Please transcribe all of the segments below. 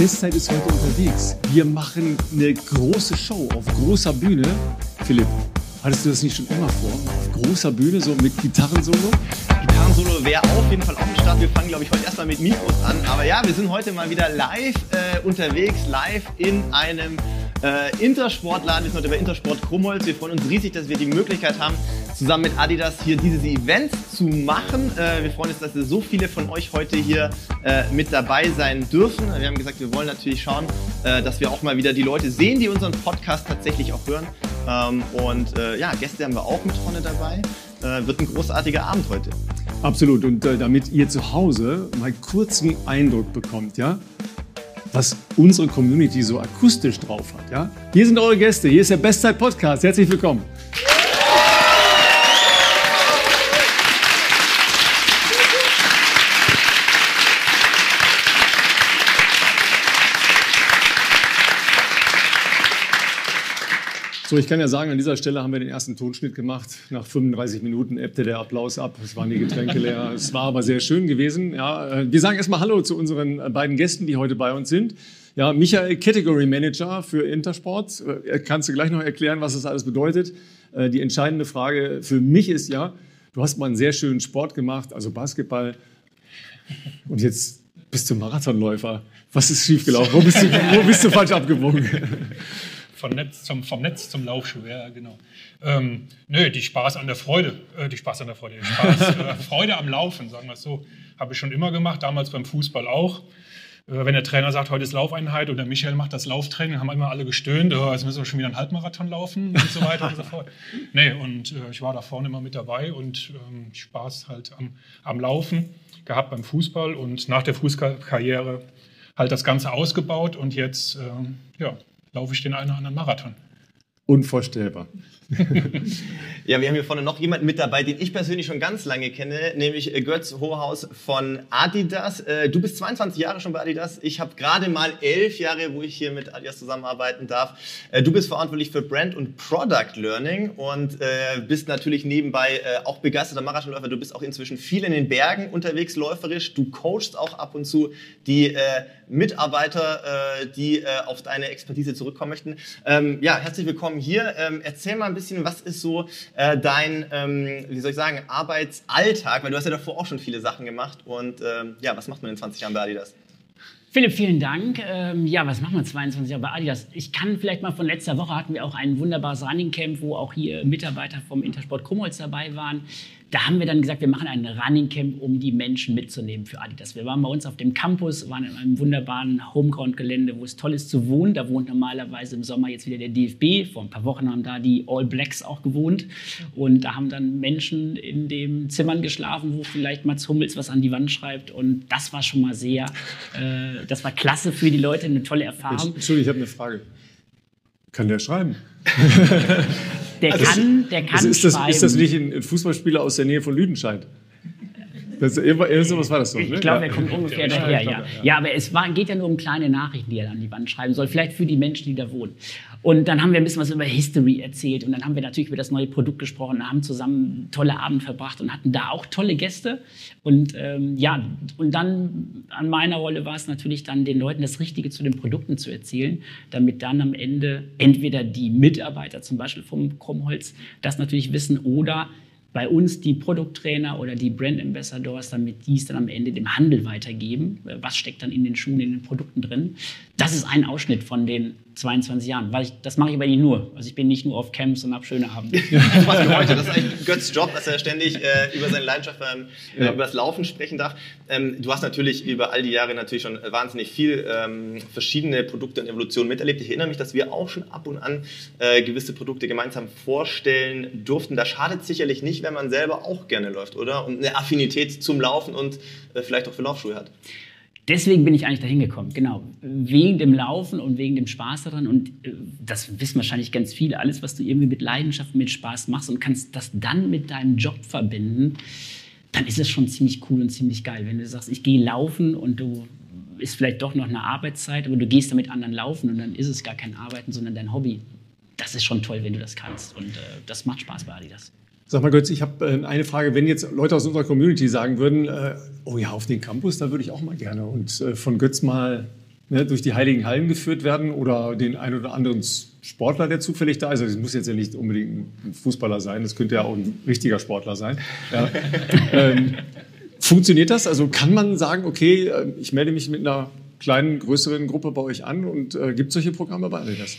Bestzeit ist heute unterwegs. Wir machen eine große Show auf großer Bühne. Philipp, hattest du das nicht schon immer vor? Auf großer Bühne, so mit Gitarrensolo? Gitarrensolo wäre auf jeden Fall auch im Start. Wir fangen, glaube ich, heute erstmal mit Mikros an. Aber ja, wir sind heute mal wieder live äh, unterwegs, live in einem äh, Intersportladen. Sind heute bei Intersport Krummholz. Wir freuen uns riesig, dass wir die Möglichkeit haben, zusammen mit Adidas hier dieses Event zu machen. Äh, wir freuen uns, dass so viele von euch heute hier äh, mit dabei sein dürfen. Wir haben gesagt, wir wollen natürlich schauen, äh, dass wir auch mal wieder die Leute sehen, die unseren Podcast tatsächlich auch hören. Ähm, und äh, ja, Gäste haben wir auch mit vorne dabei. Äh, wird ein großartiger Abend heute. Absolut. Und äh, damit ihr zu Hause mal kurz einen Eindruck bekommt, ja, was unsere Community so akustisch drauf hat, ja. Hier sind eure Gäste. Hier ist der Bestzeit Podcast. Herzlich willkommen. So, ich kann ja sagen, an dieser Stelle haben wir den ersten Tonschnitt gemacht. Nach 35 Minuten ebbte der Applaus ab. Es waren die Getränke leer. Es war aber sehr schön gewesen. Ja, äh, wir sagen erstmal Hallo zu unseren äh, beiden Gästen, die heute bei uns sind. Ja, Michael, Category Manager für Intersport. Äh, kannst du gleich noch erklären, was das alles bedeutet? Die entscheidende Frage für mich ist ja, du hast mal einen sehr schönen Sport gemacht, also Basketball. Und jetzt bist du Marathonläufer. Was ist schiefgelaufen? Wo bist du, wo bist du falsch abgebogen? Vom Netz zum, vom Netz zum Laufschuh, ja, genau. Ähm, nö, die Spaß an der Freude, äh, die Spaß an der Freude, Spaß, äh, Freude am Laufen, sagen wir es so, habe ich schon immer gemacht, damals beim Fußball auch. Äh, wenn der Trainer sagt, heute ist Laufeinheit und der Michael macht das Lauftraining, haben immer alle gestöhnt, oh, jetzt müssen wir schon wieder einen Halbmarathon laufen und so weiter und so fort. Nee, und äh, ich war da vorne immer mit dabei und ähm, Spaß halt am, am Laufen gehabt beim Fußball und nach der Fußballkarriere halt das Ganze ausgebaut und jetzt, ähm, ja, laufe ich den einen oder anderen Marathon. Unvorstellbar. ja, wir haben hier vorne noch jemanden mit dabei, den ich persönlich schon ganz lange kenne, nämlich äh, Götz Hohaus von Adidas. Äh, du bist 22 Jahre schon bei Adidas. Ich habe gerade mal elf Jahre, wo ich hier mit Adidas zusammenarbeiten darf. Äh, du bist verantwortlich für Brand und Product Learning und bist natürlich nebenbei auch begeisterter Marathonläufer. Du bist auch inzwischen viel in den Bergen unterwegs läuferisch. Du coachst auch ab und zu die Mitarbeiter, die auf deine Expertise zurückkommen möchten. Ähm, ja, herzlich willkommen hier ähm, erzähl mal ein bisschen, was ist so äh, dein, ähm, wie soll ich sagen, Arbeitsalltag? Weil du hast ja davor auch schon viele Sachen gemacht. Und ähm, ja, was macht man in 20 Jahren bei Adidas? Philipp, vielen Dank. Ähm, ja, was machen wir 22 Jahre bei Adidas? Ich kann vielleicht mal von letzter Woche hatten wir auch ein wunderbares Running Camp, wo auch hier Mitarbeiter vom Intersport Krummholz dabei waren da haben wir dann gesagt, wir machen ein Running Camp, um die Menschen mitzunehmen für Adidas. Wir waren bei uns auf dem Campus, waren in einem wunderbaren Homeground-Gelände, wo es toll ist zu wohnen. Da wohnt normalerweise im Sommer jetzt wieder der DFB. Vor ein paar Wochen haben da die All Blacks auch gewohnt. Und da haben dann Menschen in den Zimmern geschlafen, wo vielleicht Mats Hummels was an die Wand schreibt. Und das war schon mal sehr, äh, das war klasse für die Leute, eine tolle Erfahrung. Entschuldigung, ich habe eine Frage. Kann der schreiben? Der also kann, der kann also ist, das, ist das nicht ein Fußballspieler aus der Nähe von Lüdenscheid? Das, sowas war das so, ne? Ich glaube, er kommt ungefähr daher, ja. Ja, aber es war, geht ja nur um kleine Nachrichten, die er an die Wand schreiben soll, vielleicht für die Menschen, die da wohnen. Und dann haben wir ein bisschen was über History erzählt und dann haben wir natürlich über das neue Produkt gesprochen, haben zusammen tolle Abend verbracht und hatten da auch tolle Gäste. Und ähm, ja, und dann an meiner Rolle war es natürlich dann, den Leuten das Richtige zu den Produkten zu erzählen, damit dann am Ende entweder die Mitarbeiter zum Beispiel vom Krummholz das natürlich wissen oder bei uns die Produkttrainer oder die Brand Ambassadors, damit die es dann am Ende dem Handel weitergeben. Was steckt dann in den Schuhen, in den Produkten drin? Das ist ein Ausschnitt von den 22 Jahren. Weil ich, das mache ich aber nicht nur. Also ich bin nicht nur auf Camps und habe schöne Abende. das heute. Ist eigentlich Götz Job, dass er ständig äh, über seine Leidenschaft beim, äh, ja. über das Laufen sprechen darf. Ähm, du hast natürlich über all die Jahre natürlich schon wahnsinnig viel ähm, verschiedene Produkte und Evolutionen miterlebt. Ich erinnere mich, dass wir auch schon ab und an äh, gewisse Produkte gemeinsam vorstellen durften. Da schadet sicherlich nicht, wenn man selber auch gerne läuft, oder? Und eine Affinität zum Laufen und äh, vielleicht auch für Laufschuhe hat. Deswegen bin ich eigentlich dahin gekommen, genau. Wegen dem Laufen und wegen dem Spaß daran. Und äh, das wissen wahrscheinlich ganz viele. Alles, was du irgendwie mit Leidenschaft, mit Spaß machst und kannst das dann mit deinem Job verbinden, dann ist es schon ziemlich cool und ziemlich geil. Wenn du sagst, ich gehe laufen und du ist vielleicht doch noch eine Arbeitszeit, aber du gehst damit anderen laufen und dann ist es gar kein Arbeiten, sondern dein Hobby. Das ist schon toll, wenn du das kannst. Und äh, das macht Spaß bei Adidas. Sag mal, Götz, ich habe äh, eine Frage. Wenn jetzt Leute aus unserer Community sagen würden, äh, oh ja, auf den Campus, da würde ich auch mal gerne. Und äh, von Götz mal ne, durch die heiligen Hallen geführt werden oder den ein oder anderen Sportler, der zufällig da ist. Also es muss jetzt ja nicht unbedingt ein Fußballer sein, das könnte ja auch ein richtiger Sportler sein. Ja. ähm, funktioniert das? Also kann man sagen, okay, äh, ich melde mich mit einer kleinen, größeren Gruppe bei euch an und äh, gibt solche Programme bei Adidas?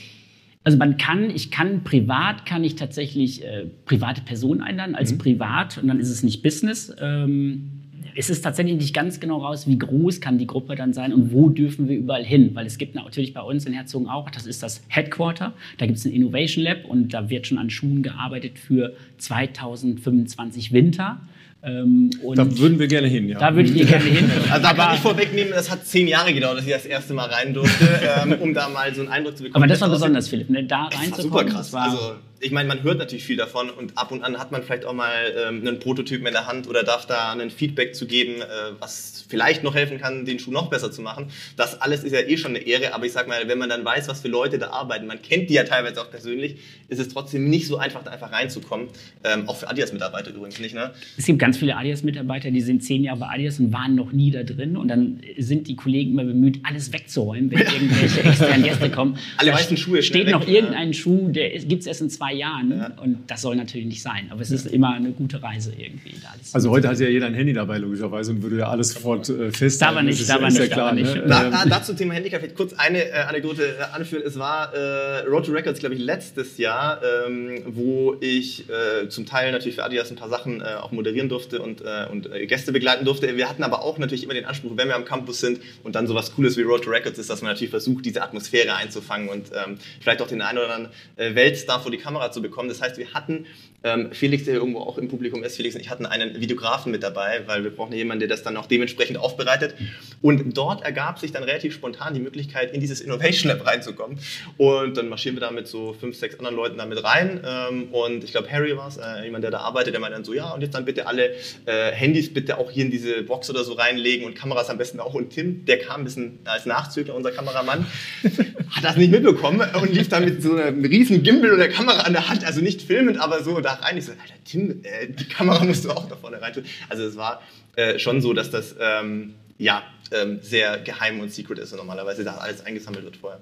Also man kann, ich kann privat, kann ich tatsächlich äh, private Personen einladen als mhm. privat und dann ist es nicht Business. Ähm, es ist tatsächlich nicht ganz genau raus, wie groß kann die Gruppe dann sein und wo dürfen wir überall hin. Weil es gibt natürlich bei uns in Herzogen auch, das ist das Headquarter, da gibt es ein Innovation Lab und da wird schon an Schuhen gearbeitet für 2025 Winter. Ähm, da würden wir gerne hin, ja. Da würde ich gerne hin. Also da kann ich vorwegnehmen, das hat zehn Jahre gedauert, dass ich das erste Mal rein durfte, ähm, um da mal so einen Eindruck zu bekommen. Aber das war besonders, Philipp, ne? da reinzukommen. Super krass. also ich meine, man hört natürlich viel davon und ab und an hat man vielleicht auch mal ähm, einen Prototypen in der Hand oder darf da ein Feedback zu geben, äh, was vielleicht noch helfen kann, den Schuh noch besser zu machen. Das alles ist ja eh schon eine Ehre, aber ich sag mal, wenn man dann weiß, was für Leute da arbeiten, man kennt die ja teilweise auch persönlich, ist es trotzdem nicht so einfach, da einfach reinzukommen. Ähm, auch für Adidas-Mitarbeiter übrigens nicht, ne? Es gibt ganz viele Adidas-Mitarbeiter, die sind zehn Jahre bei Adidas und waren noch nie da drin und dann sind die Kollegen immer bemüht, alles wegzuräumen, wenn irgendwelche externen Gäste kommen. Alle weißen Schuhe Steht noch weg, irgendein Schuh, der gibt es erst in zwei Jahren ja. und das soll natürlich nicht sein. Aber es ist immer eine gute Reise irgendwie. also heute hat ja jeder ein Handy dabei, logischerweise, und würde ja alles sofort äh, festhalten. Da war nicht, da war nicht, klar, nicht. Ne? Da, da, dazu Thema Handicap vielleicht kurz eine äh, Anekdote äh, anführen. Es war äh, Road to Records, glaube ich, letztes Jahr, ähm, wo ich äh, zum Teil natürlich für Adidas ein paar Sachen äh, auch moderieren durfte und, äh, und Gäste begleiten durfte. Wir hatten aber auch natürlich immer den Anspruch, wenn wir am Campus sind und dann sowas Cooles wie Road to Records ist, dass man natürlich versucht, diese Atmosphäre einzufangen und ähm, vielleicht auch den einen oder anderen Weltstar vor die Kamera zu bekommen. Das heißt, wir hatten ähm, Felix, der irgendwo auch im Publikum ist, Felix und ich hatten einen Videografen mit dabei, weil wir brauchen jemanden, der das dann auch dementsprechend aufbereitet. Und dort ergab sich dann relativ spontan die Möglichkeit, in dieses Innovation Lab reinzukommen. Und dann marschieren wir da mit so fünf, sechs anderen Leuten da mit rein. Ähm, und ich glaube, Harry war es, äh, jemand, der da arbeitet, der meinte dann so, ja, und jetzt dann bitte alle äh, Handys bitte auch hier in diese Box oder so reinlegen und Kameras am besten auch. Und Tim, der kam ein bisschen als Nachzügler, unser Kameramann, hat das nicht mitbekommen und lief dann mit so einem riesen Gimbal oder Kamera an der Hand, also nicht filmend, aber so da rein. Ich so, Alter, Tim, äh, die Kamera musst du auch da vorne rein tun. Also es war äh, schon so, dass das ähm, ja ähm, sehr geheim und secret ist und normalerweise da alles eingesammelt wird vorher.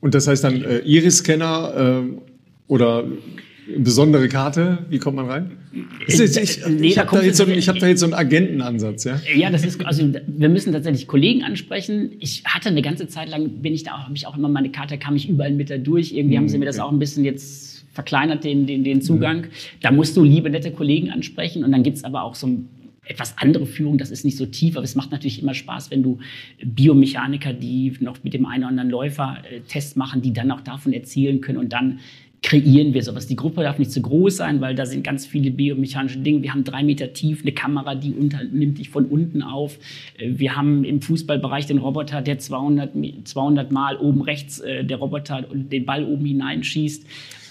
Und das heißt dann äh, Iris-Scanner äh, oder besondere Karte? Wie kommt man rein? Ich, ich, ich, ich habe da, jetzt so, hab da jetzt so einen Agentenansatz, ja? Ja, das ist, also wir müssen tatsächlich Kollegen ansprechen. Ich hatte eine ganze Zeit lang, bin ich da, habe ich auch immer meine Karte, kam ich überall mit da durch. Irgendwie haben sie mir das auch ein bisschen jetzt verkleinert, den, den, den Zugang. Mhm. Da musst du liebe, nette Kollegen ansprechen und dann gibt es aber auch so ein etwas andere Führung, das ist nicht so tief, aber es macht natürlich immer Spaß, wenn du Biomechaniker, die noch mit dem einen oder anderen Läufer äh, Test machen, die dann auch davon erzielen können und dann kreieren wir sowas. Die Gruppe darf nicht zu groß sein, weil da sind ganz viele biomechanische Dinge. Wir haben drei Meter tief eine Kamera, die unter, nimmt dich von unten auf. Äh, wir haben im Fußballbereich den Roboter, der 200, 200 Mal oben rechts äh, der Roboter den Ball oben hineinschießt.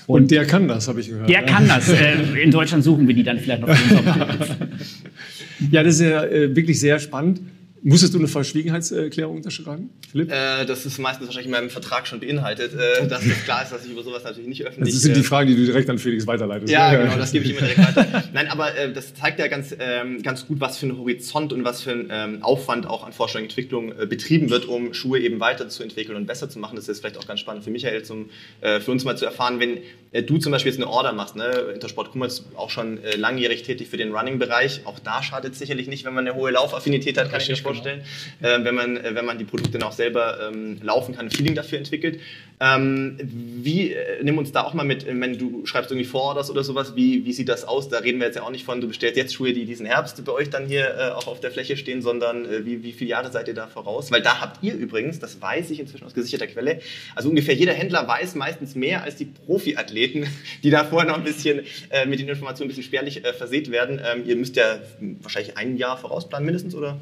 Und, und der kann das, habe ich gehört. Der ja. kann das. Äh, in Deutschland suchen wir die dann vielleicht noch. ja, das ist ja wirklich sehr spannend. Musstest du eine Verschwiegenheitserklärung unterschreiben, Philipp? Äh, das ist meistens wahrscheinlich in meinem Vertrag schon beinhaltet, äh, dass es klar ist, dass ich über sowas natürlich nicht öffentlich... Das sind die äh, Fragen, die du direkt an Felix weiterleitest. Ja, ne? genau, das gebe ich immer direkt weiter. Nein, aber äh, das zeigt ja ganz, ähm, ganz gut, was für ein Horizont und was für ein ähm, Aufwand auch an Forschung und Entwicklung äh, betrieben wird, um Schuhe eben weiterzuentwickeln und besser zu machen. Das ist vielleicht auch ganz spannend für Michael, zum, äh, für uns mal zu erfahren, wenn du zum Beispiel jetzt eine Order machst, ne? Intersport Kummer ist auch schon langjährig tätig für den Running-Bereich. Auch da schadet es sicherlich nicht, wenn man eine hohe Laufaffinität hat, kann ich mir genau. Vorstellen. Äh, wenn, man, äh, wenn man die Produkte dann auch selber ähm, laufen kann, ein Feeling dafür entwickelt. Ähm, wie, äh, nimm uns da auch mal mit, wenn du schreibst irgendwie Vororders oder sowas, wie, wie sieht das aus? Da reden wir jetzt ja auch nicht von, du bestellst jetzt Schuhe, die diesen Herbst bei euch dann hier äh, auch auf der Fläche stehen, sondern äh, wie, wie viele Jahre seid ihr da voraus? Weil da habt ihr übrigens, das weiß ich inzwischen aus gesicherter Quelle, also ungefähr jeder Händler weiß meistens mehr als die Profiathleten, die da vorher noch ein bisschen äh, mit den Informationen ein bisschen spärlich äh, versät werden. Ähm, ihr müsst ja wahrscheinlich ein Jahr vorausplanen mindestens, oder?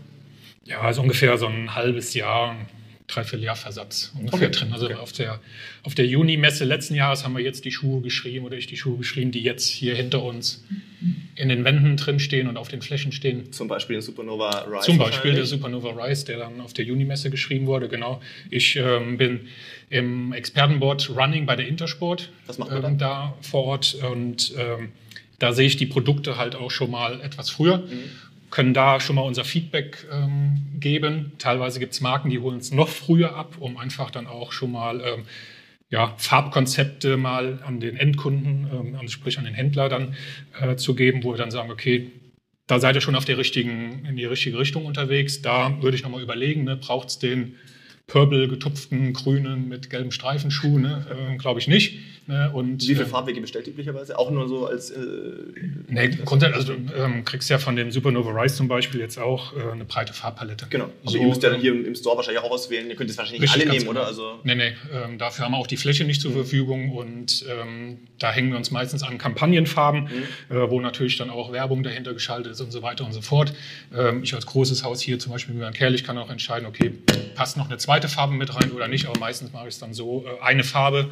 Ja, also ungefähr so ein halbes Jahr, dreiviertel Jahr Versatz ungefähr okay. drin. Also okay. auf der, auf der Juni-Messe letzten Jahres haben wir jetzt die Schuhe geschrieben oder ich die Schuhe geschrieben, die jetzt hier hinter uns in den Wänden drin stehen und auf den Flächen stehen. Zum Beispiel den Supernova Rise. Zum Beispiel der Supernova Rise, der dann auf der Juni-Messe geschrieben wurde, genau. Ich ähm, bin im Expertenboard Running bei der Intersport Was macht ähm, da vor Ort und ähm, da sehe ich die Produkte halt auch schon mal etwas früher. Mhm können da schon mal unser Feedback ähm, geben. Teilweise gibt es Marken, die holen es noch früher ab, um einfach dann auch schon mal ähm, ja, Farbkonzepte mal an den Endkunden, ähm, sprich an den Händler dann äh, zu geben, wo wir dann sagen, okay, da seid ihr schon auf der richtigen, in die richtige Richtung unterwegs. Da würde ich nochmal überlegen, ne, braucht es den purple getupften grünen mit gelben Streifenschuh, ne? äh, glaube ich nicht. Ne? Und, Wie viele äh, Farbwege bestellt üblicherweise? Auch nur so als. Äh, nee, grundsätzlich, also du ähm, kriegst ja von dem Supernova Rise zum Beispiel jetzt auch äh, eine breite Farbpalette. Genau. Also so, ihr müsst ja hier im Store wahrscheinlich auch auswählen. Ihr könnt es wahrscheinlich nicht alle nehmen, genau. oder? Also nee, nee. Ähm, dafür haben wir auch die Fläche nicht zur mhm. Verfügung und ähm, da hängen wir uns meistens an Kampagnenfarben, mhm. Äh, wo natürlich dann auch Werbung dahinter geschaltet ist und so weiter und so fort. Ähm, ich als großes Haus hier zum Beispiel mit Kerl, ich kann auch entscheiden, okay, passt noch eine zweite Farbe mit rein oder nicht, aber meistens mache ich es dann so, äh, eine Farbe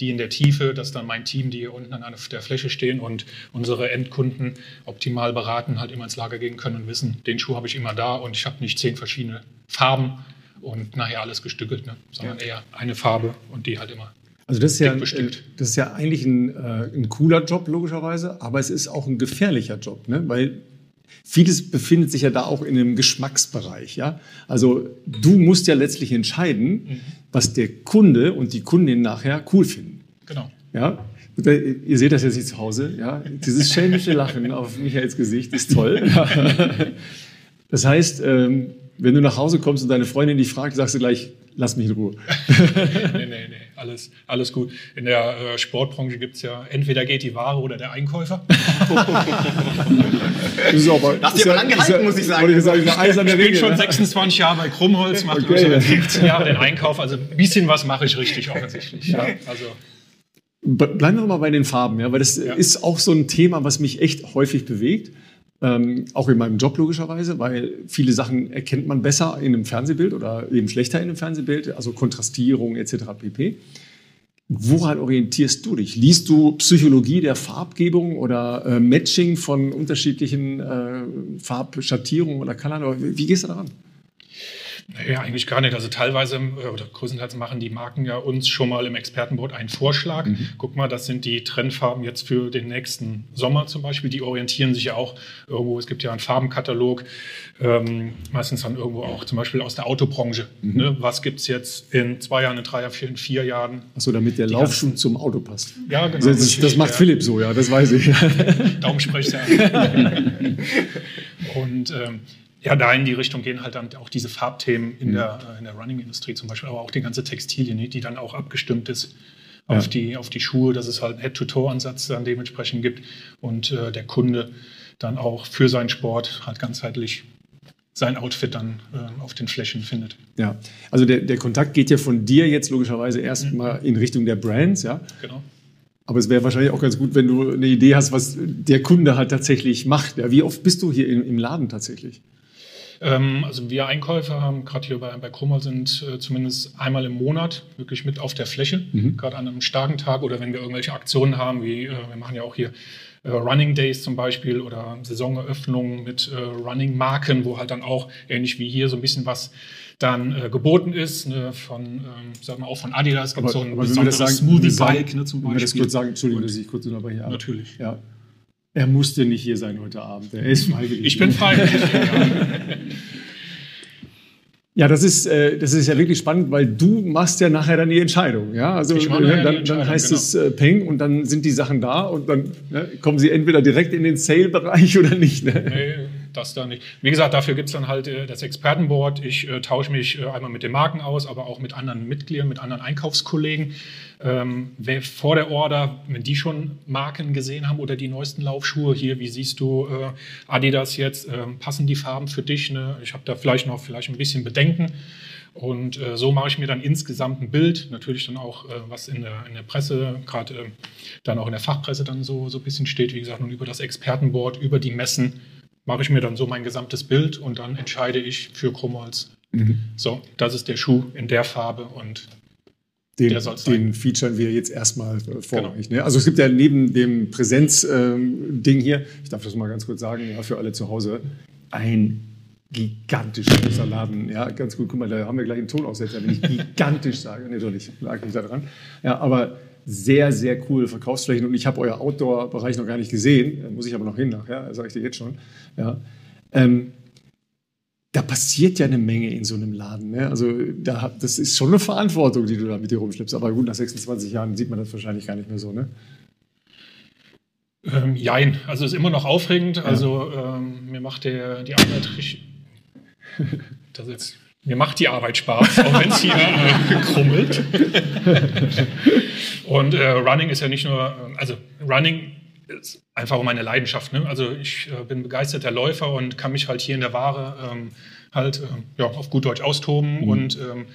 die in der Tiefe, dass dann mein Team, die hier unten an der Fläche stehen und unsere Endkunden optimal beraten, halt immer ins Lager gehen können und wissen, den Schuh habe ich immer da und ich habe nicht zehn verschiedene Farben und nachher alles gestückelt, ne? sondern ja. eher eine Farbe und die halt immer also das ist, ja, das ist ja eigentlich ein, äh, ein, cooler Job, logischerweise, aber es ist auch ein gefährlicher Job, ne? weil vieles befindet sich ja da auch in einem Geschmacksbereich. Ja? Also du musst ja letztlich entscheiden, mhm. was der Kunde und die Kundin nachher cool finden. Genau. Ja? Ihr seht das jetzt nicht zu Hause. Ja? Dieses schelmische Lachen auf Michaels Gesicht ist toll. Das heißt, ähm, wenn du nach Hause kommst und deine Freundin dich fragt, sagst du gleich, lass mich in Ruhe. nee, nee, nee, alles, alles gut. In der äh, Sportbranche gibt es ja, entweder geht die Ware oder der Einkäufer. das ist aber, Hast du aber lang gehalten, muss ich sagen. Ich, sagen, ich bin schon 26 Jahre bei Krummholz, mache okay. 15 Jahre den Einkauf, also ein bisschen was mache ich richtig offensichtlich. Ja. Also. Bleiben wir mal bei den Farben, ja, weil das ja. ist auch so ein Thema, was mich echt häufig bewegt. Ähm, auch in meinem Job logischerweise, weil viele Sachen erkennt man besser in einem Fernsehbild oder eben schlechter in einem Fernsehbild, also Kontrastierung etc. pp. Woran orientierst du dich? Liest du Psychologie der Farbgebung oder äh, Matching von unterschiedlichen äh, Farbschattierungen oder Color? Wie, wie gehst du daran? Naja, eigentlich gar nicht. Also teilweise äh, oder größtenteils machen die Marken ja uns schon mal im Expertenboard einen Vorschlag. Mhm. Guck mal, das sind die Trendfarben jetzt für den nächsten Sommer zum Beispiel. Die orientieren sich ja auch irgendwo. Es gibt ja einen Farbenkatalog, ähm, meistens dann irgendwo auch zum Beispiel aus der Autobranche. Mhm. Ne? Was gibt es jetzt in zwei Jahren, in drei Jahren, in vier Jahren? Achso, damit der Laufschuh zum Auto passt. Ja, genau. Das, das, das macht ja. Philipp so, ja, das weiß ich. Darum spreche ich ja. Und ähm, ja, da in die Richtung gehen halt dann auch diese Farbthemen in, mhm. der, äh, in der Running-Industrie zum Beispiel, aber auch die ganze Textilien, die dann auch abgestimmt ist auf, ja. die, auf die Schuhe, dass es halt einen Head-to-Toe-Ansatz dann dementsprechend gibt und äh, der Kunde dann auch für seinen Sport halt ganzheitlich sein Outfit dann äh, auf den Flächen findet. Ja, also der, der Kontakt geht ja von dir jetzt logischerweise erstmal mhm. in Richtung der Brands, ja? Genau. Aber es wäre wahrscheinlich auch ganz gut, wenn du eine Idee hast, was der Kunde halt tatsächlich macht. Ja, wie oft bist du hier im, im Laden tatsächlich? Ähm, also wir Einkäufer haben gerade hier bei, bei Krummer sind äh, zumindest einmal im Monat wirklich mit auf der Fläche, mhm. gerade an einem starken Tag oder wenn wir irgendwelche Aktionen haben, wie äh, wir machen ja auch hier äh, Running Days zum Beispiel oder Saisoneröffnungen mit äh, Running Marken, wo halt dann auch ähnlich wie hier so ein bisschen was dann äh, geboten ist, ne, von, ähm, sagen wir auch von Adidas, gibt so ein besonderes Smoothie Bike ne, zum Beispiel. Wenn wir das kurz sagen, Entschuldigung, dass ich kurz unterbreche. Natürlich. Ja. Er musste nicht hier sein heute Abend. Er ist freiwillig. Ich bin freiwillig. Ja, das ist, äh, das ist ja wirklich spannend, weil du machst ja nachher dann die Entscheidung. Ja? Also dann, dann, heißt genau. es äh, Peng und dann sind die Sachen da und dann ne, kommen sie entweder direkt in den Sale-Bereich oder nicht. Ne? Nee, das da nicht. Wie gesagt, dafür gibt es dann halt äh, das Expertenboard. Ich äh, tausche mich äh, einmal mit den Marken aus, aber auch mit anderen Mitgliedern, mit anderen Einkaufskollegen. Ähm, wer vor der Order, wenn die schon Marken gesehen haben oder die neuesten Laufschuhe hier, wie siehst du äh, Adidas jetzt, ähm, passen die Farben für dich? Ne? Ich habe da vielleicht noch vielleicht ein bisschen Bedenken. Und äh, so mache ich mir dann insgesamt ein Bild, natürlich dann auch, äh, was in der, in der Presse, gerade äh, dann auch in der Fachpresse dann so, so ein bisschen steht, wie gesagt, und über das Expertenboard, über die Messen, mache ich mir dann so mein gesamtes Bild und dann entscheide ich für Chromholz. Mhm. So, das ist der Schuh in der Farbe und den, den featuren wir jetzt erstmal äh, vorrangig. Genau. Ne? Also es gibt ja neben dem Präsenz-Ding ähm, hier, ich darf das mal ganz kurz sagen, ja, für alle zu Hause, ein gigantisch großer Laden. Ja, ganz gut. Guck mal, da haben wir gleich einen Tonaussetzer, wenn ich gigantisch sage. Nee, doch nicht, lag nicht da dran. Ja, aber sehr, sehr coole Verkaufsflächen und ich habe euer Outdoor-Bereich noch gar nicht gesehen. Da muss ich aber noch hin nachher, sage ich dir jetzt schon. Ja. Ähm, da passiert ja eine Menge in so einem Laden. Ne? Also da, das ist schon eine Verantwortung, die du da mit dir rumschleppst. Aber gut, nach 26 Jahren sieht man das wahrscheinlich gar nicht mehr so, ne? Ähm, jein, also es ist immer noch aufregend. Ja. Also ähm, mir macht der, die Arbeit richtig. Das jetzt, mir macht die Arbeit Spaß, auch wenn es hier äh, krummelt. Und äh, Running ist ja nicht nur, äh, also Running ist einfach meine Leidenschaft. Ne? Also ich äh, bin begeisterter Läufer und kann mich halt hier in der Ware ähm, halt äh, ja, auf gut Deutsch austoben mhm. und ähm,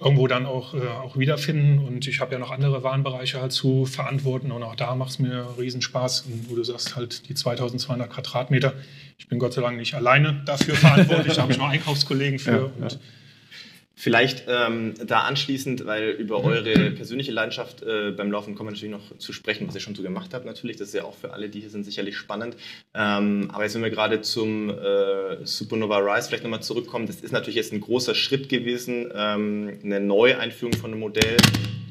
irgendwo dann auch, äh, auch wiederfinden. Und ich habe ja noch andere Warenbereiche halt zu verantworten und auch da macht es mir riesen Spaß. Und wo du sagst, halt die 2200 Quadratmeter. Ich bin Gott sei Dank nicht alleine dafür verantwortlich, da habe ich noch Einkaufskollegen für. Ja, und ja. Vielleicht ähm, da anschließend, weil über eure persönliche Leidenschaft äh, beim Laufen kommen wir natürlich noch zu sprechen, was ihr schon so gemacht habt natürlich. Das ist ja auch für alle, die hier sind, sicherlich spannend. Ähm, aber jetzt, wenn wir gerade zum äh, Supernova Rise vielleicht nochmal zurückkommen, das ist natürlich jetzt ein großer Schritt gewesen, ähm, eine Neueinführung von einem Modell.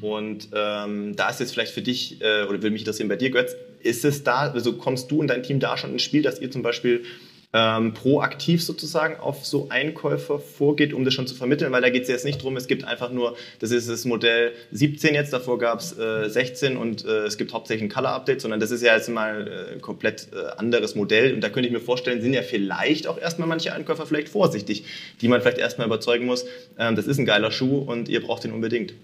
Und ähm, da ist jetzt vielleicht für dich, äh, oder würde mich interessieren bei dir, Götz, ist es da, also kommst du und dein Team da schon ins Spiel, dass ihr zum Beispiel ähm, proaktiv sozusagen auf so Einkäufer vorgeht, um das schon zu vermitteln, weil da geht es jetzt nicht drum, es gibt einfach nur, das ist das Modell 17 jetzt, davor gab es äh, 16 und äh, es gibt hauptsächlich ein Color-Update, sondern das ist ja jetzt mal äh, komplett äh, anderes Modell und da könnte ich mir vorstellen, sind ja vielleicht auch erstmal manche Einkäufer vielleicht vorsichtig, die man vielleicht erstmal überzeugen muss, ähm, das ist ein geiler Schuh und ihr braucht den unbedingt.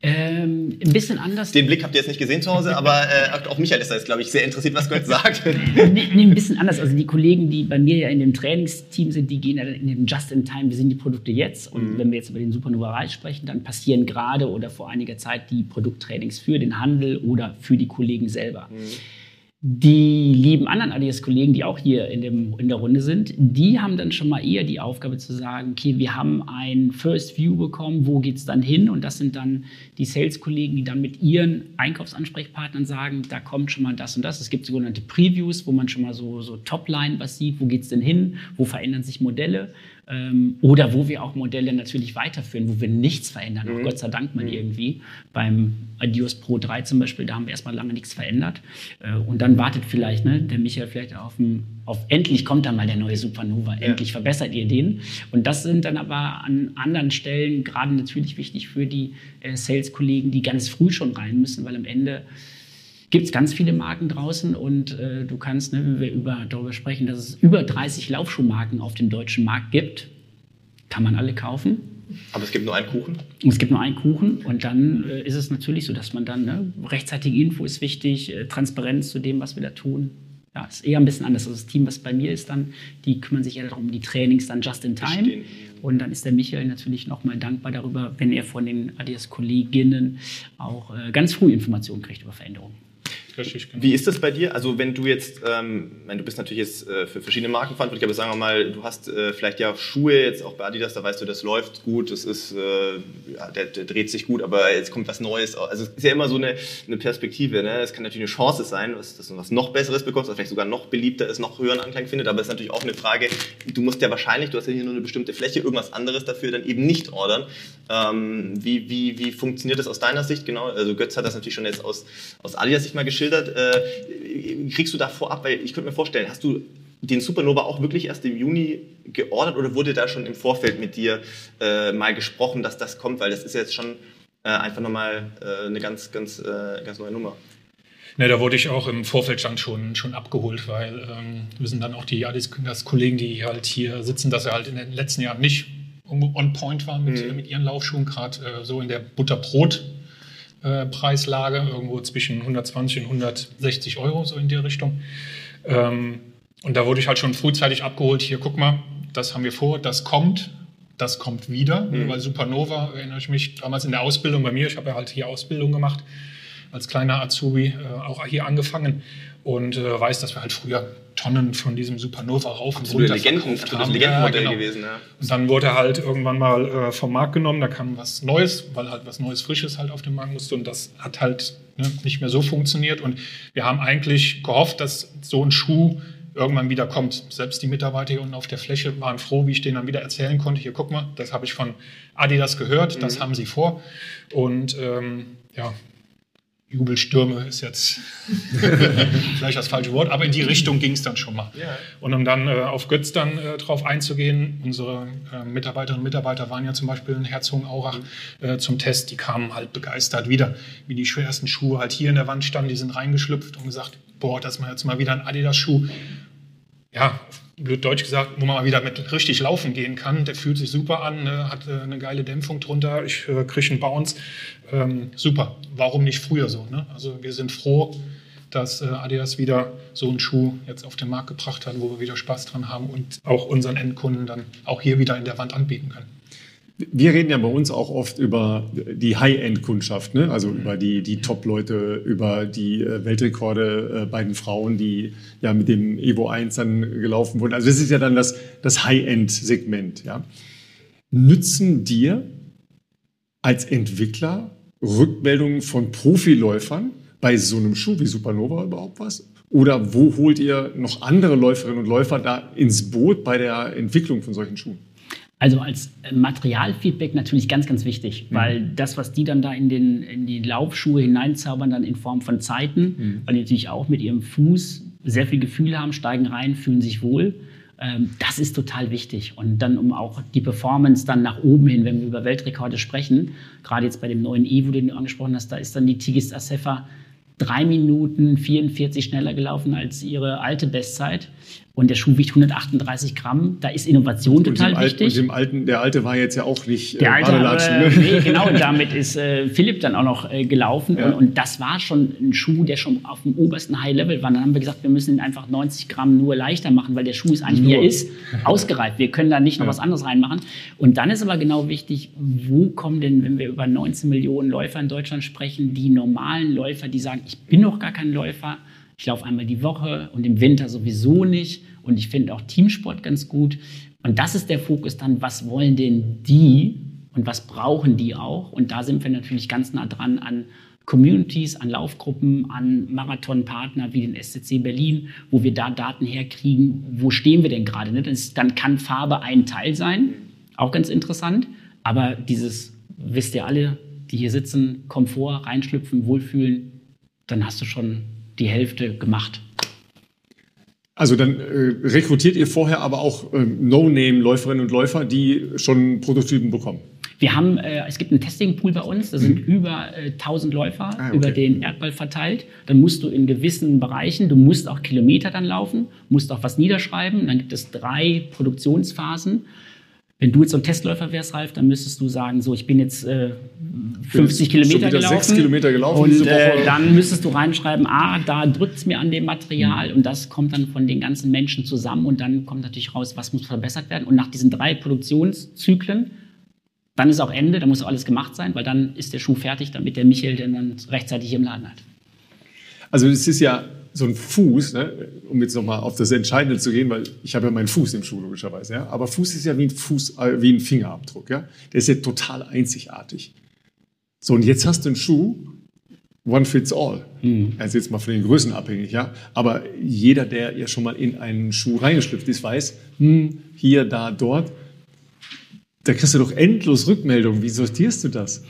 Ähm, ein bisschen anders. Den Blick habt ihr jetzt nicht gesehen zu Hause, aber äh, auch Michael ist da jetzt, glaube ich, sehr interessiert, was Gott sagt. nee, nee, ein bisschen anders. Also die Kollegen, die bei mir ja in dem Trainingsteam sind, die gehen ja in dem Just-in-Time, wir sind die Produkte jetzt. Und mhm. wenn wir jetzt über den Supernova Rise sprechen, dann passieren gerade oder vor einiger Zeit die Produkttrainings für den Handel oder für die Kollegen selber. Mhm. Die lieben anderen Adidas-Kollegen, die auch hier in, dem, in der Runde sind, die haben dann schon mal eher die Aufgabe zu sagen, okay, wir haben ein First View bekommen, wo geht es dann hin? Und das sind dann die Sales-Kollegen, die dann mit ihren Einkaufsansprechpartnern sagen, da kommt schon mal das und das. Es gibt sogenannte Previews, wo man schon mal so, so Topline was sieht, wo geht es denn hin, wo verändern sich Modelle. Ähm, oder wo wir auch Modelle natürlich weiterführen, wo wir nichts verändern, mhm. auch Gott sei Dank mal mhm. irgendwie. Beim Adios Pro 3 zum Beispiel, da haben wir erstmal lange nichts verändert. Äh, und dann wartet vielleicht ne, der Michael vielleicht auf, ein, auf endlich kommt dann mal der neue Supernova, ja. endlich verbessert ihr den. Und das sind dann aber an anderen Stellen gerade natürlich wichtig für die äh, Sales-Kollegen, die ganz früh schon rein müssen, weil am Ende gibt es ganz viele Marken draußen und äh, du kannst, ne, wenn wir über, darüber sprechen, dass es über 30 Laufschuhmarken auf dem deutschen Markt gibt, kann man alle kaufen. Aber es gibt nur einen Kuchen? Es gibt nur einen Kuchen und dann äh, ist es natürlich so, dass man dann, ne, rechtzeitige Info ist wichtig, äh, Transparenz zu dem, was wir da tun. Ja, ist eher ein bisschen anders. Also das Team, was bei mir ist dann, die kümmern sich eher darum, die Trainings dann just in time. Verstehen. Und dann ist der Michael natürlich nochmal dankbar darüber, wenn er von den ADS-Kolleginnen auch äh, ganz früh Informationen kriegt über Veränderungen. Richtig, genau. Wie ist das bei dir? Also wenn du jetzt, ähm, du bist natürlich jetzt äh, für verschiedene Marken verantwortlich, aber sagen wir mal, du hast äh, vielleicht ja Schuhe jetzt auch bei Adidas, da weißt du, das läuft gut, das ist, äh, ja, der, der, dreht sich gut, aber jetzt kommt was Neues. Also es ist ja immer so eine, eine Perspektive. Ne? Es kann natürlich eine Chance sein, dass, du was noch Besseres bekommst, was vielleicht sogar noch beliebter ist, noch höheren Anklang findet, aber es ist natürlich auch eine Frage, du musst ja wahrscheinlich, du hast ja hier nur eine bestimmte Fläche, irgendwas anderes dafür dann eben nicht ordern. Ähm, wie, wie, wie funktioniert das aus deiner Sicht? Genau, also Götz hat das natürlich schon jetzt aus, aus Adidas Sicht mal geschildert geschildert. Äh, kriegst du da vorab, weil ich könnte mir vorstellen, hast du den Supernova auch wirklich erst im Juni geordert oder wurde da schon im Vorfeld mit dir äh, mal gesprochen, dass das kommt? Weil das ist jetzt schon äh, einfach nochmal äh, eine ganz, ganz, äh, ganz neue Nummer. Ne, da wurde ich auch im Vorfeld schon, schon abgeholt, weil ähm, wir sind dann auch die Adidas-Kollegen, die halt hier sitzen, dass er halt in den letzten Jahren nicht on point waren mit, mhm. mit ihren Laufschuhen, gerade äh, so in der Butterbrot- äh, Preislage, irgendwo zwischen 120 und 160 Euro, so in die Richtung. Ähm, und da wurde ich halt schon frühzeitig abgeholt, hier guck mal, das haben wir vor, das kommt, das kommt wieder, mhm. weil Supernova, erinnere ich mich, damals in der Ausbildung bei mir, ich habe ja halt hier Ausbildung gemacht, als kleiner Azubi, äh, auch hier angefangen und äh, weiß, dass wir halt früher Tonnen von diesem Supernova rauf und runter Legenden, verkauft Legendenmodell ja, genau. gewesen. Ja. Und dann wurde er halt irgendwann mal äh, vom Markt genommen, da kam was Neues, weil halt was Neues, Frisches halt auf den Markt musste und das hat halt ne, nicht mehr so funktioniert und wir haben eigentlich gehofft, dass so ein Schuh irgendwann wieder kommt. Selbst die Mitarbeiter hier unten auf der Fläche waren froh, wie ich denen dann wieder erzählen konnte, hier guck mal, das habe ich von Adidas gehört, das mhm. haben sie vor und ähm, ja, Jubelstürme ist jetzt vielleicht das falsche Wort, aber in die Richtung ging es dann schon mal. Ja. Und um dann äh, auf Götz dann äh, drauf einzugehen, unsere äh, Mitarbeiterinnen und Mitarbeiter waren ja zum Beispiel in Herzogenaurach äh, zum Test, die kamen halt begeistert wieder, wie die schwersten Schuhe halt hier in der Wand standen, die sind reingeschlüpft und gesagt, boah, das ist jetzt mal wieder ein Adidas-Schuh. Ja, blöd deutsch gesagt, wo man mal wieder mit richtig laufen gehen kann. Der fühlt sich super an, ne? hat äh, eine geile Dämpfung drunter, ich äh, kriege einen Bounce. Ähm, super, warum nicht früher so? Ne? Also wir sind froh, dass äh, Adidas wieder so einen Schuh jetzt auf den Markt gebracht hat, wo wir wieder Spaß dran haben und auch unseren Endkunden dann auch hier wieder in der Wand anbieten können. Wir reden ja bei uns auch oft über die High-End-Kundschaft, ne? also über die, die Top-Leute, über die äh, Weltrekorde äh, bei den Frauen, die ja mit dem Evo 1 dann gelaufen wurden. Also das ist ja dann das, das High-End-Segment. Ja? Nützen dir als Entwickler Rückmeldungen von Profiläufern bei so einem Schuh wie Supernova überhaupt was? Oder wo holt ihr noch andere Läuferinnen und Läufer da ins Boot bei der Entwicklung von solchen Schuhen? Also als äh, Materialfeedback natürlich ganz, ganz wichtig, mhm. weil das, was die dann da in, den, in die Laufschuhe hineinzaubern, dann in Form von Zeiten, mhm. weil die natürlich auch mit ihrem Fuß sehr viel Gefühl haben, steigen rein, fühlen sich wohl. Ähm, das ist total wichtig. Und dann, um auch die Performance dann nach oben hin, wenn wir über Weltrekorde sprechen, gerade jetzt bei dem neuen Evo, den du angesprochen hast, da ist dann die Tigis Asefa drei Minuten 44 schneller gelaufen als ihre alte Bestzeit. Und der Schuh wiegt 138 Gramm. Da ist Innovation total und wichtig. und dem alten, der alte war jetzt ja auch nicht der äh, alte, äh, nee, genau, und damit ist äh, Philipp dann auch noch äh, gelaufen. Ja. Und, und, das war schon ein Schuh, der schon auf dem obersten High-Level war. Dann haben wir gesagt, wir müssen ihn einfach 90 Gramm nur leichter machen, weil der Schuh ist eigentlich, nur. wie er ist, ausgereift. Wir können da nicht noch ja. was anderes reinmachen. Und dann ist aber genau wichtig, wo kommen denn, wenn wir über 19 Millionen Läufer in Deutschland sprechen, die normalen Läufer, die sagen, ich bin noch gar kein Läufer, ich laufe einmal die Woche und im Winter sowieso nicht. Und ich finde auch Teamsport ganz gut. Und das ist der Fokus dann, was wollen denn die und was brauchen die auch? Und da sind wir natürlich ganz nah dran an Communities, an Laufgruppen, an Marathonpartner wie den SCC Berlin, wo wir da Daten herkriegen, wo stehen wir denn gerade? Ne? dann kann Farbe ein Teil sein, auch ganz interessant. Aber dieses, wisst ihr alle, die hier sitzen, Komfort, reinschlüpfen, wohlfühlen, dann hast du schon die Hälfte gemacht. Also dann äh, rekrutiert ihr vorher aber auch äh, No-Name-Läuferinnen und Läufer, die schon Prototypen bekommen. Wir haben, äh, es gibt einen Testing-Pool bei uns, da sind mhm. über äh, 1000 Läufer ah, okay. über den Erdball verteilt. Dann musst du in gewissen Bereichen, du musst auch Kilometer dann laufen, musst auch was niederschreiben. Dann gibt es drei Produktionsphasen. Wenn du jetzt so ein Testläufer wärst, Ralf, dann müsstest du sagen, so, ich bin jetzt äh, 50 Kilometer gelaufen. Sechs Kilometer gelaufen. Und äh, dann müsstest du reinschreiben, ah, da drückt es mir an dem Material. Mhm. Und das kommt dann von den ganzen Menschen zusammen. Und dann kommt natürlich raus, was muss verbessert werden. Und nach diesen drei Produktionszyklen, dann ist auch Ende, da muss auch alles gemacht sein, weil dann ist der Schuh fertig, damit der Michael den dann rechtzeitig im Laden hat. Also es ist ja so ein Fuß, ne, um jetzt nochmal auf das Entscheidende zu gehen, weil ich habe ja meinen Fuß im Schuh logischerweise, ja, aber Fuß ist ja wie ein, Fuß, äh, wie ein Fingerabdruck, ja, der ist ja total einzigartig. So, und jetzt hast du einen Schuh, one fits all. Mhm. Also jetzt mal von den Größen abhängig, ja, aber jeder, der ja schon mal in einen Schuh reingeschlüpft ist, weiß, hm, hier, da, dort, da kriegst du doch endlos Rückmeldungen. Wie sortierst du das?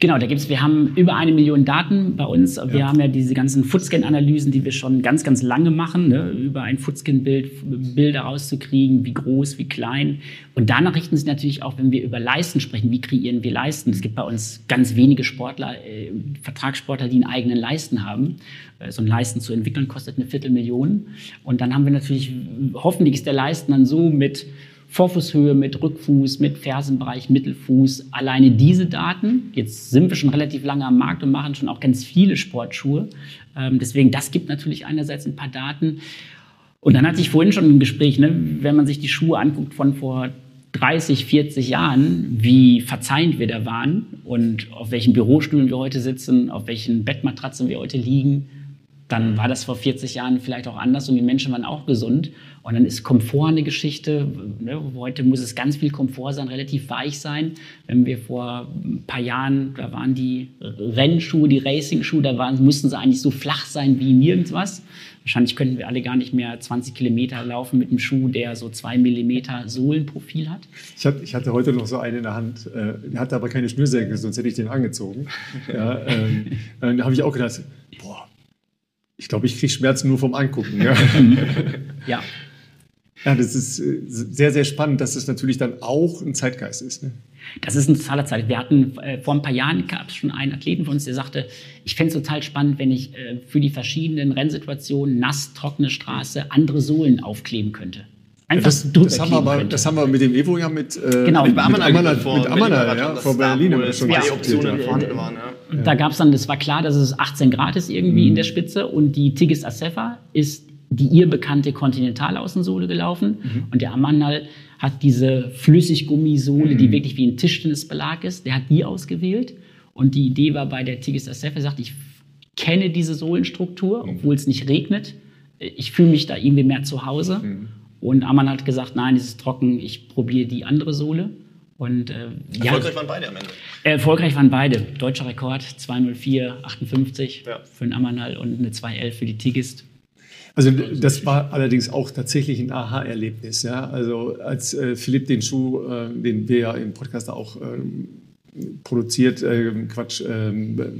Genau, da gibt's, wir haben über eine Million Daten bei uns. Wir ja. haben ja diese ganzen Footscan-Analysen, die wir schon ganz, ganz lange machen, ne? über ein Footscan-Bild Bilder rauszukriegen, wie groß, wie klein. Und danach richten sich natürlich auch, wenn wir über Leisten sprechen, wie kreieren wir Leisten. Es gibt bei uns ganz wenige Sportler, äh, Vertragssportler, die einen eigenen Leisten haben. Äh, so ein Leisten zu entwickeln kostet eine Viertelmillion. Und dann haben wir natürlich, hoffentlich ist der Leisten dann so mit Vorfußhöhe mit Rückfuß, mit Fersenbereich, Mittelfuß. Alleine diese Daten, jetzt sind wir schon relativ lange am Markt und machen schon auch ganz viele Sportschuhe. Ähm, deswegen, das gibt natürlich einerseits ein paar Daten. Und dann hatte ich vorhin schon ein Gespräch, ne, wenn man sich die Schuhe anguckt von vor 30, 40 Jahren, wie verzeihend wir da waren und auf welchen Bürostühlen wir heute sitzen, auf welchen Bettmatratzen wir heute liegen, dann war das vor 40 Jahren vielleicht auch anders und die Menschen waren auch gesund. Und dann ist Komfort eine Geschichte. Ne? Heute muss es ganz viel Komfort sein, relativ weich sein. Wenn wir vor ein paar Jahren, da waren die Rennschuhe, die Racing-Schuhe, da waren, mussten sie eigentlich so flach sein wie nirgendwas. Wahrscheinlich könnten wir alle gar nicht mehr 20 Kilometer laufen mit einem Schuh, der so zwei Millimeter Sohlenprofil hat. Ich hatte, heute noch so einen in der Hand, äh, der hatte aber keine Schnürsenkel, sonst hätte ich den angezogen. Ja, ähm, dann habe ich auch gedacht, boah, ich glaube, ich kriege Schmerzen nur vom Angucken. Ja. ja. Ja, das ist äh, sehr, sehr spannend, dass es das natürlich dann auch ein Zeitgeist ist. Ne? Das ist eine totaler Zeit. Wir hatten äh, vor ein paar Jahren gab es schon einen Athleten von uns, der sagte, ich fände es total spannend, wenn ich äh, für die verschiedenen Rennsituationen, nass, trockene Straße, andere Sohlen aufkleben könnte. Einfach das, das, haben wir aber, das haben wir mit dem Evo ja mit, äh, genau. mit Amana, mit Amana, vor, mit Amana ja, vor Berlin haben wir schon zwei Optionen vorhanden waren. Ja. Da gab es dann, das war klar, dass es 18 Grad ist irgendwie mhm. in der Spitze und die Tigis Acefa ist die ihr bekannte Kontinentalaußensohle gelaufen mhm. und der Amandal hat diese Flüssiggummisohle, mhm. die wirklich wie ein Tischtennisbelag ist, der hat die ausgewählt und die Idee war bei der Tigis Asef, er sagt, ich kenne diese Sohlenstruktur, mhm. obwohl es nicht regnet, ich fühle mich da irgendwie mehr zu Hause mhm. Und Amann hat gesagt, nein, es ist trocken, ich probiere die andere Sohle. Und, äh, erfolgreich ja, waren beide am Ende. Erfolgreich waren beide. Deutscher Rekord 204,58 ja. für den Amanal und eine 211 für die Tigist. Also das war allerdings auch tatsächlich ein Aha-Erlebnis. Ja? Also als äh, Philipp den Schuh, äh, den wir ja im Podcast auch ähm, produziert, äh, Quatsch, äh,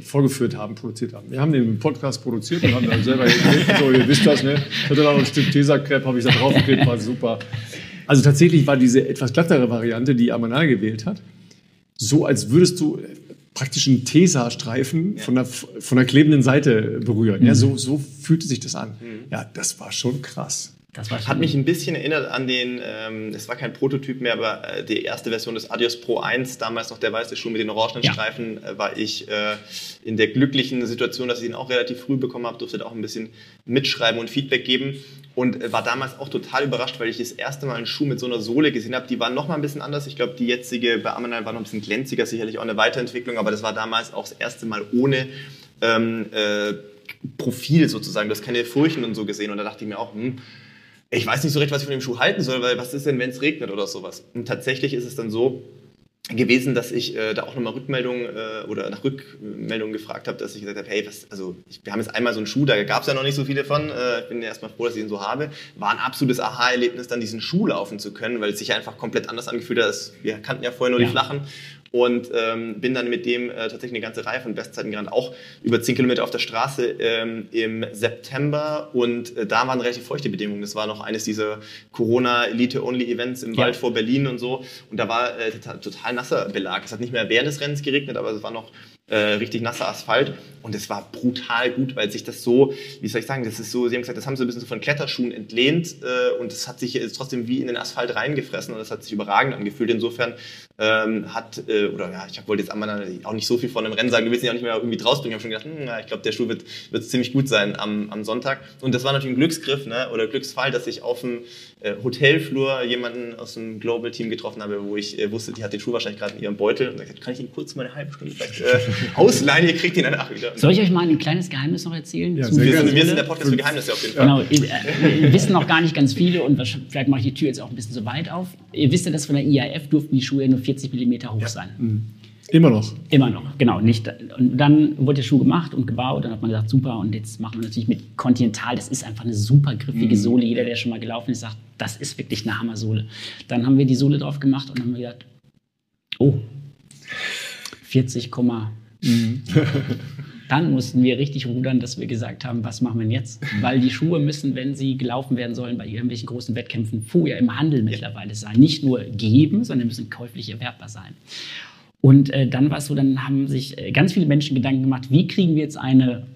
vorgeführt haben, produziert haben. Wir haben den Podcast produziert und haben dann selber geklebt. So, ihr wisst das, ne? Ich hatte da noch ein Stück Tesa-Crepe, habe ich da draufgeklebt, war super. Also tatsächlich war diese etwas glattere Variante, die Amanal gewählt hat, so als würdest du praktisch einen Tesa-Streifen ja. von, der, von der klebenden Seite berühren. Mhm. Ja, so, so fühlte sich das an. Mhm. Ja, das war schon krass. Das war Hat mich ein bisschen erinnert an den, ähm, es war kein Prototyp mehr, aber äh, die erste Version des Adios Pro 1, damals noch der weiße Schuh mit den orangenen ja. Streifen, äh, war ich äh, in der glücklichen Situation, dass ich ihn auch relativ früh bekommen habe, durfte auch ein bisschen mitschreiben und Feedback geben und äh, war damals auch total überrascht, weil ich das erste Mal einen Schuh mit so einer Sohle gesehen habe. Die war noch mal ein bisschen anders. Ich glaube, die jetzige bei Ammanal war noch ein bisschen glänziger, sicherlich auch eine Weiterentwicklung, aber das war damals auch das erste Mal ohne ähm, äh, Profil sozusagen. Du hast keine Furchen und so gesehen und da dachte ich mir auch, hm, ich weiß nicht so recht, was ich von dem Schuh halten soll, weil was ist denn, wenn es regnet oder sowas? Und tatsächlich ist es dann so, gewesen, dass ich äh, da auch nochmal Rückmeldungen äh, oder nach Rückmeldungen gefragt habe, dass ich gesagt habe, hey, was, also ich, wir haben jetzt einmal so einen Schuh, da gab es ja noch nicht so viele von, äh, ich bin ja erstmal froh, dass ich ihn so habe. War ein absolutes Aha-Erlebnis, dann diesen Schuh laufen zu können, weil es sich einfach komplett anders angefühlt hat. Wir kannten ja vorher nur ja. die flachen und ähm, bin dann mit dem äh, tatsächlich eine ganze Reihe von Bestzeiten gerannt, auch über 10 Kilometer auf der Straße ähm, im September und äh, da waren relativ feuchte Bedingungen. Das war noch eines dieser Corona-Elite-Only-Events im ja. Wald vor Berlin und so und da war äh, total, total nasser Belag. Es hat nicht mehr während des Rennens geregnet, aber es war noch äh, richtig nasser Asphalt und es war brutal gut, weil sich das so, wie soll ich sagen, das ist so, Sie haben gesagt, das haben sie ein bisschen von Kletterschuhen entlehnt äh, und es hat sich jetzt trotzdem wie in den Asphalt reingefressen und das hat sich überragend angefühlt. Insofern ähm, hat, äh, oder ja, ich wollte jetzt auch nicht so viel von dem Rennen sagen, du willst ihn auch nicht mehr irgendwie draus bringen. Ich habe schon gedacht, hm, na, ich glaube, der Schuh wird, wird ziemlich gut sein am, am Sonntag. Und das war natürlich ein Glücksgriff ne, oder Glücksfall, dass ich auf dem Hotelflur jemanden aus dem Global-Team getroffen habe, wo ich äh, wusste, die hat den Schuh wahrscheinlich gerade in ihrem Beutel. Und ich kann ich ihn kurz mal eine halbe Stunde vielleicht äh, ausleihen, ihr kriegt ihn danach wieder. Soll ich euch mal ein kleines Geheimnis noch erzählen? Ja, wir, sind, wir sind der Podcast für Geheimnisse auf jeden Fall. Genau, ihr, wissen noch gar nicht ganz viele und vielleicht mache ich die Tür jetzt auch ein bisschen so weit auf. Ihr wisst ja, dass von der IAF durften die Schuhe nur 40 mm hoch ja. sein. Mhm. Immer noch. Immer noch, genau. Nicht, und dann wurde der Schuh gemacht und gebaut. Dann hat man gesagt, super. Und jetzt machen wir natürlich mit Continental. Das ist einfach eine super griffige mhm. Sohle. Jeder, der schon mal gelaufen ist, sagt, das ist wirklich eine Hammersohle. Dann haben wir die Sohle drauf gemacht und haben gedacht, oh, 40, mhm. dann mussten wir richtig rudern, dass wir gesagt haben, was machen wir denn jetzt? Weil die Schuhe müssen, wenn sie gelaufen werden sollen, bei irgendwelchen großen Wettkämpfen vorher im Handel mittlerweile sein. Nicht nur geben, sondern müssen käuflich erwerbbar sein. Und äh, dann war es so, dann haben sich äh, ganz viele Menschen Gedanken gemacht, wie kriegen wir jetzt eine,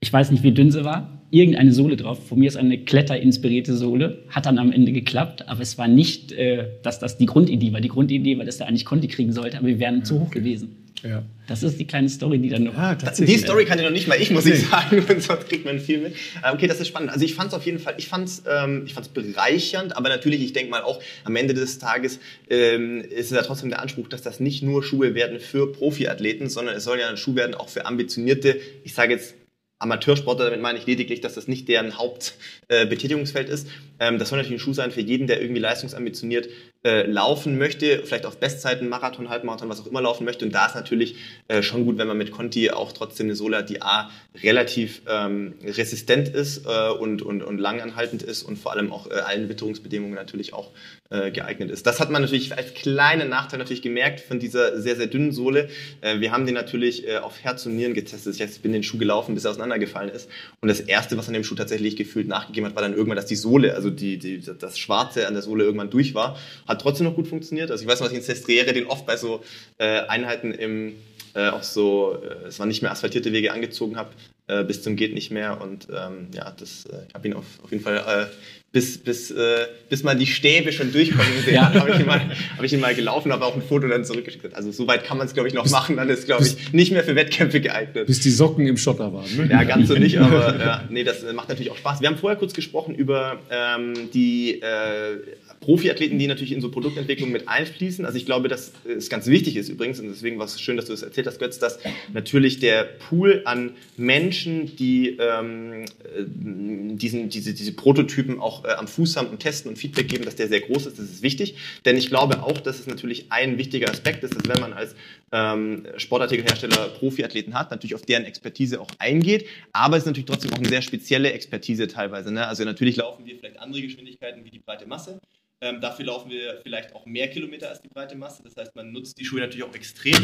ich weiß nicht, wie dünn sie war, irgendeine Sohle drauf. Von mir ist eine kletterinspirierte Sohle. Hat dann am Ende geklappt, aber es war nicht, äh, dass das die Grundidee war. Die Grundidee war, dass der eigentlich Conti kriegen sollte, aber wir wären zu hoch gewesen. Ja. Das ist die kleine Story, die dann noch. Ah, die Story kann ich noch nicht mal ich, muss ich sagen, und sonst kriegt man viel mit. Äh, okay, das ist spannend. Also ich fand es auf jeden Fall, ich fand es ähm, bereichernd, aber natürlich, ich denke mal auch, am Ende des Tages ähm, ist es ja trotzdem der Anspruch, dass das nicht nur Schuhe werden für Profiathleten, sondern es soll ja ein Schuh werden auch für ambitionierte, ich sage jetzt Amateursportler, damit meine ich lediglich, dass das nicht deren Hauptbetätigungsfeld äh, ist. Ähm, das soll natürlich ein Schuh sein für jeden, der irgendwie leistungsambitioniert äh, laufen möchte, vielleicht auf Bestzeiten, Marathon, Halbmarathon, was auch immer laufen möchte. Und da ist natürlich äh, schon gut, wenn man mit Conti auch trotzdem eine Sohle hat, die A, relativ ähm, resistent ist äh, und, und, und langanhaltend ist und vor allem auch äh, allen Witterungsbedingungen natürlich auch äh, geeignet ist. Das hat man natürlich als kleinen Nachteil natürlich gemerkt von dieser sehr, sehr dünnen Sohle. Äh, wir haben den natürlich auf Herz und Nieren getestet. Ich bin den Schuh gelaufen, bis er auseinandergefallen ist. Und das Erste, was an dem Schuh tatsächlich gefühlt nachgegeben hat, war dann irgendwann, dass die Sohle, also die, die, das Schwarze an der Sohle irgendwann durch war. Hat trotzdem noch gut funktioniert. Also ich weiß noch, dass ich in Sestriere den oft bei so äh, Einheiten im äh, auch so, äh, es waren nicht mehr asphaltierte Wege angezogen habe, äh, bis zum geht nicht mehr. Und ähm, ja, das, äh, ich habe ihn auf, auf jeden Fall äh, bis, bis, äh, bis mal die Stäbe schon durchkommen sehen, ja. habe ich, ihn mal, hab ich ihn mal gelaufen, aber auch ein Foto dann zurückgeschickt. Also so weit kann man es, glaube ich, noch bis, machen. Dann ist, glaube ich, nicht mehr für Wettkämpfe geeignet. Bis die Socken im Schotter waren. Ne? Ja, ganz so nicht, aber ja, nee, das macht natürlich auch Spaß. Wir haben vorher kurz gesprochen über ähm, die äh, Profiathleten, die natürlich in so Produktentwicklung mit einfließen. Also ich glaube, dass es ganz wichtig ist übrigens, und deswegen war es schön, dass du das erzählt hast, Götz, dass natürlich der Pool an Menschen, die ähm, äh, diesen, diese, diese Prototypen auch äh, am Fuß haben und testen und Feedback geben, dass der sehr groß ist. Das ist wichtig, denn ich glaube auch, dass es natürlich ein wichtiger Aspekt ist, dass wenn man als ähm, Sportartikelhersteller Profiathleten hat, natürlich auf deren Expertise auch eingeht, aber es ist natürlich trotzdem auch eine sehr spezielle Expertise teilweise. Ne? Also natürlich laufen wir vielleicht andere Geschwindigkeiten wie die breite Masse, ähm, dafür laufen wir vielleicht auch mehr Kilometer als die breite Masse. Das heißt, man nutzt die Schuhe natürlich auch extrem.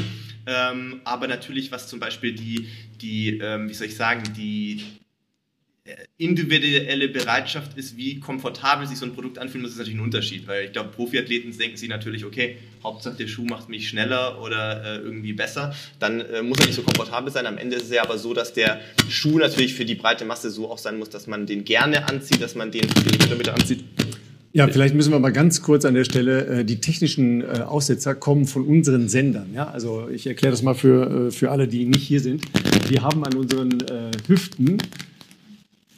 Ähm, aber natürlich, was zum Beispiel die, die ähm, wie soll ich sagen, die individuelle Bereitschaft ist, wie komfortabel sich so ein Produkt anfühlen muss, ist natürlich ein Unterschied. Weil ich glaube, Profiathleten denken sich natürlich, okay, Hauptsache der Schuh macht mich schneller oder äh, irgendwie besser. Dann äh, muss er nicht so komfortabel sein. Am Ende ist es ja aber so, dass der Schuh natürlich für die breite Masse so auch sein muss, dass man den gerne anzieht, dass man den Kilometer anzieht ja, vielleicht müssen wir mal ganz kurz an der Stelle, äh, die technischen äh, Aussetzer kommen von unseren Sendern. Ja? Also ich erkläre das mal für, äh, für alle, die nicht hier sind. Wir haben an unseren äh, Hüften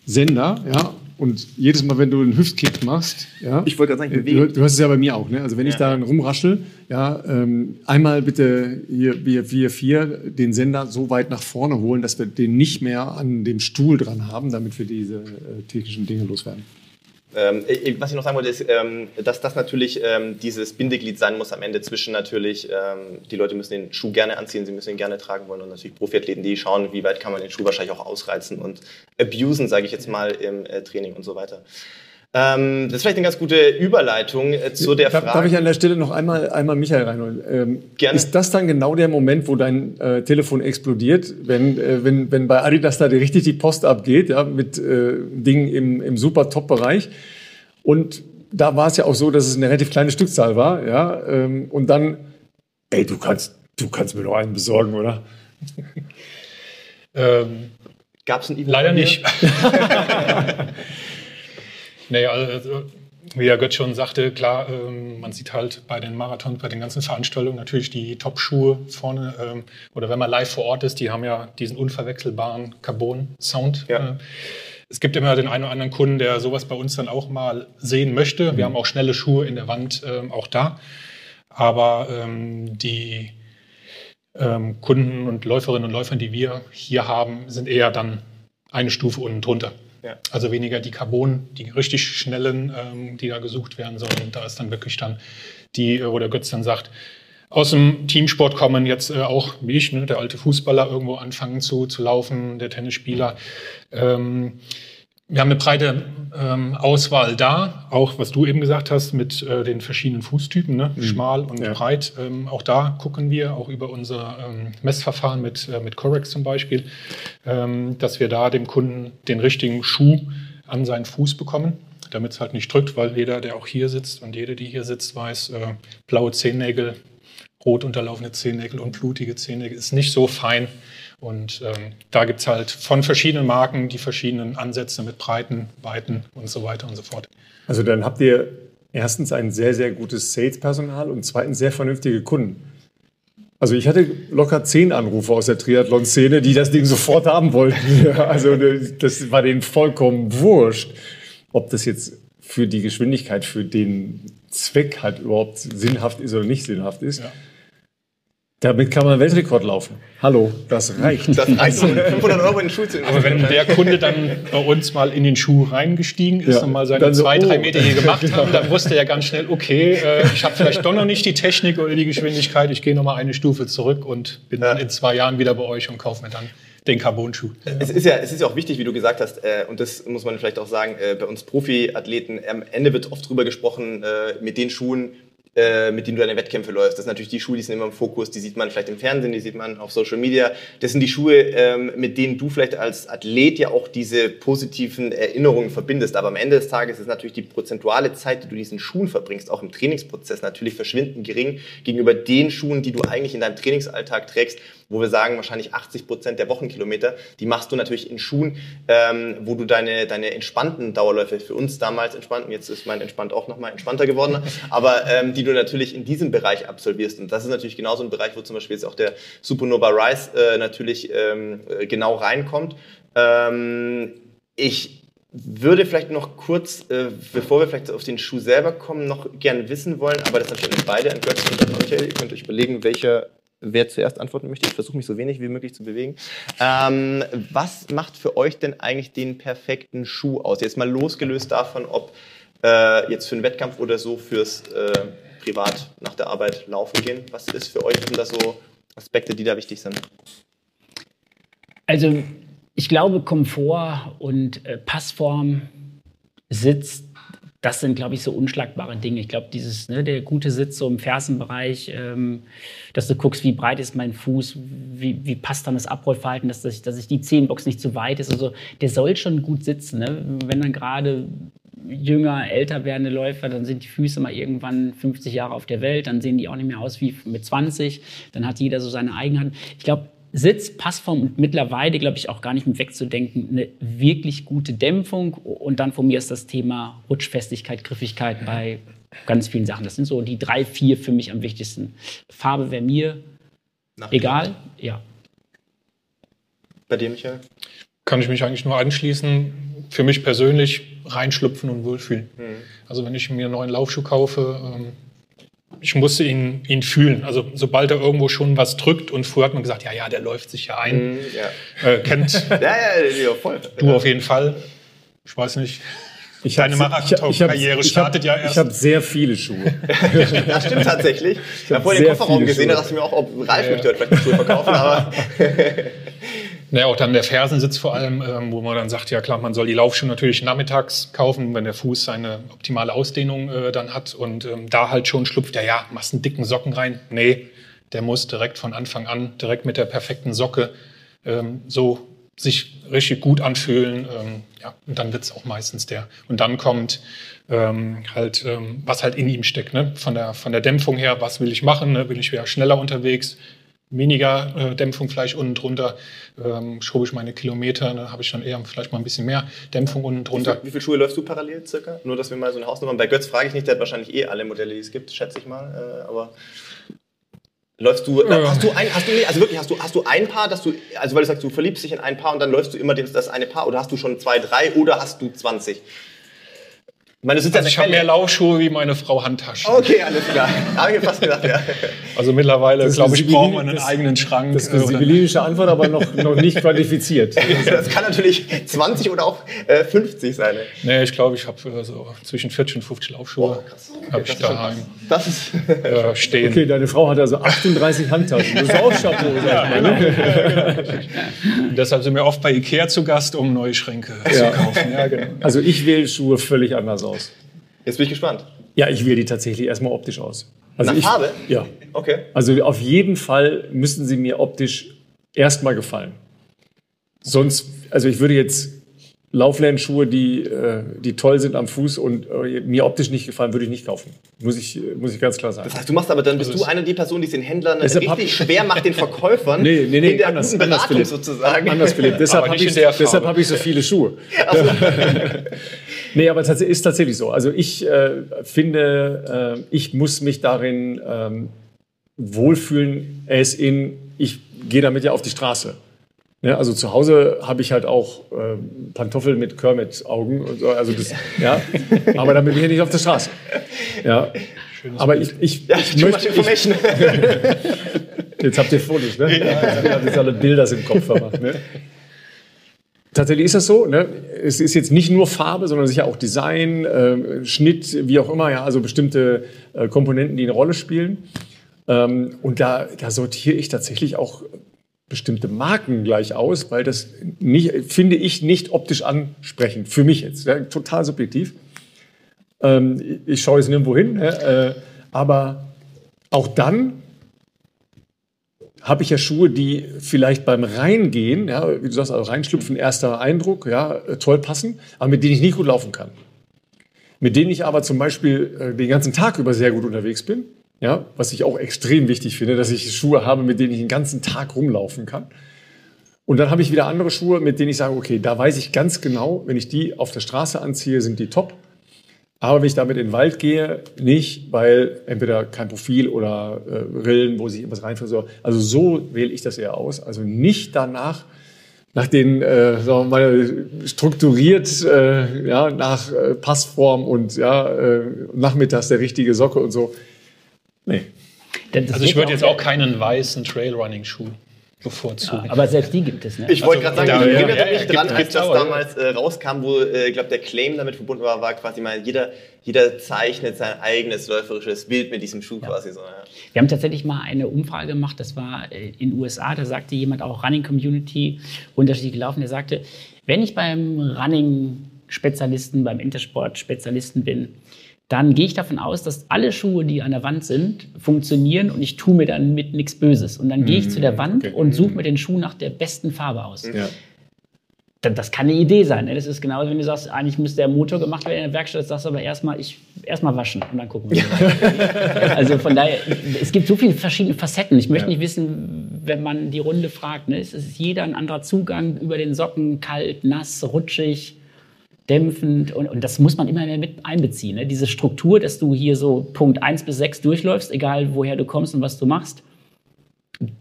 Sender, ja, und jedes Mal, wenn du einen Hüftkick machst, ja, ich wollte gerade sagen, du, du hast es ja bei mir auch, ne? Also wenn ja. ich da rumraschel, ja, ähm, einmal bitte hier wir, wir vier den Sender so weit nach vorne holen, dass wir den nicht mehr an dem Stuhl dran haben, damit wir diese äh, technischen Dinge loswerden. Ähm, was ich noch sagen wollte, ist, ähm, dass das natürlich ähm, dieses Bindeglied sein muss am Ende zwischen natürlich, ähm, die Leute müssen den Schuh gerne anziehen, sie müssen ihn gerne tragen wollen und natürlich Profiathleten, die schauen, wie weit kann man den Schuh wahrscheinlich auch ausreizen und abusen, sage ich jetzt mal, im äh, Training und so weiter. Ähm, das ist vielleicht eine ganz gute Überleitung äh, zu der Frage. Darf ich an der Stelle noch einmal, einmal Michael reinholen? Ähm, Gerne. Ist das dann genau der Moment, wo dein äh, Telefon explodiert, wenn, äh, wenn, wenn bei Adidas da richtig die Post abgeht, ja, mit äh, Dingen im, im super Top-Bereich? Und da war es ja auch so, dass es eine relativ kleine Stückzahl war, ja, ähm, und dann, ey, du kannst, du kannst mir noch einen besorgen, oder? ähm, Gab es einen? Leider nicht. Naja, also, wie der Götz schon sagte, klar, ähm, man sieht halt bei den Marathons, bei den ganzen Veranstaltungen natürlich die Top-Schuhe vorne. Ähm, oder wenn man live vor Ort ist, die haben ja diesen unverwechselbaren Carbon-Sound. Ja. Äh, es gibt immer den einen oder anderen Kunden, der sowas bei uns dann auch mal sehen möchte. Wir mhm. haben auch schnelle Schuhe in der Wand ähm, auch da. Aber ähm, die ähm, Kunden und Läuferinnen und Läufer, die wir hier haben, sind eher dann eine Stufe unten drunter. Also weniger die Carbon, die richtig schnellen, ähm, die da gesucht werden sollen. Da ist dann wirklich dann die, wo der Götz dann sagt, aus dem Teamsport kommen jetzt äh, auch, wie ich, ne, der alte Fußballer irgendwo anfangen zu, zu laufen, der Tennisspieler. Ähm, wir haben eine breite ähm, Auswahl da, auch was du eben gesagt hast mit äh, den verschiedenen Fußtypen, ne? Mhm. schmal und ja. breit. Ähm, auch da gucken wir, auch über unser ähm, Messverfahren mit, äh, mit Corex zum Beispiel, ähm, dass wir da dem Kunden den richtigen Schuh an seinen Fuß bekommen, damit es halt nicht drückt, weil jeder, der auch hier sitzt und jede, die hier sitzt, weiß, äh, blaue Zehennägel, rot unterlaufene Zehennägel und blutige Zehennägel ist nicht so fein und ähm, da gibt es halt von verschiedenen Marken die verschiedenen Ansätze mit Breiten, Weiten und so weiter und so fort. Also dann habt ihr erstens ein sehr, sehr gutes Sales-Personal und zweitens sehr vernünftige Kunden. Also ich hatte locker zehn Anrufe aus der Triathlon-Szene, die das Ding sofort haben wollten. also das war denen vollkommen wurscht, ob das jetzt für die Geschwindigkeit, für den Zweck halt überhaupt sinnhaft ist oder nicht sinnhaft ist. Ja. Damit kann man Weltrekord laufen. Hallo, das reicht. Das reicht, um 500 Euro in den Schuh zu Aber wenn der Kunde dann bei uns mal in den Schuh reingestiegen ist Ja, und mal seine dann so, zwei, drei oh. Meter hier gemacht haben, dann wusste er ganz schnell, okay, äh, ich habe vielleicht doch noch nicht die Technik oder die Geschwindigkeit, ich gehe noch mal eine Stufe zurück und bin dann in zwei Jahren wieder bei euch und kaufe mir dann den Carbon-Schuh. Es ist, ja, es ist ja auch wichtig, wie du gesagt hast, äh, und das muss man vielleicht auch sagen, äh, bei uns Profiathleten, am Ende wird oft drüber gesprochen, äh, mit den Schuhen, äh, mit denen du deine Wettkämpfe läufst. Das sind natürlich die Schuhe, die sind immer im Fokus, die sieht man vielleicht im Fernsehen, die sieht man auf Social Media. Das sind die Schuhe, ähm, mit denen du vielleicht als Athlet ja auch diese positiven Erinnerungen verbindest. Aber am Ende des Tages ist natürlich die prozentuale Zeit, die du diesen Schuhen verbringst, auch im Trainingsprozess natürlich verschwindend gering gegenüber den Schuhen, die du eigentlich in deinem Trainingsalltag trägst, wo wir sagen, wahrscheinlich 80 Prozent der Wochenkilometer, die machst du natürlich in Schuhen, ähm, wo du deine, deine entspannten Dauerläufe, für uns damals entspannten, jetzt ist mein entspannt auch nochmal entspannter geworden, aber ähm, die du natürlich in diesem Bereich absolvierst. Und das ist natürlich genauso ein Bereich, wo zum Beispiel jetzt auch der Supernova Rise äh, natürlich ähm, äh, genau reinkommt. Ähm, ich würde vielleicht noch kurz, äh, bevor wir vielleicht auf den Schuh selber kommen, noch gerne wissen wollen, aber das natürlich beide an Götz und an Michael. Ihr könnt euch überlegen, welcher wer zuerst antworten möchte. Ich versuche mich so wenig wie möglich zu bewegen. Ähm, was macht für euch denn eigentlich den perfekten Schuh aus? Jetzt mal losgelöst davon, ob äh, jetzt für einen Wettkampf oder so fürs äh, Privat nach der Arbeit laufen gehen. Was ist für euch denn da so Aspekte, die da wichtig sind? Also ich glaube, Komfort und äh, Passform, Sitz, das sind, glaube ich, so unschlagbare Dinge. Ich glaube, dieses, ne, der gute Sitz so im Fersenbereich, ähm, dass du guckst, wie breit ist mein Fuß, wie, wie passt dann das Abrollverhalten, dass, ich, dass ich die Zehenbox nicht zu weit ist. Also der soll schon gut sitzen. Ne? Wenn dann gerade jünger, älter werdende Läufer, dann sind die Füße mal irgendwann 50 Jahre auf der Welt, dann sehen die auch nicht mehr aus wie mit 20, dann hat jeder so seine Eigenheit. Ich glaube, Sitz, Passform und mittlerweile, glaube ich, auch gar nicht mit wegzudenken, eine wirklich gute Dämpfung. Und dann von mir ist das Thema Rutschfestigkeit, Griffigkeit bei ganz vielen Sachen. Das sind so die drei, vier für mich am wichtigsten. Farbe wäre mir Nach egal, ja. Bei dir, Michael? Kann ich mich eigentlich nur anschließen. Für mich persönlich reinschlüpfen und wohlfühlen. Mhm. Also wenn ich mir einen neuen Laufschuh kaufe, ähm, ich musste ihn, ihn fühlen. Also sobald er irgendwo schon was drückt und früher hat man gesagt, ja, ja, der läuft sich ja ein. Mhm, Ja, Äh, kennt ja, ja, ja voll. du auf jeden Fall. Ich weiß nicht. Ich Deine Marathon-Karriere ich hab- startet ja Ich erst. habe sehr viele Schuhe. Das stimmt tatsächlich. Ich habe vorhin den Kofferraum gesehen, da dachte ich mir auch, ob Ralf möchte heute vielleicht Schuhe verkaufen, aber Naja, auch dann der Fersensitz vor allem, ähm, wo man dann sagt, ja klar, man soll die Laufschuhe natürlich nachmittags kaufen, wenn der Fuß seine optimale Ausdehnung äh, dann hat und ähm, da halt schon schlupft, ja, ja, machst einen dicken Socken rein. Nee, der muss direkt von Anfang an, direkt mit der perfekten Socke ähm, so sich richtig gut anfühlen. Ähm, ja, und dann wird's auch meistens der. Und dann kommt ähm, halt, ähm, was halt in ihm steckt, ne? von, der, von der Dämpfung her, was will ich machen? Ne? Will ich wieder schneller unterwegs? Weniger äh, Dämpfung vielleicht unten drunter, ähm, schobe ich meine Kilometer, dann habe ich dann eher vielleicht mal ein bisschen mehr Dämpfung unten drunter. wie viele Schuhe läufst du parallel circa? Nur, dass wir mal so eine Hausnummer haben. Bei Götz frage ich nicht, der hat wahrscheinlich eh alle Modelle, die es gibt, schätze ich mal. Äh, aber läufst du, na, hast du ein, hast du, nee, also wirklich, hast du, hast du ein Paar, dass du, also weil du sagst, du verliebst dich in ein Paar und dann läufst du immer das, das eine Paar oder hast du schon zwei, drei oder hast du 20? Ich meine, ja Also ich habe mehr. Laufschuhe wie meine Frau Handtaschen. Okay, alles klar. Habe ich fast gedacht, ja. Also mittlerweile, glaube ich, braucht man einen eigenen Schrank. Das ist äh, eine oder- sibyllinische Antwort, aber noch, noch nicht quantifiziert. Das kann natürlich 20 oder auch äh, 50 sein. ne? nee, ich glaube, ich habe äh, so zwischen 40 und 50 Laufschuhe habe ich daheim Das ist. äh, stehen. Okay, deine Frau hat also 38 Handtaschen. Das ist auch Chapeau, sag ich mal. Ne? Und deshalb sind wir oft bei Ikea zu Gast, um neue Schränke zu kaufen. Ja, genau. Also ich wähle Schuhe völlig anders aus. Jetzt bin ich gespannt. Ja, ich wähle die tatsächlich erstmal optisch aus. Also Nach ich, Farbe? Ja. Okay. Also auf jeden Fall müssen sie mir optisch erstmal gefallen. Sonst, also ich würde jetzt Lauflernschuhe, die, äh, die toll sind am Fuß und äh, mir optisch nicht gefallen, würde ich nicht kaufen. Muss ich, muss ich ganz klar sagen. Das heißt, du machst aber dann, bist du eine die Person, die es den Händlern Deshalb hab- richtig schwer macht, den Verkäufern Nee, nee, nee, in der anders, guten anders, Beratung Philipp. sozusagen. Anders, Philipp. Deshalb habe ich, habe ich so viele Schuhe. nee, aber tats ist tatsächlich so. Also ich äh, finde, äh, ich muss mich darin ähm, wohlfühlen, es in, ich gehe damit ja auf die Straße. Ja, also zu Hause habe ich halt auch äh, Pantoffeln mit Kermit-Augen. und so, Also das, ja, aber damit bin ich nicht auf der Straße. Ja. Aber ich, ich, Ja, ich möchte, ich, information. Jetzt habt ihr Fotos, ne? Ja, jetzt habt ihr alle Bilder im Kopf vermacht, ne? Tatsächlich ist das so. Ne? Es ist jetzt nicht nur Farbe, sondern sicher auch Design, äh, Schnitt, wie auch immer, ja, also bestimmte äh, Komponenten, die eine Rolle spielen. Ähm, und da, da sortiere ich tatsächlich auch bestimmte Marken gleich aus, weil das nicht, finde ich nicht optisch ansprechend. Für mich jetzt. Ja, total subjektiv. Ähm, ich schaue jetzt nirgendwo hin, ne? äh, aber auch dann habe ich ja Schuhe, die vielleicht beim Reingehen, ja, wie du sagst, also reinschlüpfen, erster Eindruck, ja, äh, toll passen, aber mit denen ich nicht gut laufen kann. Mit denen ich aber zum Beispiel äh, den ganzen Tag über sehr gut unterwegs bin, ja, was ich auch extrem wichtig finde, dass ich Schuhe habe, mit denen ich den ganzen Tag rumlaufen kann. Und dann habe ich wieder andere Schuhe, mit denen ich sage, okay, da weiß ich ganz genau, wenn ich die auf der Straße anziehe, sind die top. Aber wenn ich damit in den Wald gehe, nicht, weil entweder kein Profil oder äh, Rillen, wo sich etwas reinfällt. Also so wähle ich das eher aus. Also nicht danach, nach den, äh, sagen wir mal, strukturiert, äh, ja, nach äh, Passform und ja, äh, nachmittags der richtige Socke und so. Nee. Also ich würde jetzt auch keinen weißen Trailrunning-Schuh bevorzugen. Ja, aber selbst die gibt es, ne? Ich wollte also, gerade sagen, ich erinnere ja, mich ja, dran, als das damals äh, rauskam, wo, äh, glaube der Claim damit verbunden war, war quasi mal, jeder, jeder zeichnet sein eigenes läuferisches Bild mit diesem Schuh quasi so. Ja. Wir haben tatsächlich mal eine Umfrage gemacht, das war äh, in den USA, da sagte jemand auch Running Community unterschiedlich gelaufen, der sagte, wenn ich beim Running-Spezialisten, beim Intersport-Spezialisten bin, dann gehe ich davon aus, dass alle Schuhe, die an der Wand sind, funktionieren und ich tue mir dann mit nichts Böses. Und dann gehe ich zu der mhm, Wand okay. und suche mir den Schuh nach der besten Farbe aus. Ja. Das kann eine Idee sein. Ne? Das ist genauso, wenn du sagst, eigentlich müsste der Motor gemacht werden in der Werkstatt, sagst du aber erstmal, ich erstmal waschen und dann gucken wir. also von daher, es gibt so viele verschiedene Facetten. Ich möchte ja. nicht wissen, wenn man die Runde fragt, ne? es ist jeder ein anderer Zugang über den Socken, kalt, nass, rutschig dämpfend und, und das muss man immer mehr mit einbeziehen. Ne? Diese Struktur, dass du hier so Punkt 1 bis 6 durchläufst, egal woher du kommst und was du machst.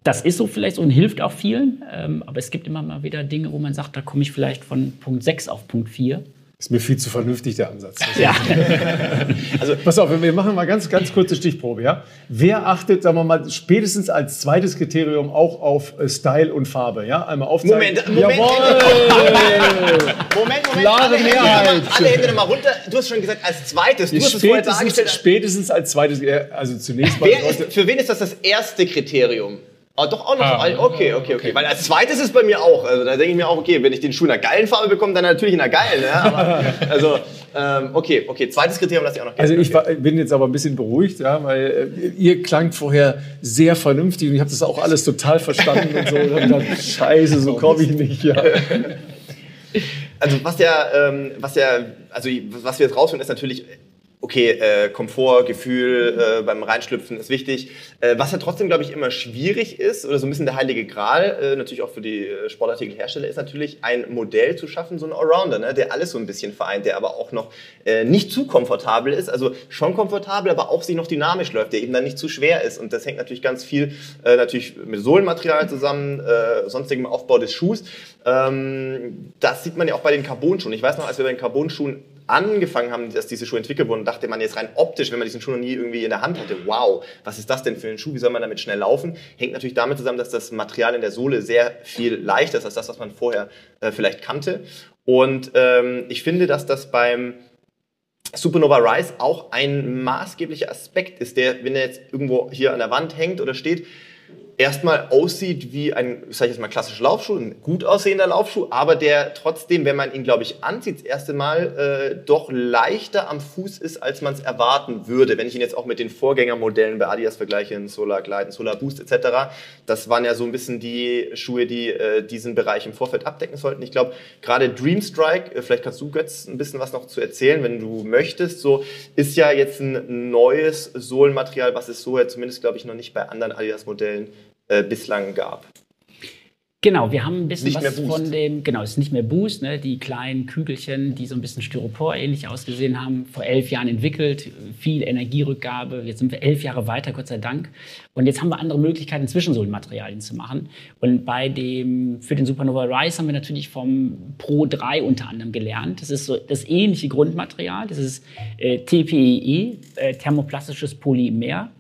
Das ist so vielleicht und hilft auch vielen, ähm, aber es gibt immer mal wieder Dinge, wo man sagt, da komme ich vielleicht von Punkt 6 auf Punkt 4 ist mir viel zu vernünftig, der Ansatz. Ja. also, pass auf, wir machen mal ganz, ganz kurze Stichprobe. Ja? Wer achtet, sagen wir mal, spätestens als zweites Kriterium auch auf äh, Style und Farbe? Ja? Einmal aufzeigen. Moment, Moment. Jawohl! Moment, Moment. Klare alle Mehrheit. Hände mal, alle Hände mal runter. Du hast schon gesagt, als zweites. Du hast es vorher dargestellt. Spätestens als zweites, also zunächst mal. Ist, für wen ist das das erste Kriterium? Ah, doch auch noch. Ah, okay, okay, okay. Weil als zweites ist bei mir auch. Also da denke ich mir auch, okay, wenn ich den Schuh in einer geilen Farbe bekomme, dann natürlich in einer geilen. Ne? Aber, also, ähm, okay, okay. Zweites Kriterium lasse ich auch noch. Also ich okay. bin jetzt aber ein bisschen beruhigt, ja, weil äh, ihr klangt vorher sehr vernünftig und ich habe das auch alles total verstanden und so. Und gedacht, Scheiße, so komme ich nicht. Ja. Also was ja, ähm, was ja, also was wir jetzt rausfinden, ist natürlich okay, äh, Komfort, Gefühl äh, beim Reinschlüpfen ist wichtig. Äh, was ja trotzdem, glaube ich, immer schwierig ist, oder so ein bisschen der heilige Gral, äh, natürlich auch für die äh, Sportartikelhersteller, ist natürlich ein Modell zu schaffen, so ein Allrounder, ne, der alles so ein bisschen vereint, der aber auch noch äh, nicht zu komfortabel ist, also schon komfortabel, aber auch sich noch dynamisch läuft, der eben dann nicht zu schwer ist. Und das hängt natürlich ganz viel natürlich mit Sohlenmaterial zusammen, sonstigem Aufbau des Schuhs. Ähm, das sieht man ja auch bei den Carbon-Schuhen. Ich weiß noch, als wir bei den Carbon-Schuhen angefangen haben, dass diese Schuhe entwickelt wurden, dachte man jetzt rein optisch, wenn man diesen Schuh noch nie irgendwie in der Hand hatte, wow, was ist das denn für ein Schuh, wie soll man damit schnell laufen? Hängt natürlich damit zusammen, dass das Material in der Sohle sehr viel leichter ist als das, was man vorher äh, vielleicht kannte. Und ähm, ich finde, dass das beim Supernova Rise auch ein maßgeblicher Aspekt ist, der, wenn er jetzt irgendwo hier an der Wand hängt oder steht, erstmal aussieht wie ein, sag ich jetzt mal, klassischer Laufschuh, ein gut aussehender Laufschuh, aber der trotzdem, wenn man ihn, glaube ich, anzieht, das erste Mal äh, doch leichter am Fuß ist, als man es erwarten würde. Wenn ich ihn jetzt auch mit den Vorgängermodellen bei Adidas vergleiche, in Solar Glide, Solar Boost etc., das waren ja so ein bisschen die Schuhe, die äh, diesen Bereich im Vorfeld abdecken sollten. Ich glaube, gerade Dreamstrike, äh, vielleicht kannst du, Götz, ein bisschen was noch zu erzählen, wenn du möchtest, so ist ja jetzt ein neues Sohlenmaterial, was es so ja zumindest, glaube ich, noch nicht bei anderen Adidas-Modellen äh, bislang gab. Genau, wir haben ein bisschen nicht was von dem, genau, es ist nicht mehr Boost, ne, die kleinen Kügelchen, die so ein bisschen Styropor ähnlich ausgesehen haben, vor elf Jahren entwickelt, viel Energierückgabe, jetzt sind wir elf Jahre weiter, Gott sei Dank. Und jetzt haben wir andere Möglichkeiten, Zwischensohlenmaterialien zu machen. Und bei dem, für den Supernova Rise haben wir natürlich vom Pro 3 unter anderem gelernt. Das ist so das ähnliche Grundmaterial, das ist äh, TPEE, äh, thermoplastisches Polymer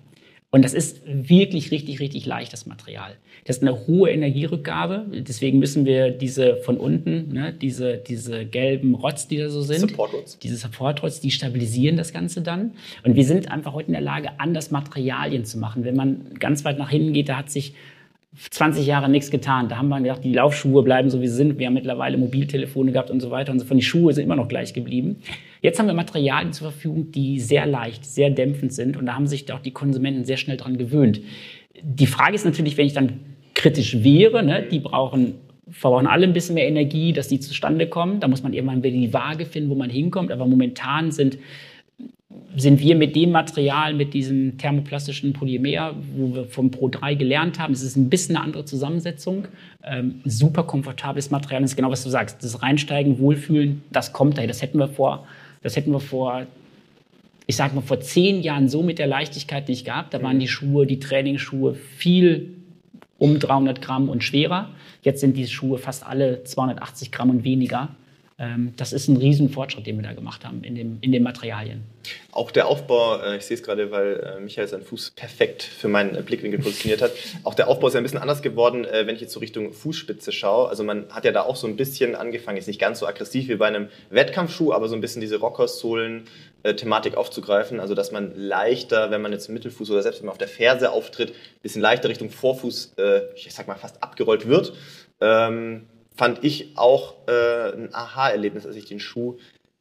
Und das ist wirklich richtig, richtig leicht, das Material. Das ist eine hohe Energierückgabe. Deswegen müssen wir diese von unten, ne, diese, diese gelben Rots, die da so sind, Support diese Support Rots, die stabilisieren das Ganze dann. Und wir sind einfach heute in der Lage, anders Materialien zu machen. Wenn man ganz weit nach hinten geht, da hat sich 20 Jahre nichts getan. Da haben wir gedacht, die Laufschuhe bleiben so wie sie sind. Wir haben mittlerweile Mobiltelefone gehabt und so weiter und so fort. Die Schuhe sind immer noch gleich geblieben. Jetzt haben wir Materialien zur Verfügung, die sehr leicht, sehr dämpfend sind und da haben sich auch die Konsumenten sehr schnell dran gewöhnt. Die Frage ist natürlich, wenn ich dann kritisch wäre, ne, die brauchen verbrauchen alle ein bisschen mehr Energie, dass die zustande kommen. Da muss man irgendwann wieder die Waage finden, wo man hinkommt. Aber momentan sind sind wir mit dem Material, mit diesem thermoplastischen Polymer, wo wir vom Pro 3 gelernt haben, es ist ein bisschen eine andere Zusammensetzung, ähm, super komfortables Material, das ist genau, was du sagst, das Reinsteigen, Wohlfühlen, das kommt daher, das hätten wir vor, das hätten wir vor, ich sag mal, vor zehn Jahren so mit der Leichtigkeit nicht gehabt, da waren die Schuhe, die Trainingsschuhe viel um 300 Gramm und schwerer, jetzt sind die Schuhe fast alle 280 Gramm und weniger, das ist ein Riesenfortschritt, den wir da gemacht haben in, dem, in den Materialien. Auch der Aufbau, äh, ich sehe es gerade, weil äh, Michael seinen Fuß perfekt für meinen Blickwinkel positioniert hat. Auch der Aufbau ist ja ein bisschen anders geworden, äh, wenn ich jetzt so Richtung Fußspitze schaue. Also man hat ja da auch so ein bisschen angefangen, jetzt nicht ganz so aggressiv wie bei einem Wettkampfschuh, aber so ein bisschen diese Rockersohlen Thematik aufzugreifen, also dass man leichter, wenn man jetzt im Mittelfuß oder selbst wenn man auf der Ferse auftritt, ein bisschen leichter Richtung Vorfuß, ich sag mal fast abgerollt wird. Ähm, fand ich auch äh, ein Aha-Erlebnis, als ich den Schuh,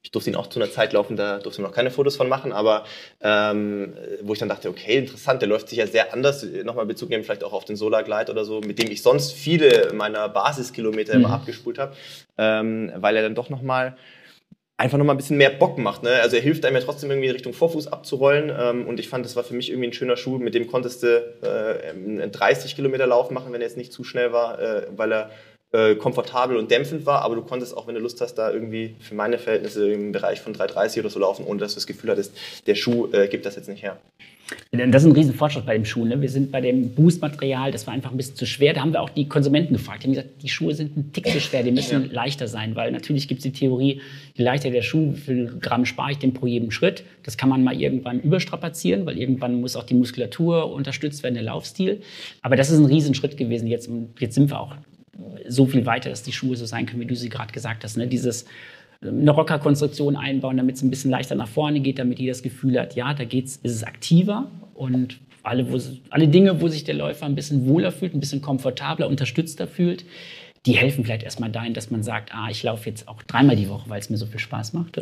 ich durfte ihn auch zu einer Zeit laufen, da durfte man noch keine Fotos von machen, aber ähm, wo ich dann dachte, okay, interessant, der läuft sich ja sehr anders, nochmal Bezug nehmen vielleicht auch auf den Solar Glide oder so, mit dem ich sonst viele meiner Basiskilometer mhm. immer abgespult habe, ähm, weil er dann doch nochmal einfach nochmal ein bisschen mehr Bock macht. Ne? Also er hilft einem ja trotzdem irgendwie in Richtung Vorfuß abzurollen. Ähm, und ich fand, das war für mich irgendwie ein schöner Schuh. Mit dem konntest du äh, einen 30 Kilometer Lauf machen, wenn er jetzt nicht zu schnell war, äh, weil er äh, komfortabel und dämpfend war, aber du konntest auch, wenn du Lust hast, da irgendwie für meine Verhältnisse im Bereich von 3,30 oder so laufen, ohne dass du das Gefühl hattest, der Schuh äh, gibt das jetzt nicht her. Das ist ein Riesenfortschritt bei dem Schuh. Ne? Wir sind bei dem Boost-Material, das war einfach ein bisschen zu schwer. Da haben wir auch die Konsumenten gefragt. Die haben gesagt, die Schuhe sind ein Tick zu schwer, die müssen ja. leichter sein, weil natürlich gibt es die Theorie, je leichter der Schuh, wie viel Gramm spare ich denn pro jedem Schritt. Das kann man mal irgendwann überstrapazieren, weil irgendwann muss auch die Muskulatur unterstützt werden, der Laufstil. Aber das ist ein Riesenschritt gewesen. Jetzt, jetzt sind wir auch so viel weiter, dass die Schuhe so sein können, wie du sie gerade gesagt hast. Ne? Dieses eine Rockerkonstruktion einbauen, damit es ein bisschen leichter nach vorne geht, damit die das Gefühl hat, ja, da geht's, ist es aktiver und alle, wo, alle Dinge, wo sich der Läufer ein bisschen wohler fühlt, ein bisschen komfortabler, unterstützter fühlt, die helfen vielleicht erstmal dahin, dass man sagt, ah, ich laufe jetzt auch dreimal die Woche, weil es mir so viel Spaß macht.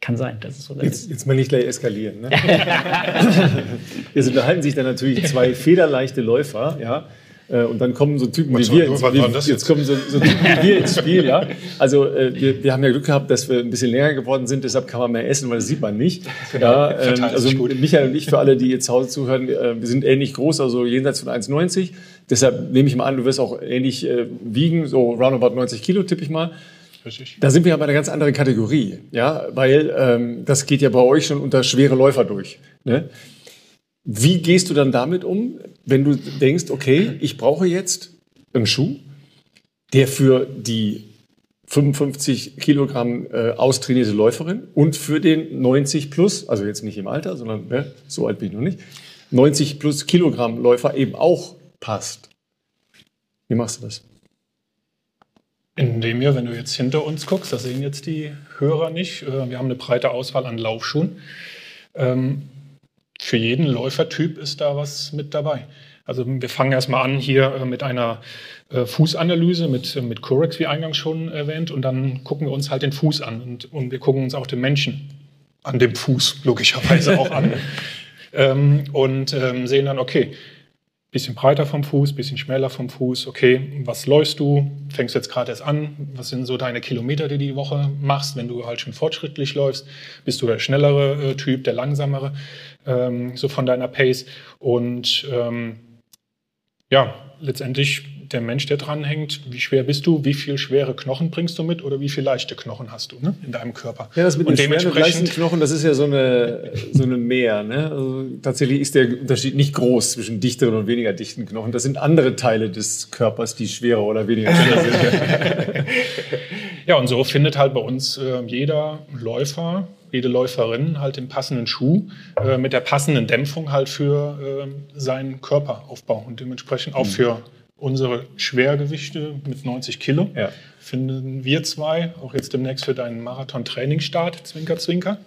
Kann sein, das ist so. Jetzt, jetzt mal nicht gleich eskalieren. Ne? Jetzt unterhalten sich dann natürlich zwei federleichte Läufer, ja, und dann kommen so Typen wie wir, ins, wie, jetzt? kommen so, so, Typen wie wir ins Spiel, ja. Also äh, wir, wir haben ja Glück gehabt, dass wir ein bisschen länger geworden sind, deshalb kann man mehr essen, weil das sieht man nicht. Ja, ähm, also Michael und ich, für alle, die jetzt zu Hause zuhören, äh, wir sind ähnlich groß, also jenseits von 1,90. Deshalb nehme ich mal an, du wirst auch ähnlich äh, wiegen, so roundabout 90 Kilo, tippe ich mal. Da sind wir aber in einer ganz anderen Kategorie, ja, weil ähm, das geht ja bei euch schon unter schwere Läufer durch. Ne? Wie gehst du dann damit um, wenn du denkst, okay, ich brauche jetzt einen Schuh, der für die 55 Kilogramm äh, austrainierte Läuferin und für den 90 plus, also jetzt nicht im Alter, sondern ne, so alt bin ich noch nicht, 90 plus Kilogramm Läufer eben auch passt. Wie machst du das? Indem wir, wenn du jetzt hinter uns guckst, das sehen jetzt die Hörer nicht, äh, wir haben eine breite Auswahl an Laufschuhen. Ähm, für jeden Läufertyp ist da was mit dabei. Also wir fangen erstmal an hier äh, mit einer äh, Fußanalyse mit, äh, mit Corex, wie eingangs schon erwähnt, und dann gucken wir uns halt den Fuß an und, und wir gucken uns auch den Menschen an dem Fuß logischerweise auch an ähm, und ähm, sehen dann, okay, bisschen breiter vom Fuß, bisschen schmäler vom Fuß. Okay, was läufst du? Fängst jetzt gerade erst an? Was sind so deine Kilometer, die du die Woche machst, wenn du halt schon fortschrittlich läufst? Bist du der schnellere äh, Typ, der langsamere, ähm, so von deiner Pace? Und ähm, ja, letztendlich der Mensch, der dranhängt, wie schwer bist du, wie viel schwere Knochen bringst du mit oder wie viel leichte Knochen hast du ne, in deinem Körper. Ja, das mit und den schweren leichten Knochen, das ist ja so eine, so eine Mehr. Ne? Also, tatsächlich ist der Unterschied nicht groß zwischen dichteren und weniger dichten Knochen. Das sind andere Teile des Körpers, die schwerer oder weniger schwer sind. Ja, und so findet halt bei uns äh, jeder Läufer, jede Läuferin halt den passenden Schuh äh, mit der passenden Dämpfung halt für äh, seinen Körperaufbau und dementsprechend auch mhm. für unsere Schwergewichte mit 90 Kilo. Ja. Finden wir zwei, auch jetzt demnächst für deinen Marathon-Trainingsstart, Zwinker, Zwinker.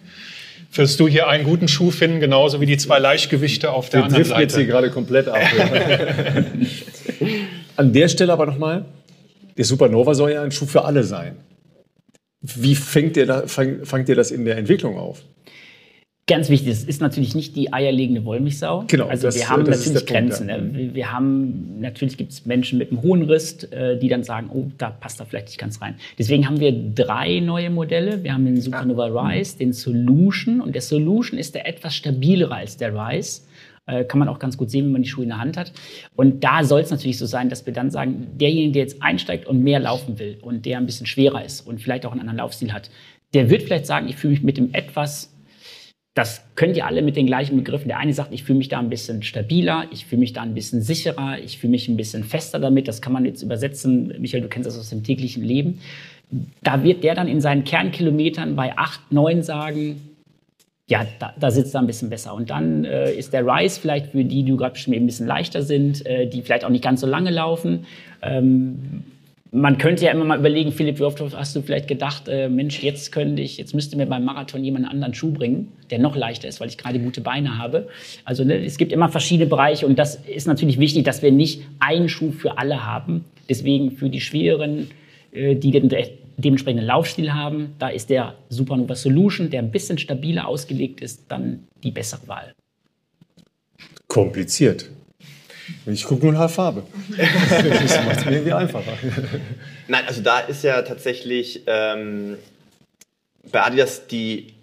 Wirst du hier einen guten Schuh finden, genauso wie die zwei Leichtgewichte auf der, der anderen Seite. jetzt hier gerade komplett ab. An der Stelle aber nochmal, der Supernova soll ja ein Schuh für alle sein. Wie fängt ihr, da, fang, fangt ihr das in der Entwicklung auf? Ganz wichtig, es ist natürlich nicht die eierlegende Wollmilchsau. Genau. Also das, wir haben natürlich Grenzen. Punkt, ja. wir, haben natürlich gibt es Menschen mit einem hohen Rist, äh, die dann sagen, oh, da passt da vielleicht nicht ganz rein. Deswegen haben wir drei neue Modelle. Wir haben den Supernova ah. Rise, den Solution und der Solution ist der etwas stabilere als der Rise. Äh, kann man auch ganz gut sehen, wenn man die Schuhe in der Hand hat. Und da soll es natürlich so sein, dass wir dann sagen, derjenige, der jetzt einsteigt und mehr laufen will und der ein bisschen schwerer ist und vielleicht auch einen anderen Laufstil hat, der wird vielleicht sagen, ich fühle mich mit dem etwas das könnt ihr alle mit den gleichen Begriffen. Der eine sagt, ich fühle mich da ein bisschen stabiler, ich fühle mich da ein bisschen sicherer, ich fühle mich ein bisschen fester damit. Das kann man jetzt übersetzen. Michael, du kennst das aus dem täglichen Leben. Da wird der dann in seinen Kernkilometern bei 8, 9 sagen, ja, da, da sitzt er ein bisschen besser. Und dann äh, ist der Rise vielleicht für die, die gerade bestimmt ein bisschen leichter sind, äh, die vielleicht auch nicht ganz so lange laufen. Ähm, man könnte ja immer mal überlegen, Philipp, wie oft hast du vielleicht gedacht, äh, Mensch, jetzt könnte ich, jetzt müsste mir beim Marathon jemand einen anderen Schuh bringen, der noch leichter ist, weil ich gerade gute Beine habe. Also ne, es gibt immer verschiedene Bereiche und das ist natürlich wichtig, dass wir nicht einen Schuh für alle haben. Deswegen für die schwereren, äh, die den dementsprechenden Laufstil haben. Da ist der Supernova Solution, der ein bisschen stabiler ausgelegt ist, dann die bessere Wahl. Kompliziert. Ich gucke nur nach Farbe. das macht es mir irgendwie einfacher. Nein, also da ist ja tatsächlich ähm, bei Adidas die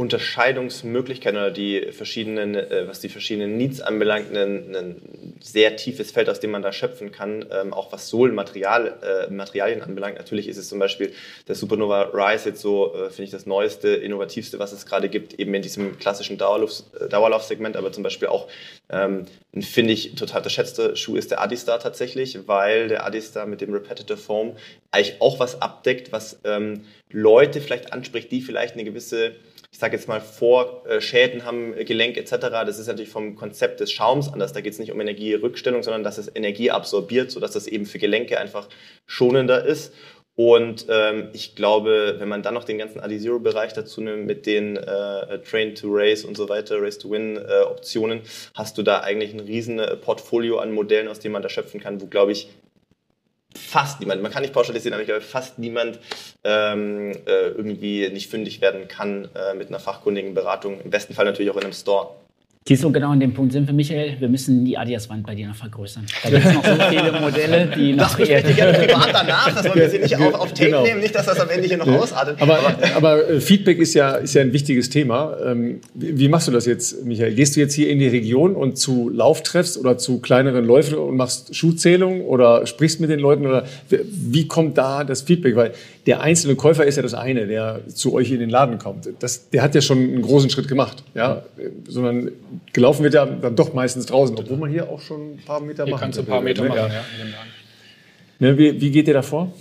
Unterscheidungsmöglichkeiten oder die verschiedenen, äh, was die verschiedenen Needs anbelangt, ein, ein, sehr tiefes Feld, aus dem man da schöpfen kann, ähm, auch was Sohlenmaterialien äh, anbelangt. Natürlich ist es zum Beispiel der Supernova Rise jetzt so, äh, finde ich, das neueste, innovativste, was es gerade gibt, eben in diesem klassischen äh, Dauerlaufsegment, aber zum Beispiel auch ähm, finde ich, total unterschätzter Schuh ist der Adistar tatsächlich, weil der Adistar mit dem Repetitive Foam eigentlich auch was abdeckt, was ähm, Leute vielleicht anspricht, die vielleicht eine gewisse ich sage jetzt mal, Vorschäden haben, Gelenk etc. Das ist natürlich vom Konzept des Schaums anders. Da geht es nicht um Energierückstellung, sondern dass es Energie absorbiert, sodass das eben für Gelenke einfach schonender ist. Und ähm, ich glaube, wenn man dann noch den ganzen Adi-Zero-Bereich dazu nimmt mit den äh, Train to Race und so weiter, Race to Win äh, Optionen, hast du da eigentlich ein riesen äh, Portfolio an Modellen, aus dem man da schöpfen kann, wo, glaube ich, fast niemand, man kann nicht pauschalisieren, aber ich glaube, fast niemand ähm, äh, irgendwie nicht fündig werden kann äh, mit einer fachkundigen Beratung. Im besten Fall natürlich auch in einem Store. Siehst du, genau an dem Punkt sind wir, Michael. Wir müssen die Adidas-Wand bei dir noch vergrößern. Da gibt es noch so viele Modelle, die noch... Das bespreche ich gerne privat danach, dass wir sie nicht auf, auf Tape genau. nehmen, nicht, dass das am Ende hier noch ausartet. Aber, aber, äh, Feedback ist ja, ist ja ein wichtiges Thema. Ähm, wie, wie, machst du das jetzt, Michael? Gehst du jetzt hier in die Region und zu Lauftreffs oder zu kleineren Läufen und machst Schuhzählung oder sprichst mit den Leuten? Oder wie kommt da das Feedback? Weil der einzelne Käufer ist ja das eine, der zu euch in den Laden kommt. Das, der hat ja schon einen großen Schritt gemacht. Ja? Sondern gelaufen wird ja dann doch meistens draußen, obwohl man hier auch schon ein paar Meter hier machen kannst du ein paar Meter machen, ja. ja ne, wie, wie, geht ihr da vor?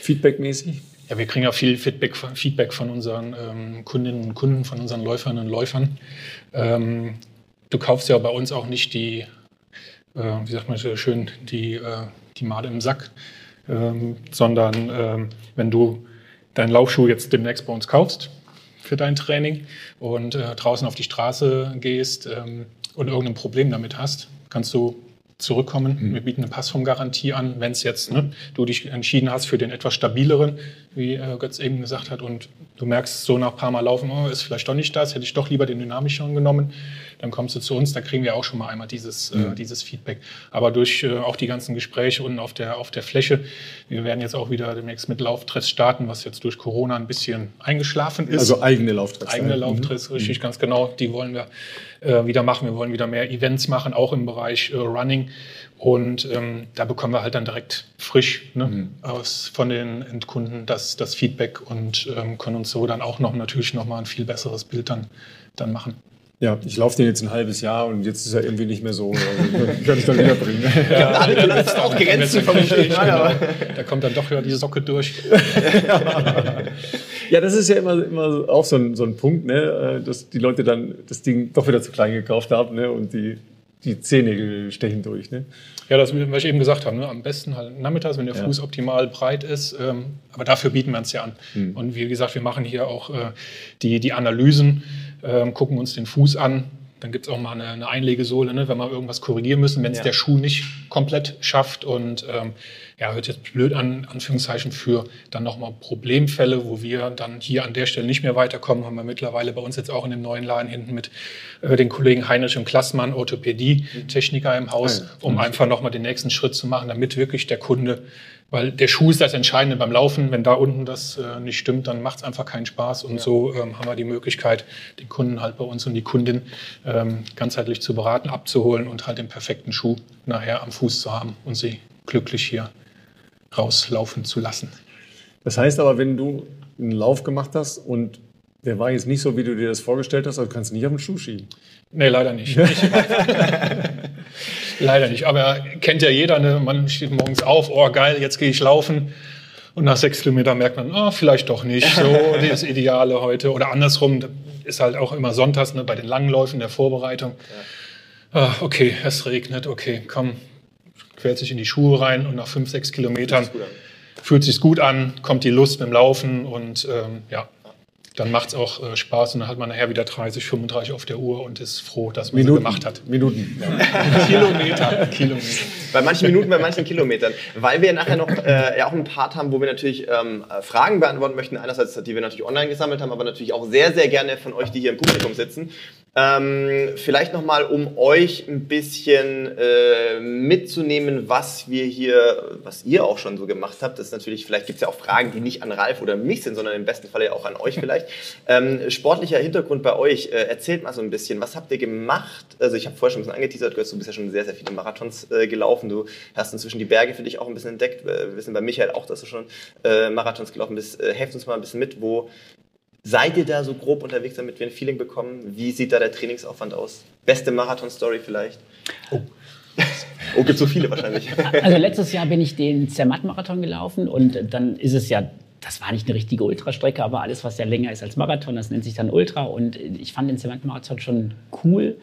Feedbackmäßig? Ja, wir kriegen ja viel Feedback, Feedback von unseren ähm, Kundinnen und Kunden, von unseren Läuferinnen und Läufern. Ähm, du kaufst ja bei uns auch nicht die, äh, wie sagt man so schön, die, äh, die Made im Sack, ähm, sondern ähm, wenn du deinen Laufschuh jetzt demnächst bei uns kaufst für dein Training und äh, draußen auf die Straße gehst ähm, und irgendein Problem damit hast, kannst du zurückkommen. Mhm. Wir bieten eine Passformgarantie an, wenn es jetzt ne, du dich entschieden hast für den etwas stabileren, wie äh, Götz eben gesagt hat, und du merkst so nach ein paar Mal laufen, oh, ist vielleicht doch nicht das, hätte ich doch lieber den dynamischeren genommen dann kommst du zu uns, da kriegen wir auch schon mal einmal dieses, äh, mhm. äh, dieses Feedback. Aber durch äh, auch die ganzen Gespräche unten auf der, auf der Fläche, wir werden jetzt auch wieder demnächst mit Lauftress starten, was jetzt durch Corona ein bisschen eingeschlafen ist. Also eigene Lauftress. Eigene Lauftress, mhm. richtig, ganz genau. Die wollen wir äh, wieder machen. Wir wollen wieder mehr Events machen, auch im Bereich äh, Running. Und ähm, da bekommen wir halt dann direkt frisch ne, mhm. aus, von den Endkunden das, das Feedback und ähm, können uns so dann auch noch natürlich noch mal ein viel besseres Bild dann, dann machen. Ja, ich laufe den jetzt ein halbes Jahr und jetzt ist er irgendwie nicht mehr so. Also, kann ich dann wieder bringen. Ja, da hat dann auch Grenzen vermutlich. Genau. Da kommt dann doch wieder die Socke durch. ja, das ist ja immer, immer auch so ein, so ein Punkt, ne, dass die Leute dann das Ding doch wieder zu klein gekauft haben ne, und die, die Zähne stechen durch. Ne? Ja, das, was ich eben gesagt habe, ne? am besten halt nachmittags, wenn der ja. Fuß optimal breit ist. Ähm, aber dafür bieten wir uns ja an. Mhm. Und wie gesagt, wir machen hier auch äh, die, die Analysen ähm, gucken uns den Fuß an. Dann gibt es auch mal eine, eine Einlegesohle, ne, wenn wir irgendwas korrigieren müssen, wenn es ja. der Schuh nicht komplett schafft. Und ähm, ja, hört jetzt blöd an, Anführungszeichen, für dann nochmal Problemfälle, wo wir dann hier an der Stelle nicht mehr weiterkommen, haben wir mittlerweile bei uns jetzt auch in dem neuen Laden hinten mit äh, den Kollegen Heinrich und Klassmann, Orthopädie-Techniker im Haus, ah um einfach nochmal den nächsten Schritt zu machen, damit wirklich der Kunde weil der Schuh ist das Entscheidende beim Laufen. Wenn da unten das äh, nicht stimmt, dann macht es einfach keinen Spaß. Und ja. so ähm, haben wir die Möglichkeit, den Kunden halt bei uns und die Kundin ähm, ganzheitlich zu beraten, abzuholen und halt den perfekten Schuh nachher am Fuß zu haben und sie glücklich hier rauslaufen zu lassen. Das heißt aber, wenn du einen Lauf gemacht hast und der war jetzt nicht so, wie du dir das vorgestellt hast, also kannst du nicht auf den Schuh schieben. Nee, leider nicht. leider nicht. Aber kennt ja jeder, ne? man steht morgens auf, oh geil, jetzt gehe ich laufen. Und nach sechs Kilometern merkt man, oh, vielleicht doch nicht so das Ideale heute. Oder andersrum, ist halt auch immer sonntags ne, bei den Langläufen der Vorbereitung. Ja. Ah, okay, es regnet, okay, komm, quält sich in die Schuhe rein und nach fünf, sechs Kilometern fühlt sich gut an, kommt die Lust mit dem Laufen und ähm, ja, dann macht es auch äh, Spaß und dann hat man nachher wieder 30, 35 auf der Uhr und ist froh, dass man Minuten, so gemacht hat. Minuten. Ja. Kilometer. Kilometer. Bei manchen Minuten, bei manchen Kilometern. Weil wir nachher noch äh, ja auch einen Part haben, wo wir natürlich ähm, Fragen beantworten möchten. Einerseits, die wir natürlich online gesammelt haben, aber natürlich auch sehr, sehr gerne von euch, die hier im Publikum sitzen. Ähm, vielleicht nochmal, um euch ein bisschen äh, mitzunehmen, was wir hier, was ihr auch schon so gemacht habt. Das ist natürlich, vielleicht gibt es ja auch Fragen, die nicht an Ralf oder mich sind, sondern im besten Fall ja auch an euch vielleicht. Ähm, sportlicher Hintergrund bei euch. Äh, erzählt mal so ein bisschen, was habt ihr gemacht? Also ich habe vorher schon ein bisschen angeteasert, du bist ja schon sehr, sehr viele Marathons äh, gelaufen. Du hast inzwischen die Berge für dich auch ein bisschen entdeckt. Wir wissen bei Michael auch, dass du schon äh, Marathons gelaufen bist. Äh, helft uns mal ein bisschen mit, wo Seid ihr da so grob unterwegs, damit wir ein Feeling bekommen? Wie sieht da der Trainingsaufwand aus? Beste Marathon-Story vielleicht? Oh. oh, gibt so viele wahrscheinlich. Also letztes Jahr bin ich den Zermatt-Marathon gelaufen und dann ist es ja das war nicht eine richtige Ultrastrecke, aber alles, was ja länger ist als Marathon, das nennt sich dann Ultra. Und ich fand den Zermatt-Marathon schon cool.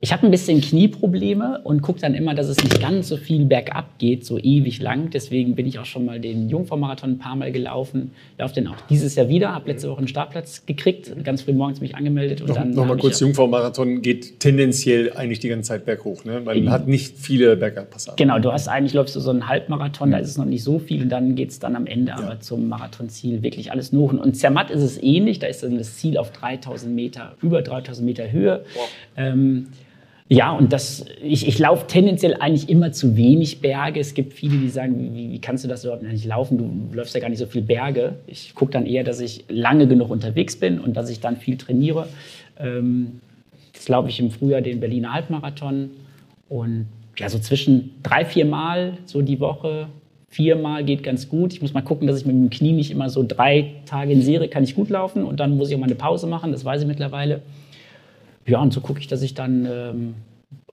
Ich habe ein bisschen Knieprobleme und gucke dann immer, dass es nicht ganz so viel bergab geht, so ewig lang. Deswegen bin ich auch schon mal den Jungfrau-Marathon ein paar Mal gelaufen. Laufe den auch dieses Jahr wieder, habe letzte Woche einen Startplatz gekriegt, ganz früh morgens mich angemeldet. Und noch, dann noch mal kurz, Jungfrau-Marathon geht tendenziell eigentlich die ganze Zeit berghoch, ne? weil man hat nicht viele Bergabpassagen. Genau, du hast eigentlich, läufst du so einen Halbmarathon, da ist es noch nicht so viel und dann geht es dann am Ende ja. aber zum Marathonziel wirklich alles nur. Und Zermatt ist es ähnlich, da ist dann das Ziel auf 3000 Meter, über 3000 Meter Höhe. Wow. Ähm, ja, und das, ich, ich laufe tendenziell eigentlich immer zu wenig Berge. Es gibt viele, die sagen, wie, wie kannst du das überhaupt nicht laufen? Du läufst ja gar nicht so viel Berge. Ich gucke dann eher, dass ich lange genug unterwegs bin und dass ich dann viel trainiere. Ähm, jetzt laufe ich im Frühjahr den Berliner Halbmarathon und ja, so zwischen drei, vier Mal so die Woche. Viermal geht ganz gut. Ich muss mal gucken, dass ich mit dem Knie nicht immer so drei Tage in Serie kann ich gut laufen und dann muss ich auch mal eine Pause machen. Das weiß ich mittlerweile. Ja, und so gucke ich, dass ich dann ähm,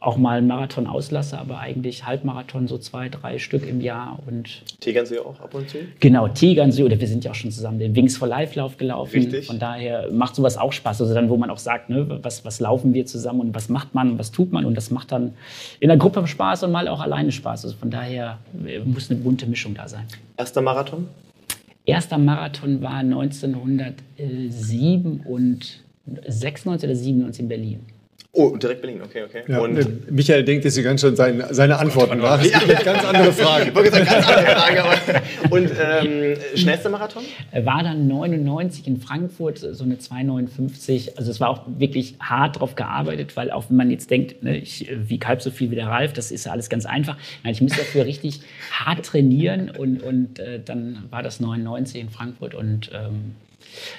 auch mal einen Marathon auslasse, aber eigentlich Halbmarathon, so zwei, drei Stück im Jahr. Und Tegernsee auch ab und zu? Genau, Tegernsee, oder wir sind ja auch schon zusammen den Wings for Life Lauf gelaufen. Richtig. Von daher macht sowas auch Spaß. Also dann, wo man auch sagt, ne, was, was laufen wir zusammen und was macht man und was tut man und das macht dann in der Gruppe Spaß und mal auch alleine Spaß. Also von daher äh, muss eine bunte Mischung da sein. Erster Marathon? Erster Marathon war 1907 und 96 oder 97 in Berlin. Oh, direkt Berlin, okay, okay. Ja, und Michael denkt jetzt ganz schön seine, seine Antworten nach. Ja. ganz andere Fragen. Ich ganz andere Fragen aber. Und ähm, schnellster Marathon? War dann 99 in Frankfurt, so eine 2,59. Also es war auch wirklich hart drauf gearbeitet, weil auch wenn man jetzt denkt, ne, ich wiege halb so viel wie der Ralf, das ist ja alles ganz einfach. Nein, ich musste dafür richtig hart trainieren und, und äh, dann war das 99 in Frankfurt und ähm,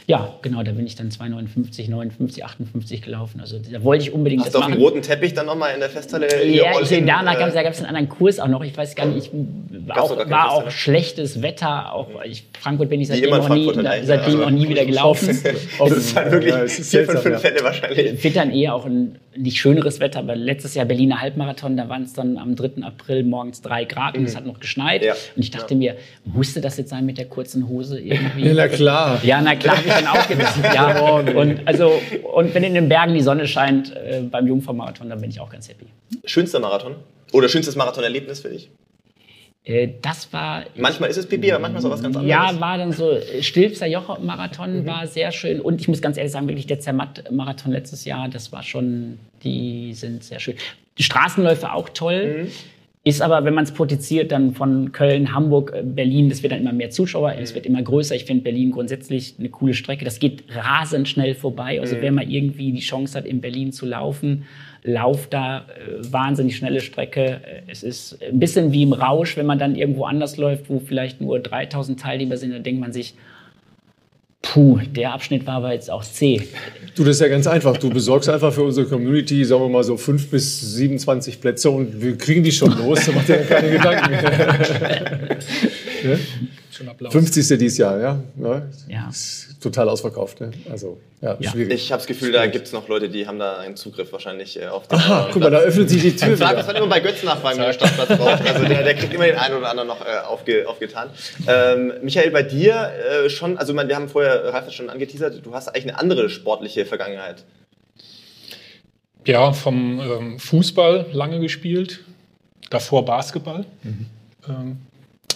ja, genau, da bin ich dann 2,59, 59, 58 gelaufen. Also da wollte ich unbedingt Hast das du auf dem roten Teppich dann nochmal in der Festhalle? Ja, ich, da, da gab es einen anderen Kurs auch noch. Ich weiß gar nicht, ich auch, war auch schlechtes Wetter. Auch ich, Frankfurt bin ich seitdem, noch nie, seitdem auch nie wieder gelaufen. das ist halt wirklich ja, vier von fünf Fälle wahrscheinlich. Wird dann eher auch ein nicht schöneres Wetter, aber letztes Jahr Berliner Halbmarathon, da waren es dann am 3. April morgens drei Grad und mhm. es hat noch geschneit. Ja. Und ich dachte ja. mir, musste das jetzt sein mit der kurzen Hose irgendwie? Ja, na klar. Ja, na klar, habe ich dann auch gedacht. ja. Und, also, und wenn in den Bergen die Sonne scheint äh, beim Jungfrau-Marathon, dann bin ich auch ganz happy. Schönster Marathon? Oder schönstes Marathon-Erlebnis für dich? Äh, das war. Manchmal ist es Pipi, aber manchmal ist auch was ganz anderes. Ja, war dann so. Stilfser Joch-Marathon mhm. war sehr schön. Und ich muss ganz ehrlich sagen, wirklich der Zermatt-Marathon letztes Jahr, das war schon, die sind sehr schön. Die Straßenläufe auch toll. Mhm. Ist aber, wenn man es potenziert, dann von Köln, Hamburg, äh, Berlin, das wird dann immer mehr Zuschauer, mhm. es wird immer größer. Ich finde Berlin grundsätzlich eine coole Strecke. Das geht rasend schnell vorbei. Also mhm. wer mal irgendwie die Chance hat, in Berlin zu laufen, Lauf da, äh, wahnsinnig schnelle Strecke. Äh, es ist ein bisschen wie im Rausch, wenn man dann irgendwo anders läuft, wo vielleicht nur 3000 Teilnehmer sind, dann denkt man sich, Puh, der Abschnitt war aber jetzt auch zäh. Du, das ist ja ganz einfach. Du besorgst einfach für unsere Community, sagen wir mal so 5 bis 27 Plätze und wir kriegen die schon los. Da macht ihr keine Gedanken. ja? Schon Applaus. 50. dieses Jahr, ja. ja. ja. Total ausverkauft. Ne? Also, ja, ja. schwierig. Ich habe das Gefühl, da gibt es noch Leute, die haben da einen Zugriff wahrscheinlich äh, auf den Aha, guck mal, da öffnet sich die Tür. Frag das dann immer bei Götz nachfragen, wenn der Stadtplatz braucht. Also der, der, kriegt immer den einen oder anderen noch äh, aufge, aufgetan. Ähm, Michael, bei dir äh, schon, also wir haben vorher, Ralf hat schon angeteasert, du hast eigentlich eine andere sportliche Vergangenheit. Ja, vom ähm, Fußball lange gespielt, davor Basketball. Mhm. Ähm,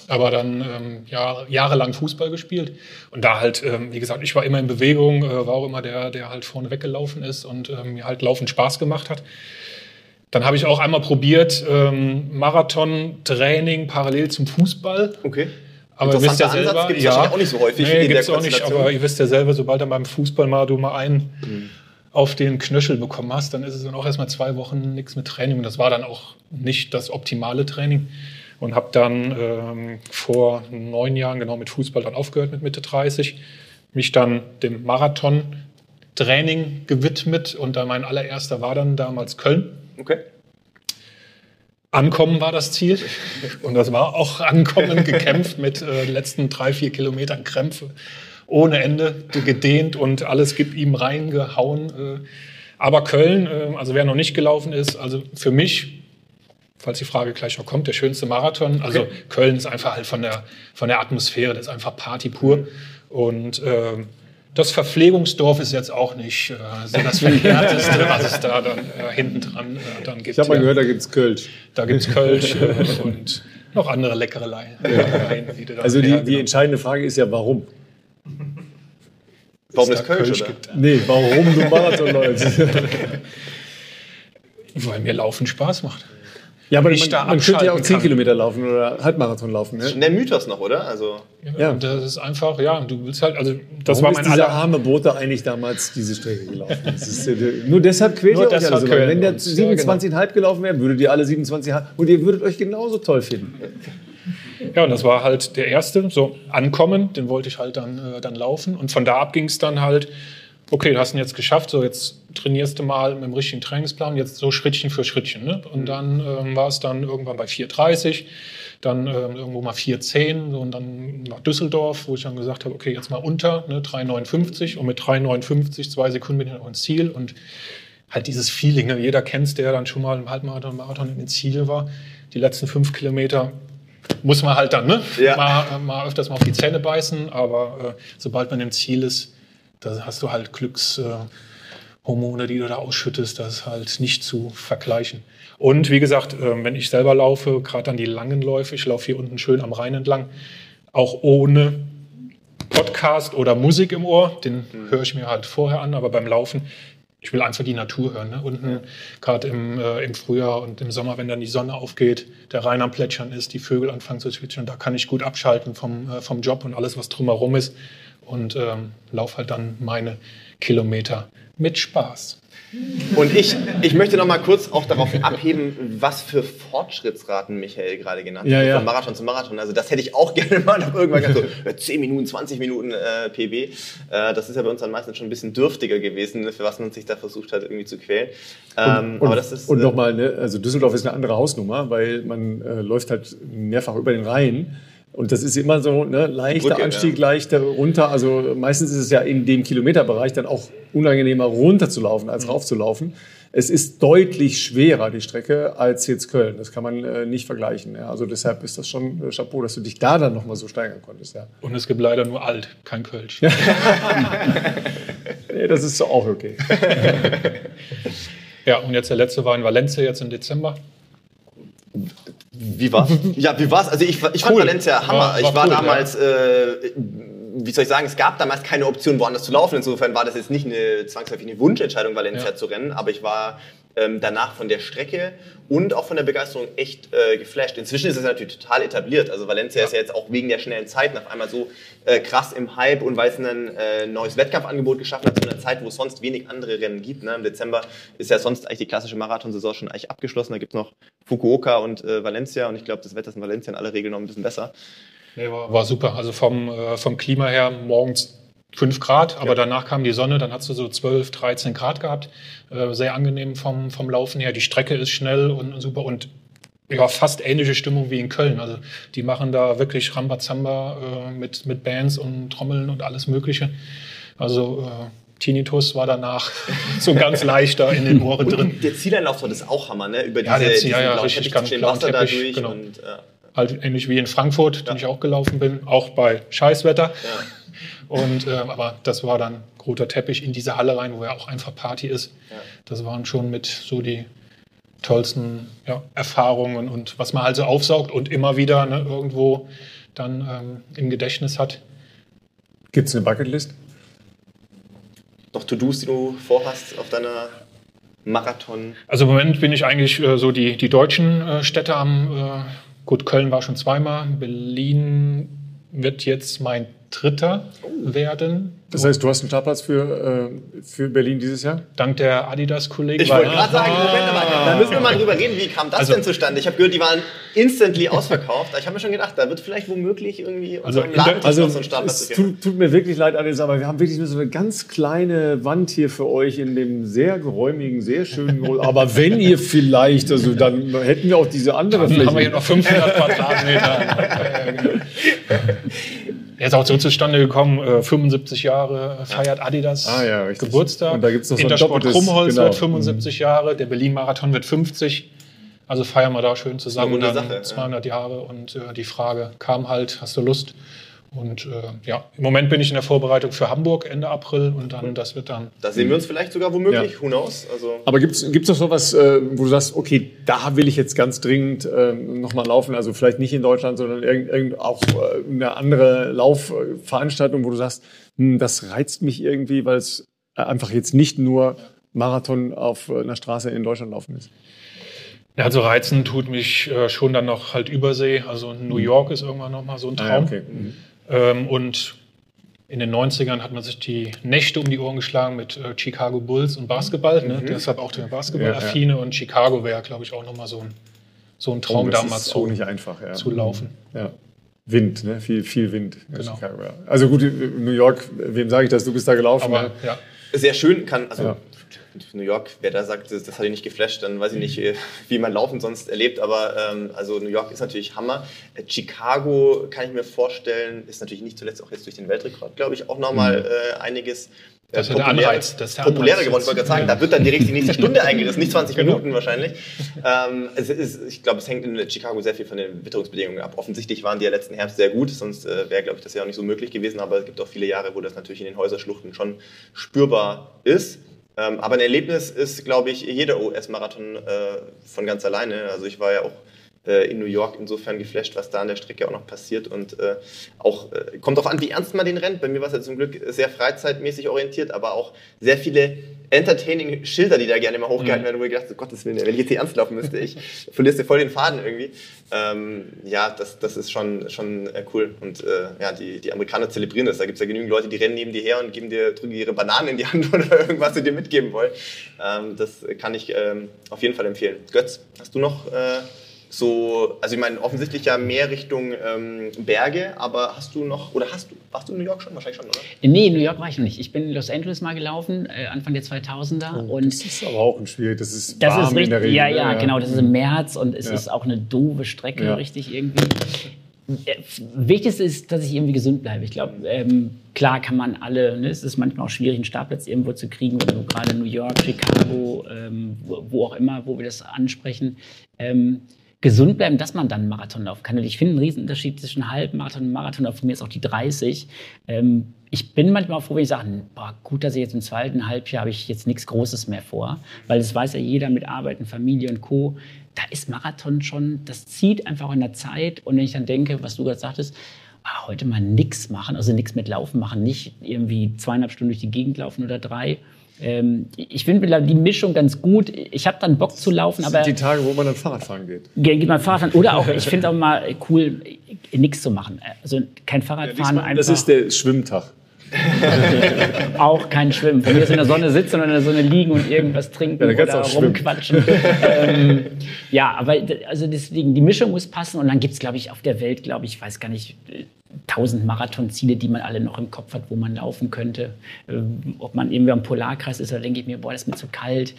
aber dann ähm, ja, jahrelang Fußball gespielt. Und da halt, ähm, wie gesagt, ich war immer in Bewegung, äh, war auch immer der, der halt vorne weggelaufen ist und ähm, mir halt Laufen Spaß gemacht hat. Dann habe ich auch einmal probiert, ähm, Marathon-Training parallel zum Fußball. Okay. Aber ihr wisst ja Ansatz selber, gibt's ja, auch nicht so häufig nee, in der auch nicht, aber ihr wisst ja selber, sobald dann beim Fußball mal du mal einen mhm. auf den Knöchel bekommen hast, dann ist es dann auch erstmal zwei Wochen nichts mit Training und das war dann auch nicht das optimale Training und habe dann ähm, vor neun Jahren genau mit Fußball dann aufgehört mit Mitte 30, mich dann dem Marathon-Training gewidmet und dann mein allererster war dann damals Köln. Okay. Ankommen war das Ziel und das war auch Ankommen, gekämpft mit äh, letzten drei, vier Kilometern Krämpfe ohne Ende, gedehnt und alles gibt ihm reingehauen. Äh. Aber Köln, äh, also wer noch nicht gelaufen ist, also für mich falls die Frage gleich noch kommt, der schönste Marathon. Also okay. Köln ist einfach halt von der, von der Atmosphäre, das ist einfach Party pur. Und äh, das Verpflegungsdorf ist jetzt auch nicht äh, so das Verkehrteste, was es da dann äh, hinten dran äh, dann gibt. Ich habe mal gehört, da gibt es Kölsch. Da gibt es Kölsch äh, und noch andere leckere Leien. Ja. also die, die entscheidende Frage ist ja, warum? Warum es Kölsch, Kölsch gibt? Nee, warum du Marathon läufst. Weil mir Laufen Spaß macht. Ja, aber man, man könnte ja auch 10 kann. Kilometer laufen oder Halbmarathon laufen. Ne? Der Mythos noch, oder? Also ja, Und das ist einfach, ja, du willst halt, also das Warum war mein ist dieser arme Bote eigentlich damals diese Strecke gelaufen? Ist, nur deshalb quält nur ihr euch alle so. Wenn der 27,5 ja, genau. gelaufen wäre, würdet ihr alle 27,5 und ihr würdet euch genauso toll finden. Ja, und das war halt der erste, so ankommen, den wollte ich halt dann, äh, dann laufen. Und von da ab ging es dann halt okay, du hast ihn jetzt geschafft, so jetzt trainierst du mal mit dem richtigen Trainingsplan, jetzt so Schrittchen für Schrittchen. Ne? Und dann ähm, war es dann irgendwann bei 4,30, dann ähm, irgendwo mal 4,10 so, und dann nach Düsseldorf, wo ich dann gesagt habe, okay, jetzt mal unter, ne, 3,59 und mit 3,59, zwei Sekunden bin ich noch ins Ziel und halt dieses Feeling, ne? jeder kennt es, der dann schon mal im Halbmarathon, Marathon in den Ziel war, die letzten fünf Kilometer muss man halt dann ne? Ja. mal, mal öfters mal auf die Zähne beißen, aber äh, sobald man im Ziel ist, da hast du halt Glückshormone, die du da ausschüttest, das ist halt nicht zu vergleichen. Und wie gesagt, ähm, wenn ich selber laufe, gerade dann die langen Läufe, ich laufe hier unten schön am Rhein entlang, auch ohne Podcast oder Musik im Ohr, den mhm. höre ich mir halt vorher an, aber beim Laufen, ich will einfach die Natur hören. Ne? Unten, gerade im, äh, im Frühjahr und im Sommer, wenn dann die Sonne aufgeht, der Rhein am Plätschern ist, die Vögel anfangen zu zwitschern, da kann ich gut abschalten vom, äh, vom Job und alles, was drumherum ist und ähm, laufe halt dann meine Kilometer mit Spaß. Und ich, ich möchte noch mal kurz auch darauf abheben, was für Fortschrittsraten Michael gerade genannt hat. Ja, ja. Von Marathon zu Marathon. Also das hätte ich auch gerne mal noch irgendwann ganz so äh, 10 Minuten, 20 Minuten äh, PB. Äh, das ist ja bei uns dann meistens schon ein bisschen dürftiger gewesen, für was man sich da versucht hat irgendwie zu quälen. Ähm, und, aber das ist, und äh, nochmal, ne, also Düsseldorf ist eine andere Hausnummer, weil man äh, läuft halt mehrfach über den Rhein. Und das ist immer so, ne, leichter Brücke, Anstieg, ja. leichter runter. Also meistens ist es ja in dem Kilometerbereich dann auch unangenehmer runterzulaufen als raufzulaufen. Es ist deutlich schwerer, die Strecke, als jetzt Köln. Das kann man äh, nicht vergleichen. Ja. Also deshalb ist das schon äh, Chapeau, dass du dich da dann nochmal so steigern konntest. Ja. Und es gibt leider nur alt, kein Kölsch. Nee, das ist auch okay. Ja, und jetzt der letzte war in Valencia jetzt im Dezember. Wie war's? Ja, wie war's? Also ich, ich fand Cool. Valencia Hammer. War- war ich war cool, damals, äh, wie soll ich sagen, es gab damals keine Option, woanders zu laufen. Insofern war das jetzt nicht eine zwangsläufig eine Wunschentscheidung, Valencia Ja. zu rennen, aber ich war ähm, danach von der Strecke und auch von der Begeisterung echt äh, geflasht. Inzwischen ist es natürlich total etabliert. Also Valencia ist ja jetzt auch wegen der schnellen Zeiten auf einmal so äh, krass im Hype und weil es ein äh, neues Wettkampfangebot geschaffen hat zu einer Zeit, wo es sonst wenig andere Rennen gibt. Ne? Im Dezember ist ja sonst eigentlich die klassische Marathonsaison schon eigentlich abgeschlossen. Da gibt es noch Fukuoka und äh, Valencia und ich glaube, das Wetter ist in Valencia in aller Regel noch ein bisschen besser. Nee, war, war super. Also vom, äh, vom Klima her morgens 5 Grad, aber danach kam die Sonne, dann hast du so 12, 13 Grad gehabt. Äh, sehr angenehm vom, vom Laufen her. Die Strecke ist schnell und, und super und ja, fast ähnliche Stimmung wie in Köln. Also die machen da wirklich Rambazamba äh, mit, mit Bands und Trommeln und alles Mögliche. Also äh, Tinnitus war danach so ganz leichter in den Ohren drin. Und der Zieleinlauf dort ist auch Hammer, ne? Über Ja, diese, der Ziel- ja, ja, richtig, ganz Wasser da Teppich, durch genau. und ja. Halt ähnlich wie in Frankfurt, den ich auch gelaufen bin, auch bei Scheißwetter. Ja. Und, äh, aber das war dann roter Teppich in diese Halle rein, wo ja auch einfach Party ist. Ja. Das waren schon mit so die tollsten ja, Erfahrungen und was man halt so aufsaugt und immer wieder ne, irgendwo dann ähm, im Gedächtnis hat. Gibt es eine Bucketlist? Noch To-Dos, die du vorhast auf deiner Marathon. Also im Moment bin ich eigentlich äh, so die, die deutschen äh, Städte am, äh, gut, Köln war schon zweimal, Berlin wird jetzt mein dritter werden. Das heißt, du hast einen Startplatz für, äh, für Berlin dieses Jahr? Dank der Adidas-Kollegen. Ich wollte gerade sagen, Moment mal, da müssen wir mal drüber reden, wie kam das Also- denn zustande? Ich habe gehört, die waren instantly ausverkauft. Ich habe mir schon gedacht, da wird vielleicht womöglich irgendwie Also Ladentisch Also so ein Startplatz es geben. tut, tut mir wirklich leid, alles, aber wir haben wirklich nur so eine ganz kleine Wand hier für euch in dem sehr geräumigen, sehr schönen. Gro- Aber wenn ihr vielleicht, also dann hätten wir auch diese andere Dann haben wir hier Fläche. noch 500 Quadratmeter. Ja, ja. Er ist auch so zustande gekommen, äh, 75 Jahre feiert Adidas Ah, ja. Geburtstag. Und da gibt's noch so ein Intersport doppeltes- Krummholz genau. wird 75 Jahre, der Berlin-Marathon wird 50. Also feiern wir da schön zusammen runde dann Sache, ja. 200 Jahre. Und äh, die Frage kam halt, hast du Lust? Und äh, ja, im Moment bin ich in der Vorbereitung für Hamburg Ende April und dann, das wird dann Da sehen wir uns vielleicht sogar womöglich, Ja. who knows? Also, Aber gibt es noch so was, äh, wo du sagst, okay, da will ich jetzt ganz dringend äh, nochmal laufen? Also vielleicht nicht in Deutschland, sondern irgend, irgend auch äh, eine andere Laufveranstaltung, wo du sagst, hm, das reizt mich irgendwie, weil es äh, einfach jetzt nicht nur Marathon auf äh, einer Straße in Deutschland laufen ist. Ja, also reizen tut mich äh, schon dann noch halt Übersee. Also New York ist irgendwann noch mal so ein Traum. okay. Mhm. Ähm, und in den 90ern hat man sich die Nächte um die Ohren geschlagen mit äh, Chicago Bulls und Basketball. Ne? Deshalb auch der Basketball-Affine. Und Chicago wäre, glaube ich, auch noch mal so ein, so ein Traum Oh, das damals ist auch zu, nicht einfach. Ja. zu laufen. Ja. Wind, ne? viel, viel Wind. in Genau. Chicago, ja. Also gut, New York, wem sage ich das? Du bist da gelaufen. Aber ne? ja, sehr schön kann, also Ja. New York, wer da sagt, das, das hat ihn nicht geflasht, dann weiß ich nicht, äh, wie man Laufen sonst erlebt, aber ähm, also New York ist natürlich Hammer. Äh, Chicago kann ich mir vorstellen, ist natürlich nicht zuletzt auch jetzt durch den Weltrekord, glaube ich, auch nochmal äh, einiges äh, Das ist der populärer- Anreiz, das ist der populärer Anreiz geworden. Ich wollte gerade sagen, da wird dann direkt die nächste Stunde eingerissen, nicht 20 Genau. Minuten wahrscheinlich. Ähm, ist, ich glaube, es hängt in Chicago sehr viel von den Witterungsbedingungen ab. Offensichtlich waren die ja letzten Herbst sehr gut, sonst äh, wäre, glaube ich, das ja auch nicht so möglich gewesen, aber es gibt auch viele Jahre, wo das natürlich in den Häuserschluchten schon spürbar ist. Ähm, aber ein Erlebnis ist, glaube ich, jeder US-Marathon äh, von ganz alleine. Also ich war ja auch äh, in New York insofern geflasht, was da an der Strecke auch noch passiert und äh, auch äh, kommt darauf an, wie ernst man den rennt. Bei mir war es ja zum Glück sehr freizeitmäßig orientiert, aber auch sehr viele entertaining Schilder, die da gerne mal hochgehalten mhm. werden, wo ich gedacht, so Gottes Willen, wenn ich jetzt hier ernst laufen müsste, ich verlierst dir voll den Faden irgendwie. Ähm, ja, das, das ist schon, schon äh, cool und äh, ja, die, die Amerikaner zelebrieren das. Da gibt es ja genügend Leute, die rennen neben dir her und geben dir, drücken ihre Bananen in die Hand oder irgendwas, sie dir mitgeben wollen. Ähm, das kann ich ähm, auf jeden Fall empfehlen. Götz, hast du noch äh, so, also ich meine, offensichtlich ja mehr Richtung ähm, Berge, aber hast du noch, oder hast du, warst du in New York schon? Wahrscheinlich schon, oder? Nee, in New York war ich noch nicht. Ich bin in Los Angeles mal gelaufen, äh, Anfang der 2000er. Oh, und das ist aber auch ein schwierig, das ist das warm ist richtig, in der Regel. Ja, ja, genau, das ist im März und es ja. ist auch eine doofe Strecke, ja. richtig irgendwie. Äh, Wichtigste ist, dass ich irgendwie gesund bleibe. Ich glaube, ähm, klar kann man alle, ne, es ist manchmal auch schwierig, einen Startplatz irgendwo zu kriegen, wenn du gerade New York, Chicago, ähm, wo, wo, auch immer, wo wir das ansprechen. Ähm, gesund bleiben, dass man dann einen Marathon laufen kann. Und ich finde einen Riesenunterschied zwischen Halbmarathon und Marathon, auf mir ist auch die 30. Ähm, ich bin manchmal froh, wenn ich sage, boah, gut, dass ich jetzt im zweiten Halbjahr habe ich jetzt nichts Großes mehr vor, weil das weiß ja jeder mit Arbeiten, Familie und Co. Da ist Marathon schon, das zieht einfach in der Zeit. Und wenn ich dann denke, was du gerade sagtest, ah, heute mal nichts machen, also nichts mit Laufen machen, nicht irgendwie zweieinhalb Stunden durch die Gegend laufen oder drei, ähm, ich finde die Mischung ganz gut. Ich habe dann Bock zu laufen, das aber. Sind die Tage, wo man dann Fahrrad fahren geht. Geht man Fahrrad fahren. Oder auch, ich finde auch mal cool, nichts zu machen. Also kein Fahrrad fahren. Ja, das ist der Schwimmtag. auch kein Schwimmen. Von mir ist in der Sonne sitzen und in der Sonne liegen und irgendwas trinken ja, oder rumquatschen. ähm, ja, aber also deswegen, die Mischung muss passen und dann gibt es, glaube ich, auf der Welt, glaube ich, weiß gar nicht, tausend Marathonziele, die man alle noch im Kopf hat, wo man laufen könnte. Ähm, ob man irgendwie am Polarkreis ist, da denke ich mir, boah, das ist mir zu kalt.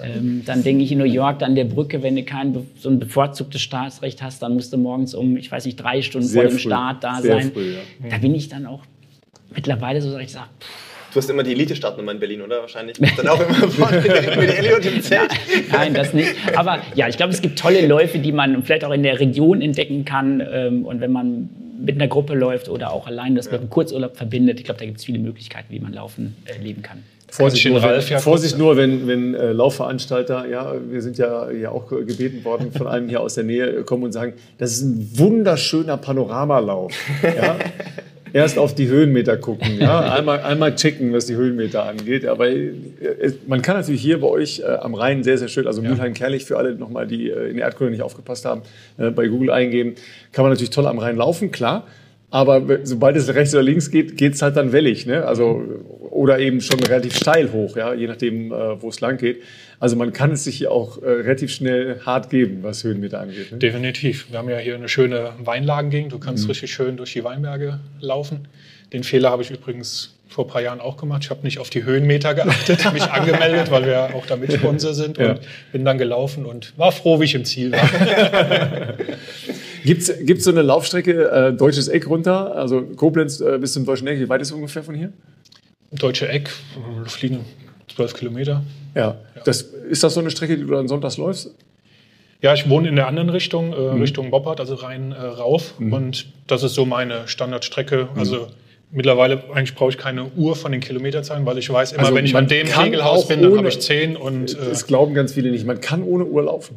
Ähm, dann denke ich in New York an der Brücke, wenn du kein so ein bevorzugtes Staatsrecht hast, dann musst du morgens um, ich weiß nicht, drei Stunden Sehr vor dem früh. Start da Sehr sein. Früh, ja. Da bin ich dann auch mittlerweile so, dass ich sage, Du hast immer die Elite-Startnummer in Berlin, oder? Wahrscheinlich. Dann auch immer vorne mit Elliot im Zelt. Nein, das nicht. Aber ja, ich glaube, es gibt tolle Läufe, die man vielleicht auch in der Region entdecken kann. Ähm, und wenn man mit einer Gruppe läuft oder auch allein das ja. mit einem Kurzurlaub verbindet. Ich glaube, da gibt es viele Möglichkeiten, wie man Laufen äh, leben kann. Vorsicht, nur, Ralf, wenn, Vorsicht nur, wenn, wenn äh, Laufveranstalter, ja, wir sind ja, ja auch gebeten worden von einem hier aus der Nähe, kommen und sagen, das ist ein wunderschöner Panoramalauf. Ja? erst auf die Höhenmeter gucken, ja? einmal, einmal checken, was die Höhenmeter angeht. Aber äh, man kann natürlich hier bei euch äh, am Rhein sehr, sehr schön, also ja. Mülheim-Kerlich für alle nochmal, die äh, in der Erdkunde nicht aufgepasst haben, bei Google eingeben, kann man natürlich toll am Rhein laufen, klar. Aber sobald es rechts oder links geht, geht es halt dann wellig. Ne? Also, oder eben schon relativ steil hoch, ja? je nachdem, äh, wo es lang geht. Also man kann es sich hier auch äh, relativ schnell hart geben, was Höhenmeter angeht. Ne? Definitiv. Wir haben ja hier eine schöne Weinlagengegend. Du kannst mhm. richtig schön durch die Weinberge laufen. Den Fehler habe ich übrigens vor ein paar Jahren auch gemacht. Ich habe nicht auf die Höhenmeter geachtet, mich angemeldet, weil wir auch damit Sponsor sind und ja. bin dann gelaufen und war froh, wie ich im Ziel war. Gibt es so eine Laufstrecke, äh, Deutsches Eck runter, also Koblenz äh, bis zum Deutschen Eck, wie weit ist es ungefähr von hier? Deutsche Eck, fliegen zwölf Kilometer. Ja. ja. Das, ist das so eine Strecke, die du dann sonntags läufst? Ja, ich wohne in der anderen Richtung, äh, mhm. Richtung Boppard, also rein äh, rauf. Mhm. Und das ist so meine Standardstrecke. Mhm. Also mittlerweile eigentlich brauche ich keine Uhr von den Kilometerzahlen, weil ich weiß immer, also wenn ich an dem Regelhaus bin, dann habe ich zehn. Und, äh, das glauben ganz viele nicht. Man kann ohne Uhr laufen.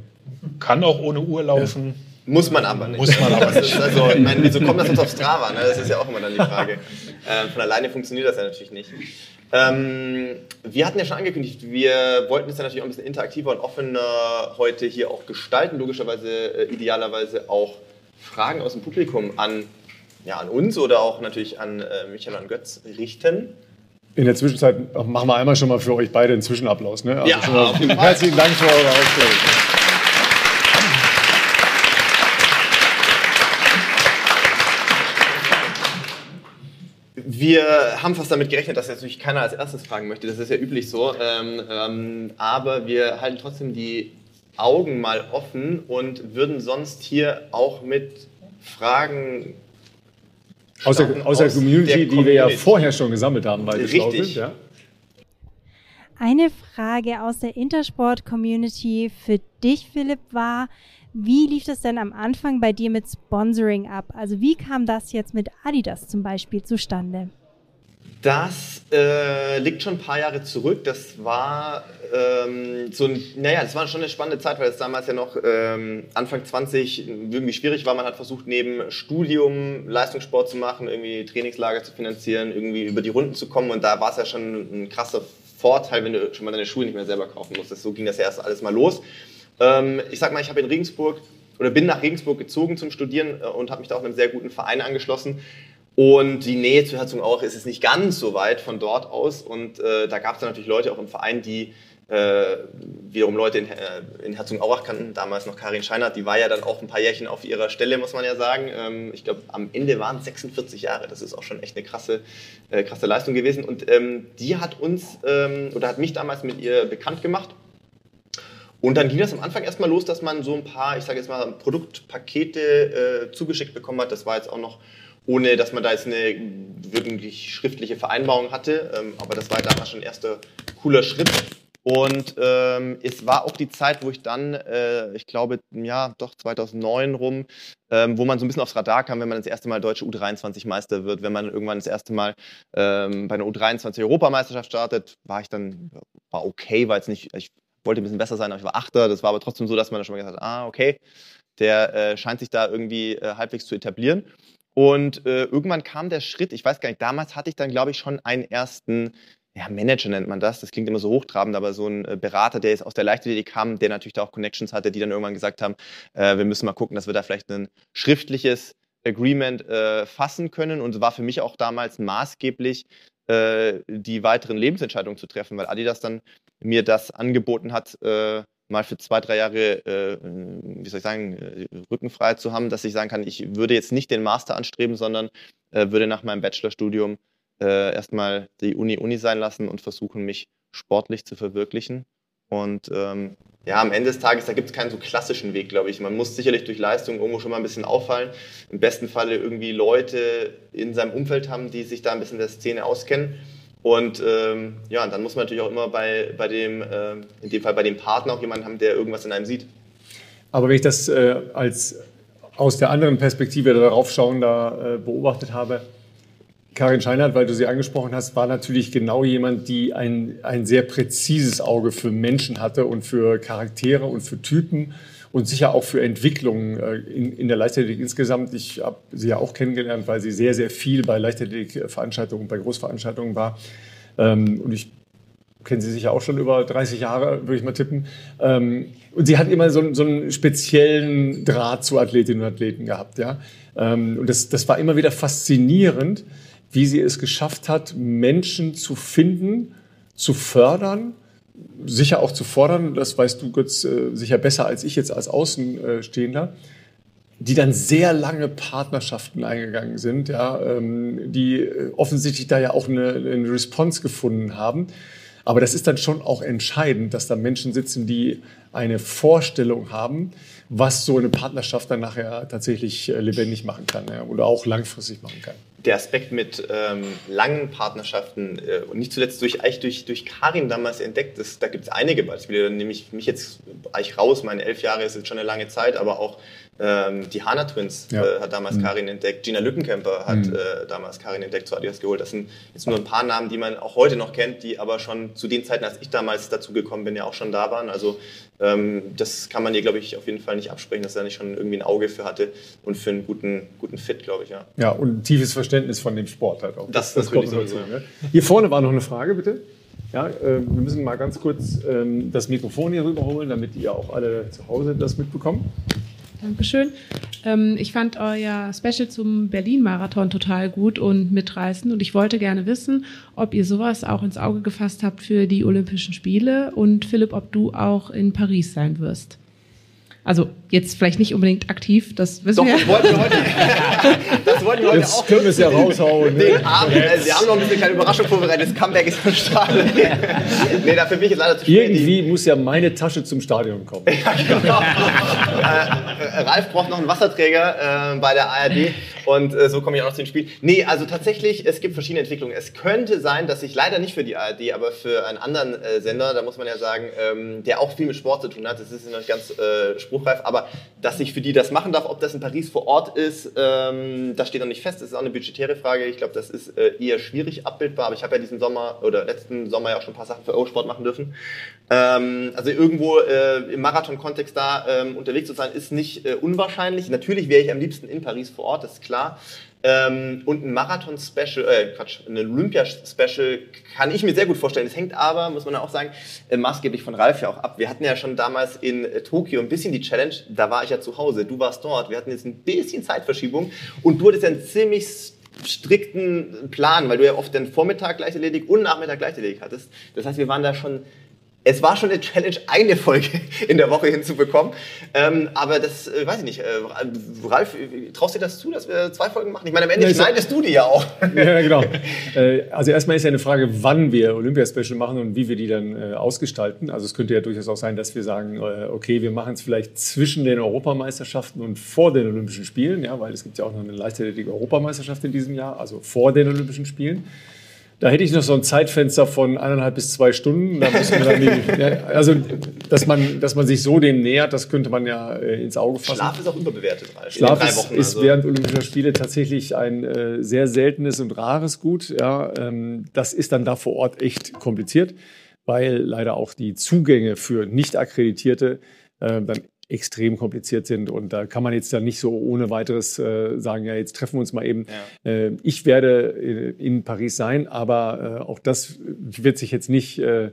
Kann auch ohne Uhr laufen. Muss man aber nicht. Muss man aber nicht. also, ich meine, wieso kommt das uns auf Strava? Ne? Das ist ja auch immer dann die Frage. Äh, von alleine funktioniert das ja natürlich nicht. Ähm, wir hatten ja schon angekündigt, wir wollten es ja natürlich auch ein bisschen interaktiver und offener heute hier auch gestalten. Logischerweise, äh, idealerweise auch Fragen aus dem Publikum an, ja, an uns oder auch natürlich an äh, Michael und Götz richten. In der Zwischenzeit machen wir einmal schon mal für euch beide einen Zwischenapplaus. Ne? Also ja, herzlichen Dank für eure Aufklärung. Wir haben fast damit gerechnet, dass jetzt natürlich keiner als erstes fragen möchte. Das ist ja üblich so. Ähm, ähm, aber wir halten trotzdem die Augen mal offen und würden sonst hier auch mit Fragen aus der, aus der, Community, der Community, die wir ja vorher schon gesammelt haben, weil wir sind. Ja? Eine Frage aus der Intersport-Community für dich, Philipp, war, wie lief das denn am Anfang bei dir mit Sponsoring ab? Also wie kam das jetzt mit Adidas zum Beispiel zustande? Das äh, liegt schon ein paar Jahre zurück. Das war ähm, so ein, naja, das war schon eine spannende Zeit, weil es damals ja noch ähm, Anfang 20 irgendwie schwierig war. Man hat versucht, neben Studium Leistungssport zu machen, irgendwie Trainingslager zu finanzieren, irgendwie über die Runden zu kommen. Und da war es ja schon ein krasser Vorteil, wenn du schon mal deine Schuhe nicht mehr selber kaufen musstest. So ging das ja erst alles mal los. Ähm, ich sag mal, ich habe in Regensburg oder bin nach Regensburg gezogen zum Studieren äh, und habe mich da auch einem sehr guten Verein angeschlossen. Und die Nähe zu Herzogenaurach ist es nicht ganz so weit von dort aus. Und äh, da gab es dann natürlich Leute auch im Verein, die äh, wiederum Leute in, äh, in Herzogenaurach kannten, damals noch Karin Scheinert, die war ja dann auch ein paar Jährchen auf ihrer Stelle, muss man ja sagen. Ähm, ich glaube, am Ende waren es 46 Jahre, das ist auch schon echt eine krasse, äh, krasse Leistung gewesen. Und ähm, die hat uns, ähm, oder hat mich damals mit ihr bekannt gemacht. Und dann ging das am Anfang erstmal los, dass man so ein paar, ich sage jetzt mal, Produktpakete äh, zugeschickt bekommen hat. Das war jetzt auch noch ohne dass man da jetzt eine wirklich schriftliche Vereinbarung hatte. Ähm, aber das war damals schon ein erster cooler Schritt. Und ähm, es war auch die Zeit, wo ich dann, äh, ich glaube, ja, doch 2009 rum, ähm, wo man so ein bisschen aufs Radar kam, wenn man das erste Mal deutsche U23-Meister wird, wenn man irgendwann das erste Mal ähm, bei einer U23-Europameisterschaft startet, war ich dann, war okay, war jetzt nicht, ich wollte ein bisschen besser sein, aber ich war Achter. Das war aber trotzdem so, dass man dann schon mal gesagt hat, ah, okay, der äh, scheint sich da irgendwie äh, halbwegs zu etablieren. Und äh, irgendwann kam der Schritt, ich weiß gar nicht, damals hatte ich dann, glaube ich, schon einen ersten, ja, Manager nennt man das, das klingt immer so hochtrabend, aber so ein äh, Berater, der jetzt aus der Leichtathletik kam, der natürlich da auch Connections hatte, die dann irgendwann gesagt haben, äh, wir müssen mal gucken, dass wir da vielleicht ein schriftliches Agreement äh, fassen können. Und war für mich auch damals maßgeblich, äh, die weiteren Lebensentscheidungen zu treffen, weil Adidas dann mir das angeboten hat, äh, mal für zwei, drei Jahre, äh, wie soll ich sagen, äh, rückenfrei zu haben, dass ich sagen kann, ich würde jetzt nicht den Master anstreben, sondern äh, würde nach meinem Bachelorstudium äh, erstmal die Uni Uni sein lassen und versuchen, mich sportlich zu verwirklichen. Und ähm, ja, am Ende des Tages, da gibt es keinen so klassischen Weg, glaube ich. Man muss sicherlich durch Leistung irgendwo schon mal ein bisschen auffallen. Im besten Falle irgendwie Leute in seinem Umfeld haben, die sich da ein bisschen der Szene auskennen. Und ähm, ja, dann muss man natürlich auch immer bei, bei dem, äh, in dem Fall bei dem Partner auch jemanden haben, der irgendwas in einem sieht. Aber wenn ich das äh, als aus der anderen Perspektive darauf schauen da äh, beobachtet habe, Karin Scheinert, weil du sie angesprochen hast, war natürlich genau jemand, die ein, ein sehr präzises Auge für Menschen hatte und für Charaktere und für Typen und sicher auch für Entwicklungen äh, in, in der Leichtathletik insgesamt. Ich habe sie ja auch kennengelernt, weil sie sehr, sehr viel bei Leichtathletik-Veranstaltungen, bei Großveranstaltungen war. Ähm, und ich kenne sie sicher auch schon über 30 Jahre, würde ich mal tippen. Ähm, und sie hat immer so, so, einen speziellen Draht zu Athletinnen und Athleten gehabt. Ja? Ähm, und das, das war immer wieder faszinierend, wie sie es geschafft hat, Menschen zu finden, zu fördern sicher auch zu fordern, das weißt du Götz äh, sicher besser als ich jetzt als Außenstehender, die dann sehr lange Partnerschaften eingegangen sind, ja, ähm, die äh, offensichtlich da ja auch eine, eine Response gefunden haben. Aber das ist dann schon auch entscheidend, dass da Menschen sitzen, die eine Vorstellung haben, was so eine Partnerschaft dann nachher tatsächlich äh, lebendig machen kann ja, oder auch langfristig machen kann. Der Aspekt mit ähm, langen Partnerschaften äh, und nicht zuletzt durch, eigentlich durch, durch Karin damals entdeckt ist, da gibt es einige Beispiele, nehme ich mich jetzt eigentlich raus, meine elf Jahre ist jetzt schon eine lange Zeit, aber auch ähm, die Hana Twins ja. äh, hat damals mhm. Karin entdeckt, Gina Lückenkämper hat mhm. äh, damals Karin entdeckt, zu Adidas geholt. Das sind jetzt nur ein paar Namen, die man auch heute noch kennt, die aber schon zu den Zeiten, als ich damals dazu gekommen bin, ja auch schon da waren. Also ähm, das kann man ihr, glaube ich, auf jeden Fall nicht absprechen, dass er nicht schon irgendwie ein Auge für hatte und für einen guten, guten Fit, glaube ich. Ja. ja, und ein tiefes Verständnis von dem Sport halt auch. Das, das, das kommt dazu. Ne? Hier vorne war noch eine Frage, bitte. Ja, äh, wir müssen mal ganz kurz ähm, das Mikrofon hier rüberholen, damit ihr auch alle zu Hause das mitbekommt. Dankeschön. Ähm, ich fand euer Special zum Berlin-Marathon total gut und mitreißend und ich wollte gerne wissen, ob ihr sowas auch ins Auge gefasst habt für die Olympischen Spiele und Philipp, ob du auch in Paris sein wirst. Also jetzt vielleicht nicht unbedingt aktiv, das wissen Doch, wir. Wollten wir heute, das wollten wir heute jetzt auch. können wir es ja raushauen. Ne? Den Abend, also wir haben noch ein bisschen kleine Überraschung vorbereitet. Das Comeback ist am Start. nee, dafür bin ich jetzt leider zu spät. Irgendwie muss ja meine Tasche zum Stadion kommen. ja, genau. äh, Ralf braucht noch einen Wasserträger äh, bei der ARD. Und äh, so komme ich auch noch zu dem Spiel. Nee, also tatsächlich, es gibt verschiedene Entwicklungen. Es könnte sein, dass ich leider nicht für die ARD, aber für einen anderen äh, Sender, da muss man ja sagen, ähm, der auch viel mit Sport zu tun hat, das ist noch nicht ganz äh, spruchreif, aber dass ich für die das machen darf, ob das in Paris vor Ort ist, ähm, das steht noch nicht fest. Das ist auch eine budgetäre Frage. Ich glaube, das ist äh, eher schwierig abbildbar, aber ich habe ja diesen Sommer oder letzten Sommer ja auch schon ein paar Sachen für Eurosport machen dürfen. Ähm, also irgendwo äh, im Marathon-Kontext da ähm, unterwegs zu sein, ist nicht äh, unwahrscheinlich. Natürlich wäre ich am liebsten in Paris vor Ort, das ist klar. Ähm, und ein Marathon-Special, äh, Quatsch, ein Olympia-Special kann ich mir sehr gut vorstellen. Es hängt aber, muss man auch sagen, äh, maßgeblich von Ralf ja auch ab. Wir hatten ja schon damals in äh, Tokio ein bisschen die Challenge, da war ich ja zu Hause, du warst dort. Wir hatten jetzt ein bisschen Zeitverschiebung und du hattest ja einen ziemlich strikten Plan, weil du ja oft den Vormittag gleich erledigt und Nachmittag gleich erledigt hattest. Das heißt, wir waren da schon es war schon eine Challenge, eine Folge in der Woche hinzubekommen. Ähm, aber das, äh, weiß ich nicht. Äh, Ralf, traust du dir das zu, dass wir zwei Folgen machen? Ich meine, am Ende ja, schneidest du die ja auch. Ja, genau. Äh, also erstmal ist ja eine Frage, wann wir Olympia-Special machen und wie wir die dann äh, ausgestalten. Also es könnte ja durchaus auch sein, dass wir sagen, äh, okay, wir machen es vielleicht zwischen den Europameisterschaften und vor den Olympischen Spielen, ja, weil es gibt ja auch noch eine leichtathletik Europameisterschaft in diesem Jahr, also vor den Olympischen Spielen. Da hätte ich noch so ein Zeitfenster von eineinhalb bis zwei Stunden. Da müssen wir dann die, ja, also, dass man, dass man sich so dem nähert, das könnte man ja äh, ins Auge fassen. Schlaf ist auch überbewertet. Ralf. Schlaf ist, Wochen, ist also. während Olympischer Spiele tatsächlich ein äh, sehr seltenes und rares Gut. Ja, ähm, das ist dann da vor Ort echt kompliziert, weil leider auch die Zugänge für nicht akkreditierte äh, dann extrem kompliziert sind. Und da kann man jetzt dann nicht so ohne weiteres äh, sagen, ja, jetzt treffen wir uns mal eben. Ja. Äh, ich werde äh, in Paris sein, aber äh, auch das wird sich jetzt nicht äh,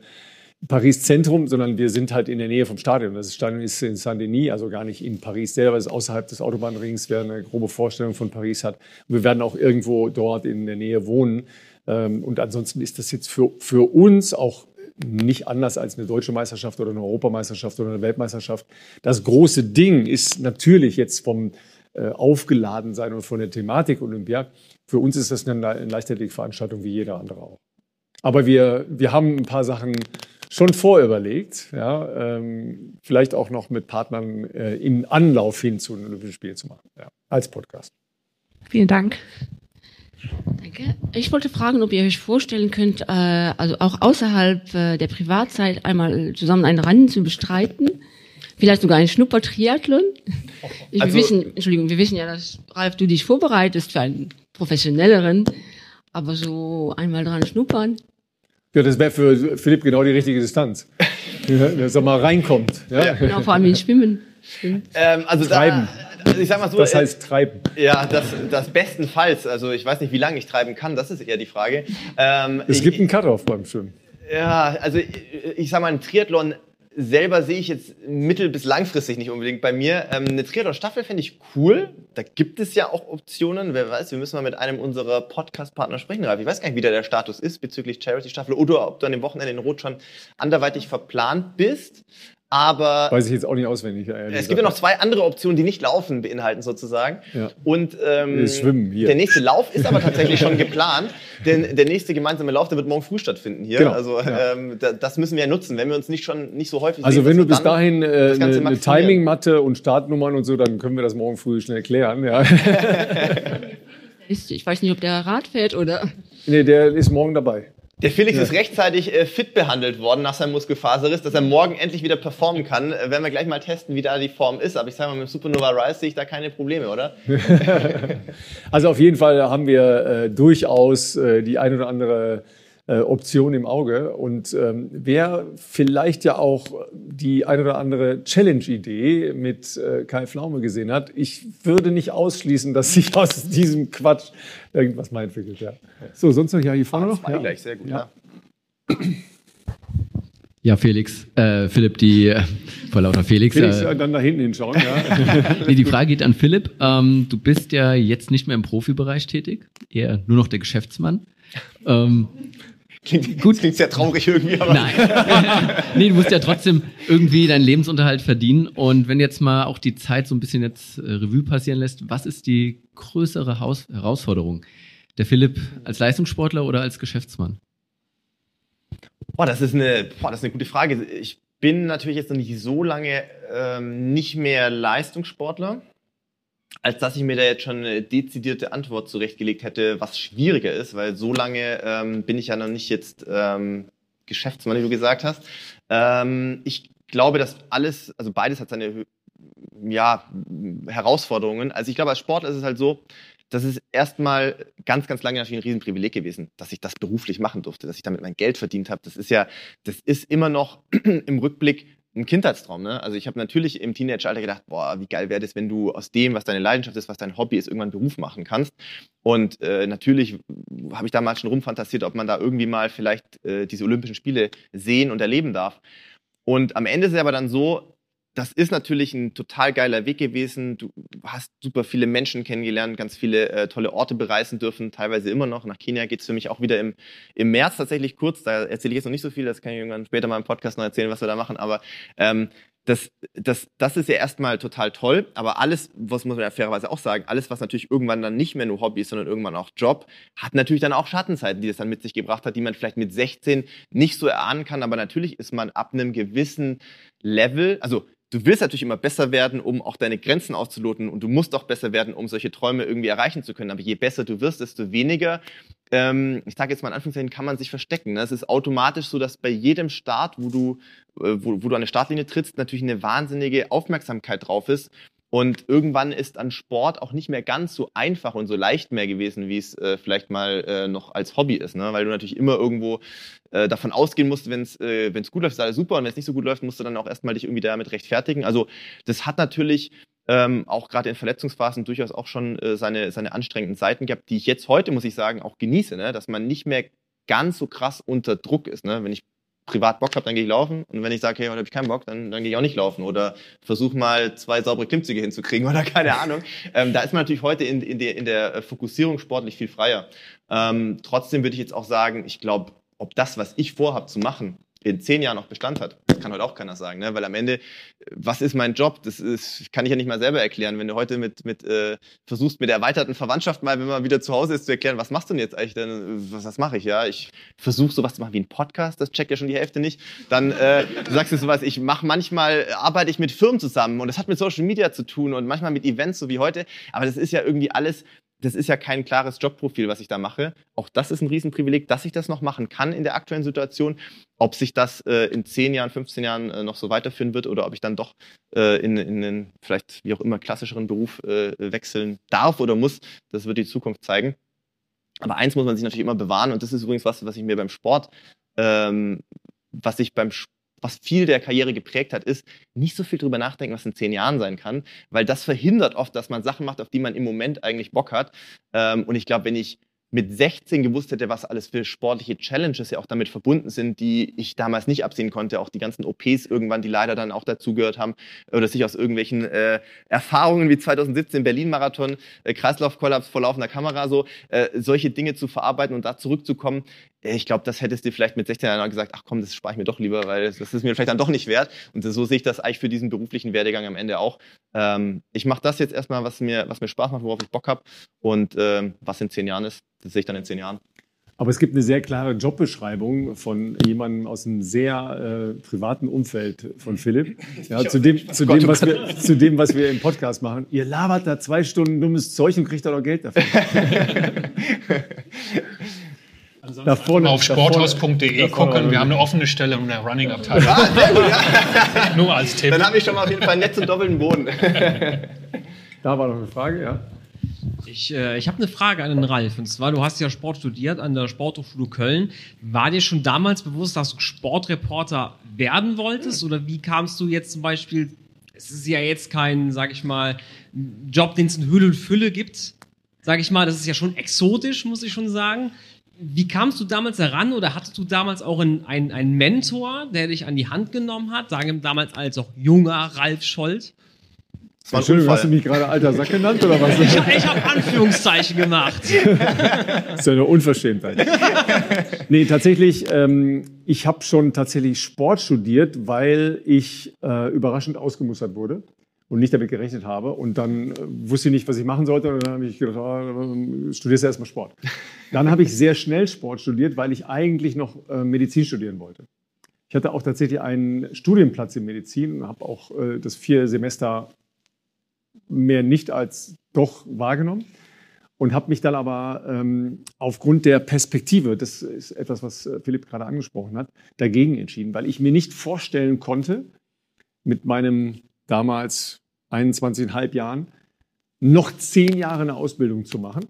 Paris Zentrum, sondern wir sind halt in der Nähe vom Stadion. Das Stadion ist in Saint-Denis, also gar nicht in Paris selber, es ist außerhalb des Autobahnrings, wer eine grobe Vorstellung von Paris hat. Und wir werden auch irgendwo dort in der Nähe wohnen. Ähm, und ansonsten ist das jetzt für, für uns auch nicht anders als eine deutsche Meisterschaft oder eine Europameisterschaft oder eine Weltmeisterschaft. Das große Ding ist natürlich jetzt vom äh, Aufgeladensein und von der Thematik Olympia. Für uns ist das eine, eine Leichtathletikveranstaltung wie jeder andere auch. Aber wir, wir haben ein paar Sachen schon vorüberlegt, ja, ähm, vielleicht auch noch mit Partnern äh, im Anlauf hin zu den Olympischen Spielen zu machen, ja, als Podcast. Vielen Dank. Danke. Ich wollte fragen, ob ihr euch vorstellen könnt, äh, also auch außerhalb äh, der Privatzeit einmal zusammen ein Rennen zu bestreiten. Vielleicht sogar ein Schnupper-Triathlon. Also, wir wissen, Entschuldigung, wir wissen ja, dass Ralf, du dich vorbereitest für einen professionelleren, aber so einmal dran schnuppern. Ja, das wäre für Philipp genau die richtige Distanz. Dass er mal reinkommt. Ja, ja. Genau, vor allem in Schwimmen. Ähm, also Treiben. Da, also ich sag mal so. Das heißt treiben. Ja, das, das bestenfalls. Also ich weiß nicht, wie lange ich treiben kann, das ist eher die Frage. Ähm, es gibt einen Cut-Off beim Schwimmen. Ja, also ich, ich sag mal, ein Triathlon selber sehe ich jetzt mittel- bis langfristig nicht unbedingt bei mir. Ähm, eine Triathlon-Staffel fände ich cool. Da gibt es ja auch Optionen. Wer weiß, wir müssen mal mit einem unserer Podcast-Partner sprechen, Ralf. Ich weiß gar nicht, wie der Status ist bezüglich Charity-Staffel oder ob du an dem Wochenende in Rot schon anderweitig verplant bist. Aber weiß ich jetzt auch nicht auswendig. Es gibt ja noch zwei andere Optionen, die nicht laufen beinhalten sozusagen. Ja. Und ähm, Schwimmen hier. der nächste Lauf ist aber tatsächlich schon geplant, denn der nächste gemeinsame Lauf, der wird morgen früh stattfinden hier. Genau. Also ja. ähm, da, das müssen wir ja nutzen, wenn wir uns nicht schon nicht so häufig also sehen. Also wenn du bis dahin äh, eine, eine Timing-Matte und Startnummern und so, dann können wir das morgen früh schnell klären. Ja. ich weiß nicht, ob der Rad fährt oder. Nee, der ist morgen dabei. Der Felix ja. ist rechtzeitig äh, fit behandelt worden nach seinem Muskelfaserriss, dass er morgen endlich wieder performen kann. Äh, werden wir gleich mal testen, wie da die Form ist. Aber ich sage mal, mit Supernova Rise sehe ich da keine Probleme, oder? also auf jeden Fall haben wir äh, durchaus äh, die ein oder andere äh, Option im Auge. Und ähm, wer vielleicht ja auch die ein oder andere Challenge-Idee mit äh, Kai Pflaume gesehen hat, ich würde nicht ausschließen, dass sich aus diesem Quatsch irgendwas mal entwickelt. Ja. So, sonst noch ja hier vorne ah, noch? Ja. Gleich, sehr gut. Ja. Ja, Felix, äh, Philipp, die äh, vor lauter Felix. Felix, äh, dann da hinten hinschauen, ja. nee, die Frage geht an Philipp. Ähm, du bist ja jetzt nicht mehr im Profibereich tätig, eher nur noch der Geschäftsmann. Ähm, Klingt, Gut. klingt sehr traurig irgendwie, aber. Nein. nee, du musst ja trotzdem irgendwie deinen Lebensunterhalt verdienen. Und wenn jetzt mal auch die Zeit so ein bisschen jetzt äh, Revue passieren lässt, was ist die größere Haus Herausforderung? Der Philipp als Leistungssportler oder als Geschäftsmann? Boah, das ist eine, boah, das ist eine gute Frage. Ich bin natürlich jetzt noch nicht so lange ähm, nicht mehr Leistungssportler. Als dass ich mir da jetzt schon eine dezidierte Antwort zurechtgelegt hätte, was schwieriger ist, weil so lange ähm, bin ich ja noch nicht jetzt ähm, Geschäftsmann, wie du gesagt hast. Ähm, ich glaube, dass alles, also beides hat seine ja, Herausforderungen. Also ich glaube, als Sportler ist es halt so, das ist erstmal ganz, ganz lange natürlich ein Riesenprivileg gewesen, dass ich das beruflich machen durfte, dass ich damit mein Geld verdient habe. Das ist ja, das ist immer noch im Rückblick ein Kindheitstraum. Ne? Also ich habe natürlich im Teenageralter gedacht, boah, wie geil wäre das, wenn du aus dem, was deine Leidenschaft ist, was dein Hobby ist, irgendwann Beruf machen kannst. Und äh, natürlich habe ich damals schon rumfantasiert, ob man da irgendwie mal vielleicht äh, diese Olympischen Spiele sehen und erleben darf. Und am Ende ist es aber dann so, das ist natürlich ein total geiler Weg gewesen. Du hast super viele Menschen kennengelernt, ganz viele äh, tolle Orte bereisen dürfen, teilweise immer noch. Nach Kenia geht es für mich auch wieder im, im März tatsächlich kurz. Da erzähle ich jetzt noch nicht so viel, das kann ich irgendwann später mal im Podcast noch erzählen, was wir da machen. Aber ähm, das, das, das ist ja erstmal total toll, aber alles, was muss man ja fairerweise auch sagen, alles, was natürlich irgendwann dann nicht mehr nur Hobby ist, sondern irgendwann auch Job, hat natürlich dann auch Schattenzeiten, die das dann mit sich gebracht hat, die man vielleicht mit 16 nicht so erahnen kann, aber natürlich ist man ab einem gewissen Level, also du willst natürlich immer besser werden, um auch deine Grenzen auszuloten und du musst auch besser werden, um solche Träume irgendwie erreichen zu können. Aber je besser du wirst, desto weniger, ähm, ich sage jetzt mal in Anführungszeichen, kann man sich verstecken. Ne? Es ist automatisch so, dass bei jedem Start, wo du, äh, wo, wo du an eine Startlinie trittst, natürlich eine wahnsinnige Aufmerksamkeit drauf ist. Und irgendwann ist an Sport auch nicht mehr ganz so einfach und so leicht mehr gewesen, wie es äh, vielleicht mal äh, noch als Hobby ist, ne? weil du natürlich immer irgendwo äh, davon ausgehen musst, wenn es äh, gut läuft, ist alles super und wenn es nicht so gut läuft, musst du dann auch erstmal dich irgendwie damit rechtfertigen. Also das hat natürlich ähm, auch gerade in Verletzungsphasen durchaus auch schon äh, seine, seine anstrengenden Seiten gehabt, die ich jetzt heute, muss ich sagen, auch genieße, ne? dass man nicht mehr ganz so krass unter Druck ist. Ne? Wenn ich privat Bock habe, dann gehe ich laufen. Und wenn ich sage, hey, heute habe ich keinen Bock, dann, dann gehe ich auch nicht laufen. Oder versuche mal zwei saubere Klimmzüge hinzukriegen oder keine Ahnung. Ähm, da ist man natürlich heute in, in, der, in der Fokussierung sportlich viel freier. Ähm, trotzdem würde ich jetzt auch sagen, ich glaube, ob das, was ich vorhabe zu machen, in zehn Jahren noch Bestand hat. Das kann heute auch keiner sagen, ne? weil am Ende, was ist mein Job? Das ist, kann ich ja nicht mal selber erklären. Wenn du heute mit, mit äh, versuchst, mit der erweiterten Verwandtschaft mal, wenn man wieder zu Hause ist, zu erklären, was machst du denn jetzt eigentlich? Denn, was, was mache ich? Ja, ich versuche sowas zu machen wie ein Podcast, das checkt ja schon die Hälfte nicht. Dann äh, sagst du sowas, ich mache manchmal, arbeite ich mit Firmen zusammen und das hat mit Social Media zu tun und manchmal mit Events, so wie heute. Aber das ist ja irgendwie alles das ist ja kein klares Jobprofil, was ich da mache. Auch das ist ein Riesenprivileg, dass ich das noch machen kann in der aktuellen Situation. Ob sich das äh, in 10 Jahren, 15 Jahren äh, noch so weiterführen wird oder ob ich dann doch äh, in, in einen vielleicht wie auch immer klassischeren Beruf äh, wechseln darf oder muss, das wird die Zukunft zeigen. Aber eins muss man sich natürlich immer bewahren und das ist übrigens was, was ich mir beim Sport, ähm, was ich beim Sport was viel der Karriere geprägt hat, ist, nicht so viel drüber nachdenken, was in zehn Jahren sein kann, weil das verhindert oft, dass man Sachen macht, auf die man im Moment eigentlich Bock hat. Ähm, und ich glaube, wenn ich mit 16 gewusst hätte, was alles für sportliche Challenges ja auch damit verbunden sind, die ich damals nicht absehen konnte. Auch die ganzen OPs irgendwann, die leider dann auch dazugehört haben oder sich aus irgendwelchen äh, Erfahrungen wie 2017 Berlin-Marathon, äh, Kreislaufkollaps vor laufender Kamera, so äh, solche Dinge zu verarbeiten und da zurückzukommen. Äh, ich glaube, das hättest du vielleicht mit 16 Jahren gesagt, ach komm, das spare ich mir doch lieber, weil das, das ist mir vielleicht dann doch nicht wert. Und so sehe ich das eigentlich für diesen beruflichen Werdegang am Ende auch. Ähm, ich mache das jetzt erstmal, was mir, was mir Spaß macht, worauf ich Bock habe und ähm, was in zehn Jahren ist, das sehe ich dann in zehn Jahren. Aber es gibt eine sehr klare Jobbeschreibung von jemandem aus einem sehr äh, privaten Umfeld von Philipp. Ja, zu, dem, zu, dem, was wir, zu dem, was wir im Podcast machen. Ihr labert da zwei Stunden dummes Zeug und kriegt da noch Geld dafür. Da vorne, auf sporthaus.de gucken. Wir haben eine offene Stelle in der Running-Abteilung. Ah, Nur als Tipp. Dann habe ich schon mal auf jeden Fall nett zum doppelten Boden. da war noch eine Frage, ja. Ich, äh, ich habe eine Frage an den Ralf. Und zwar, du hast ja Sport studiert an der Sporthochschule Köln. War dir schon damals bewusst, dass du Sportreporter werden wolltest? Oder wie kamst du jetzt zum Beispiel, es ist ja jetzt kein, sag ich mal, Job, den es in Hülle und Fülle gibt. Sag ich mal, das ist ja schon exotisch, muss ich schon sagen. Wie kamst du damals heran oder hattest du damals auch einen, einen, einen Mentor, der dich an die Hand genommen hat? Sagen wir damals als auch junger Ralf Scholz? Entschuldigung, hast du mich gerade alter Sack genannt oder was? Ich, ich habe Anführungszeichen gemacht. das ist ja eine Unverschämtheit. nee, tatsächlich, ähm, ich habe schon tatsächlich Sport studiert, weil ich äh, überraschend ausgemustert wurde und nicht damit gerechnet habe. Und dann äh, wusste ich nicht, was ich machen sollte. Und dann habe ich gedacht, oh, studierst du erstmal Sport. Dann habe ich sehr schnell Sport studiert, weil ich eigentlich noch äh, Medizin studieren wollte. Ich hatte auch tatsächlich einen Studienplatz in Medizin und habe auch äh, das vier Semester mehr nicht als doch wahrgenommen und habe mich dann aber ähm, aufgrund der Perspektive, das ist etwas, was äh, Philipp gerade angesprochen hat, dagegen entschieden, weil ich mir nicht vorstellen konnte, mit meinem damals 21,5 Jahren noch zehn Jahre eine Ausbildung zu machen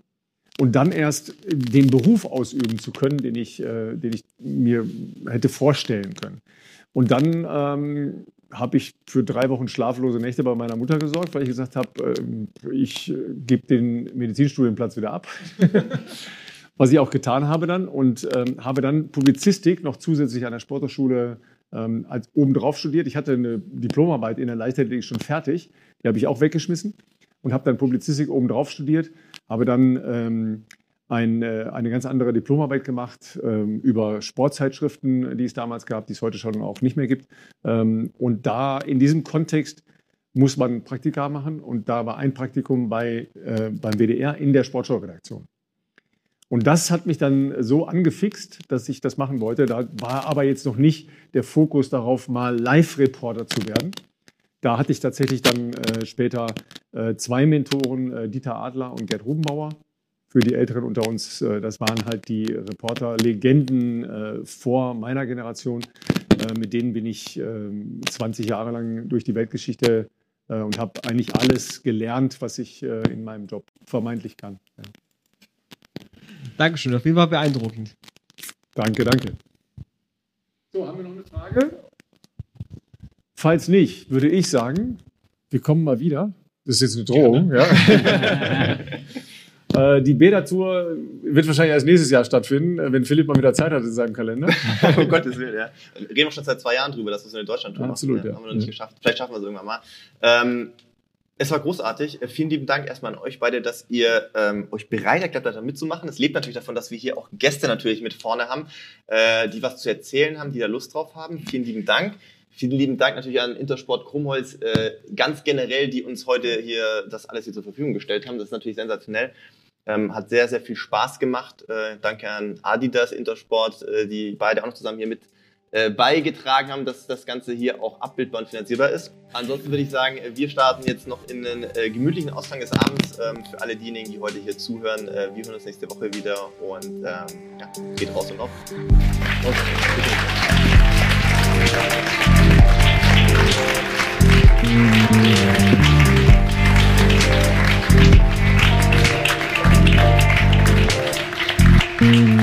und dann erst den Beruf ausüben zu können, den ich, äh, den ich mir hätte vorstellen können. Und dann ähm, habe ich für drei Wochen schlaflose Nächte bei meiner Mutter gesorgt, weil ich gesagt habe, äh, ich äh, gebe den Medizinstudienplatz wieder ab. Was ich auch getan habe dann und ähm, habe dann Publizistik noch zusätzlich an der Sporthochschule ähm, als obendrauf studiert. Ich hatte eine Diplomarbeit in der Leichtathletik schon fertig, die habe ich auch weggeschmissen und habe dann Publizistik obendrauf studiert, habe dann ähm, ein, äh, eine ganz andere Diplomarbeit gemacht ähm, über Sportzeitschriften, die es damals gab, die es heute schon auch nicht mehr gibt. Ähm, und da in diesem Kontext muss man Praktika machen und da war ein Praktikum bei, äh, beim WDR in der Sportschau-Redaktion. Und das hat mich dann so angefixt, dass ich das machen wollte. Da war aber jetzt noch nicht der Fokus darauf, mal Live-Reporter zu werden. Da hatte ich tatsächlich dann äh, später äh, zwei Mentoren, äh, Dieter Adler und Gerd Rubenbauer. Für die Älteren unter uns, äh, das waren halt die Reporter-Legenden äh, vor meiner Generation. Äh, mit denen bin ich 20 Jahre lang durch die Weltgeschichte und habe eigentlich alles gelernt, was ich in meinem Job vermeintlich kann. Ja. Dankeschön, auf jeden Fall beeindruckend. Danke, danke. So, haben wir noch eine Frage? Falls nicht, würde ich sagen, wir kommen mal wieder. Das ist jetzt eine Drohung, ja. Äh, die Bäder-Tour wird wahrscheinlich erst nächstes Jahr stattfinden, äh, wenn Philipp mal wieder Zeit hat in seinem Kalender. um Gottes Willen, ja. Reden wir schon seit zwei Jahren drüber, dass wir es in Deutschland tun. Absolut, ja. Haben wir noch nicht geschafft. Vielleicht schaffen wir es irgendwann mal. Ähm, es war großartig. Äh, vielen lieben Dank erstmal an euch beide, dass ihr ähm, euch bereit erklärt habt, da mitzumachen. Es lebt natürlich davon, dass wir hier auch Gäste natürlich mit vorne haben, äh, die was zu erzählen haben, die da Lust drauf haben. Vielen lieben Dank. Vielen lieben Dank natürlich an Intersport Krummholz, äh, ganz generell, die uns heute hier das alles hier zur Verfügung gestellt haben. Das ist natürlich sensationell. Ähm, hat sehr, sehr viel Spaß gemacht. Äh, danke an Adidas, Intersport, äh, die beide auch noch zusammen hier mit äh, beigetragen haben, dass das Ganze hier auch abbildbar und finanzierbar ist. Ansonsten würde ich sagen, äh, wir starten jetzt noch in den äh, gemütlichen Ausgang des Abends. Ähm, für alle diejenigen, die heute hier zuhören, wir hören uns nächste Woche wieder und ähm, ja, geht raus und auf. Und, bitte.